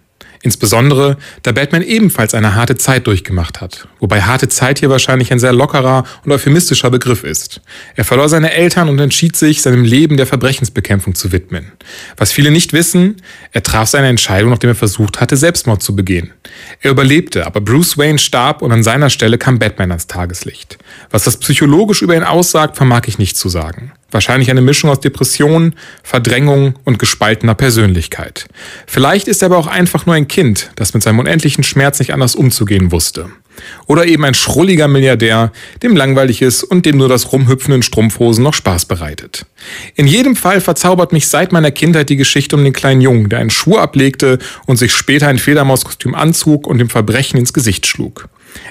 Insbesondere, da Batman ebenfalls eine harte Zeit durchgemacht hat. Wobei harte Zeit hier wahrscheinlich ein sehr lockerer und euphemistischer Begriff ist. Er verlor seine Eltern und entschied sich, seinem Leben der Verbrechensbekämpfung zu widmen. Was viele nicht wissen, er traf seine Entscheidung, nachdem er versucht hatte, Selbstmord zu begehen. Er überlebte, aber Bruce Wayne starb und an seiner Stelle kam Batman ans Tageslicht. Was das psychologisch über ihn aussagt, vermag ich nicht zu sagen. Wahrscheinlich eine Mischung aus Depression, Verdrängung und gespaltener Persönlichkeit. Vielleicht ist er aber auch einfach nur ein Kind, das mit seinem unendlichen Schmerz nicht anders umzugehen wusste. Oder eben ein schrulliger Milliardär, dem langweilig ist und dem nur das Rumhüpfen in Strumpfhosen noch Spaß bereitet. In jedem Fall verzaubert mich seit meiner Kindheit die Geschichte um den kleinen Jungen, der einen Schuh ablegte und sich später ein Fledermauskostüm anzog und dem Verbrechen ins Gesicht schlug.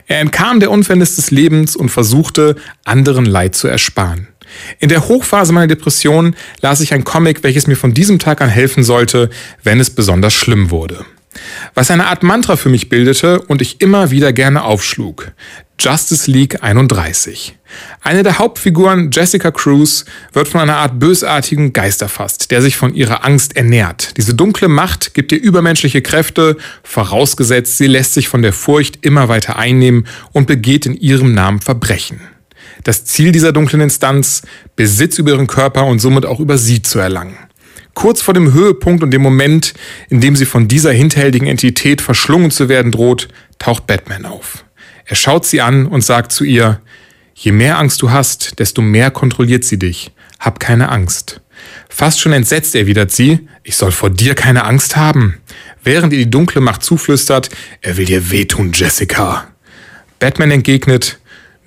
Er entkam der Unfällnis des Lebens und versuchte, anderen Leid zu ersparen. In der Hochphase meiner Depression las ich ein Comic, welches mir von diesem Tag an helfen sollte, wenn es besonders schlimm wurde. Was eine Art Mantra für mich bildete und ich immer wieder gerne aufschlug. Justice League 31. Eine der Hauptfiguren, Jessica Cruz, wird von einer Art bösartigen Geist erfasst, der sich von ihrer Angst ernährt. Diese dunkle Macht gibt ihr übermenschliche Kräfte, vorausgesetzt sie lässt sich von der Furcht immer weiter einnehmen und begeht in ihrem Namen Verbrechen. Das Ziel dieser dunklen Instanz, Besitz über ihren Körper und somit auch über sie zu erlangen. Kurz vor dem Höhepunkt und dem Moment, in dem sie von dieser hinterhältigen Entität verschlungen zu werden droht, taucht Batman auf. Er schaut sie an und sagt zu ihr, je mehr Angst du hast, desto mehr kontrolliert sie dich. Hab keine Angst. Fast schon entsetzt erwidert sie, ich soll vor dir keine Angst haben. Während ihr die dunkle Macht zuflüstert, er will dir wehtun, Jessica. Batman entgegnet,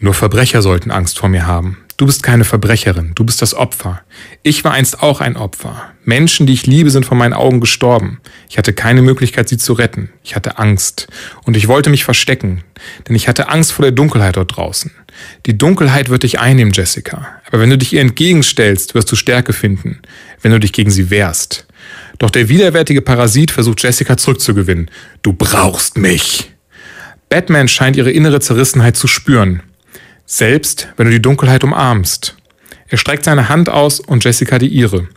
nur Verbrecher sollten Angst vor mir haben. Du bist keine Verbrecherin, du bist das Opfer. Ich war einst auch ein Opfer. Menschen, die ich liebe, sind vor meinen Augen gestorben. Ich hatte keine Möglichkeit, sie zu retten. Ich hatte Angst. Und ich wollte mich verstecken, denn ich hatte Angst vor der Dunkelheit dort draußen. Die Dunkelheit wird dich einnehmen, Jessica. Aber wenn du dich ihr entgegenstellst, wirst du Stärke finden, wenn du dich gegen sie wehrst. Doch der widerwärtige Parasit versucht Jessica zurückzugewinnen. Du brauchst mich. Batman scheint ihre innere Zerrissenheit zu spüren. Selbst wenn du die Dunkelheit umarmst. Er streckt seine Hand aus und Jessica die ihre.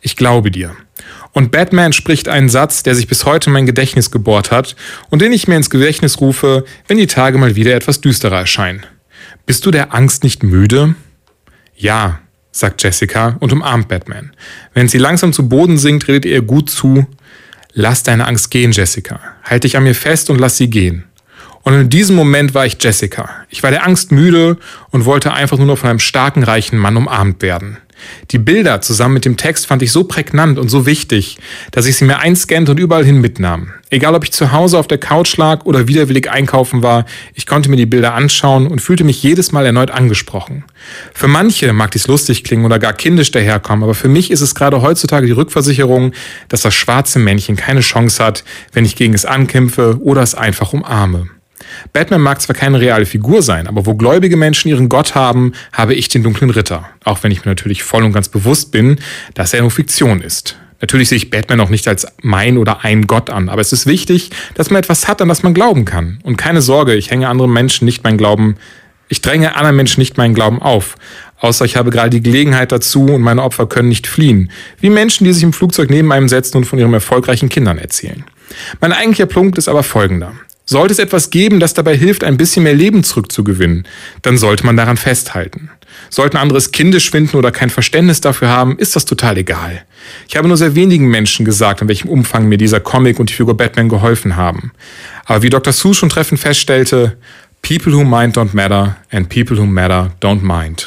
Ich glaube dir. Und Batman spricht einen Satz, der sich bis heute in mein Gedächtnis gebohrt hat und den ich mir ins Gedächtnis rufe, wenn die Tage mal wieder etwas düsterer erscheinen. Bist du der Angst nicht müde? Ja, sagt Jessica und umarmt Batman. Wenn sie langsam zu Boden sinkt, redet ihr gut zu. Lass deine Angst gehen, Jessica. Halt dich an mir fest und lass sie gehen. Und in diesem Moment war ich Jessica. Ich war der Angst müde und wollte einfach nur noch von einem starken, reichen Mann umarmt werden. Die Bilder zusammen mit dem Text fand ich so prägnant und so wichtig, dass ich sie mir einscannte und überall hin mitnahm. Egal ob ich zu Hause auf der Couch lag oder widerwillig einkaufen war, ich konnte mir die Bilder anschauen und fühlte mich jedes Mal erneut angesprochen. Für manche mag dies lustig klingen oder gar kindisch daherkommen, aber für mich ist es gerade heutzutage die Rückversicherung, dass das schwarze Männchen keine Chance hat, wenn ich gegen es ankämpfe oder es einfach umarme. Batman mag zwar keine reale Figur sein, aber wo gläubige Menschen ihren Gott haben, habe ich den dunklen Ritter. Auch wenn ich mir natürlich voll und ganz bewusst bin, dass er nur Fiktion ist. Natürlich sehe ich Batman auch nicht als mein oder ein Gott an, aber es ist wichtig, dass man etwas hat, an das man glauben kann. Und keine Sorge, ich hänge anderen Menschen nicht mein Glauben, ich dränge anderen Menschen nicht meinen Glauben auf. Außer ich habe gerade die Gelegenheit dazu und meine Opfer können nicht fliehen. Wie Menschen, die sich im Flugzeug neben einem setzen und von ihren erfolgreichen Kindern erzählen. Mein eigentlicher Punkt ist aber folgender. Sollte es etwas geben, das dabei hilft, ein bisschen mehr Leben zurückzugewinnen, dann sollte man daran festhalten. Sollten andere es kindisch finden oder kein Verständnis dafür haben, ist das total egal. Ich habe nur sehr wenigen Menschen gesagt, in welchem Umfang mir dieser Comic und die Figur Batman geholfen haben. Aber wie Dr. Seuss schon treffend feststellte, People who mind don't matter and people who matter don't mind.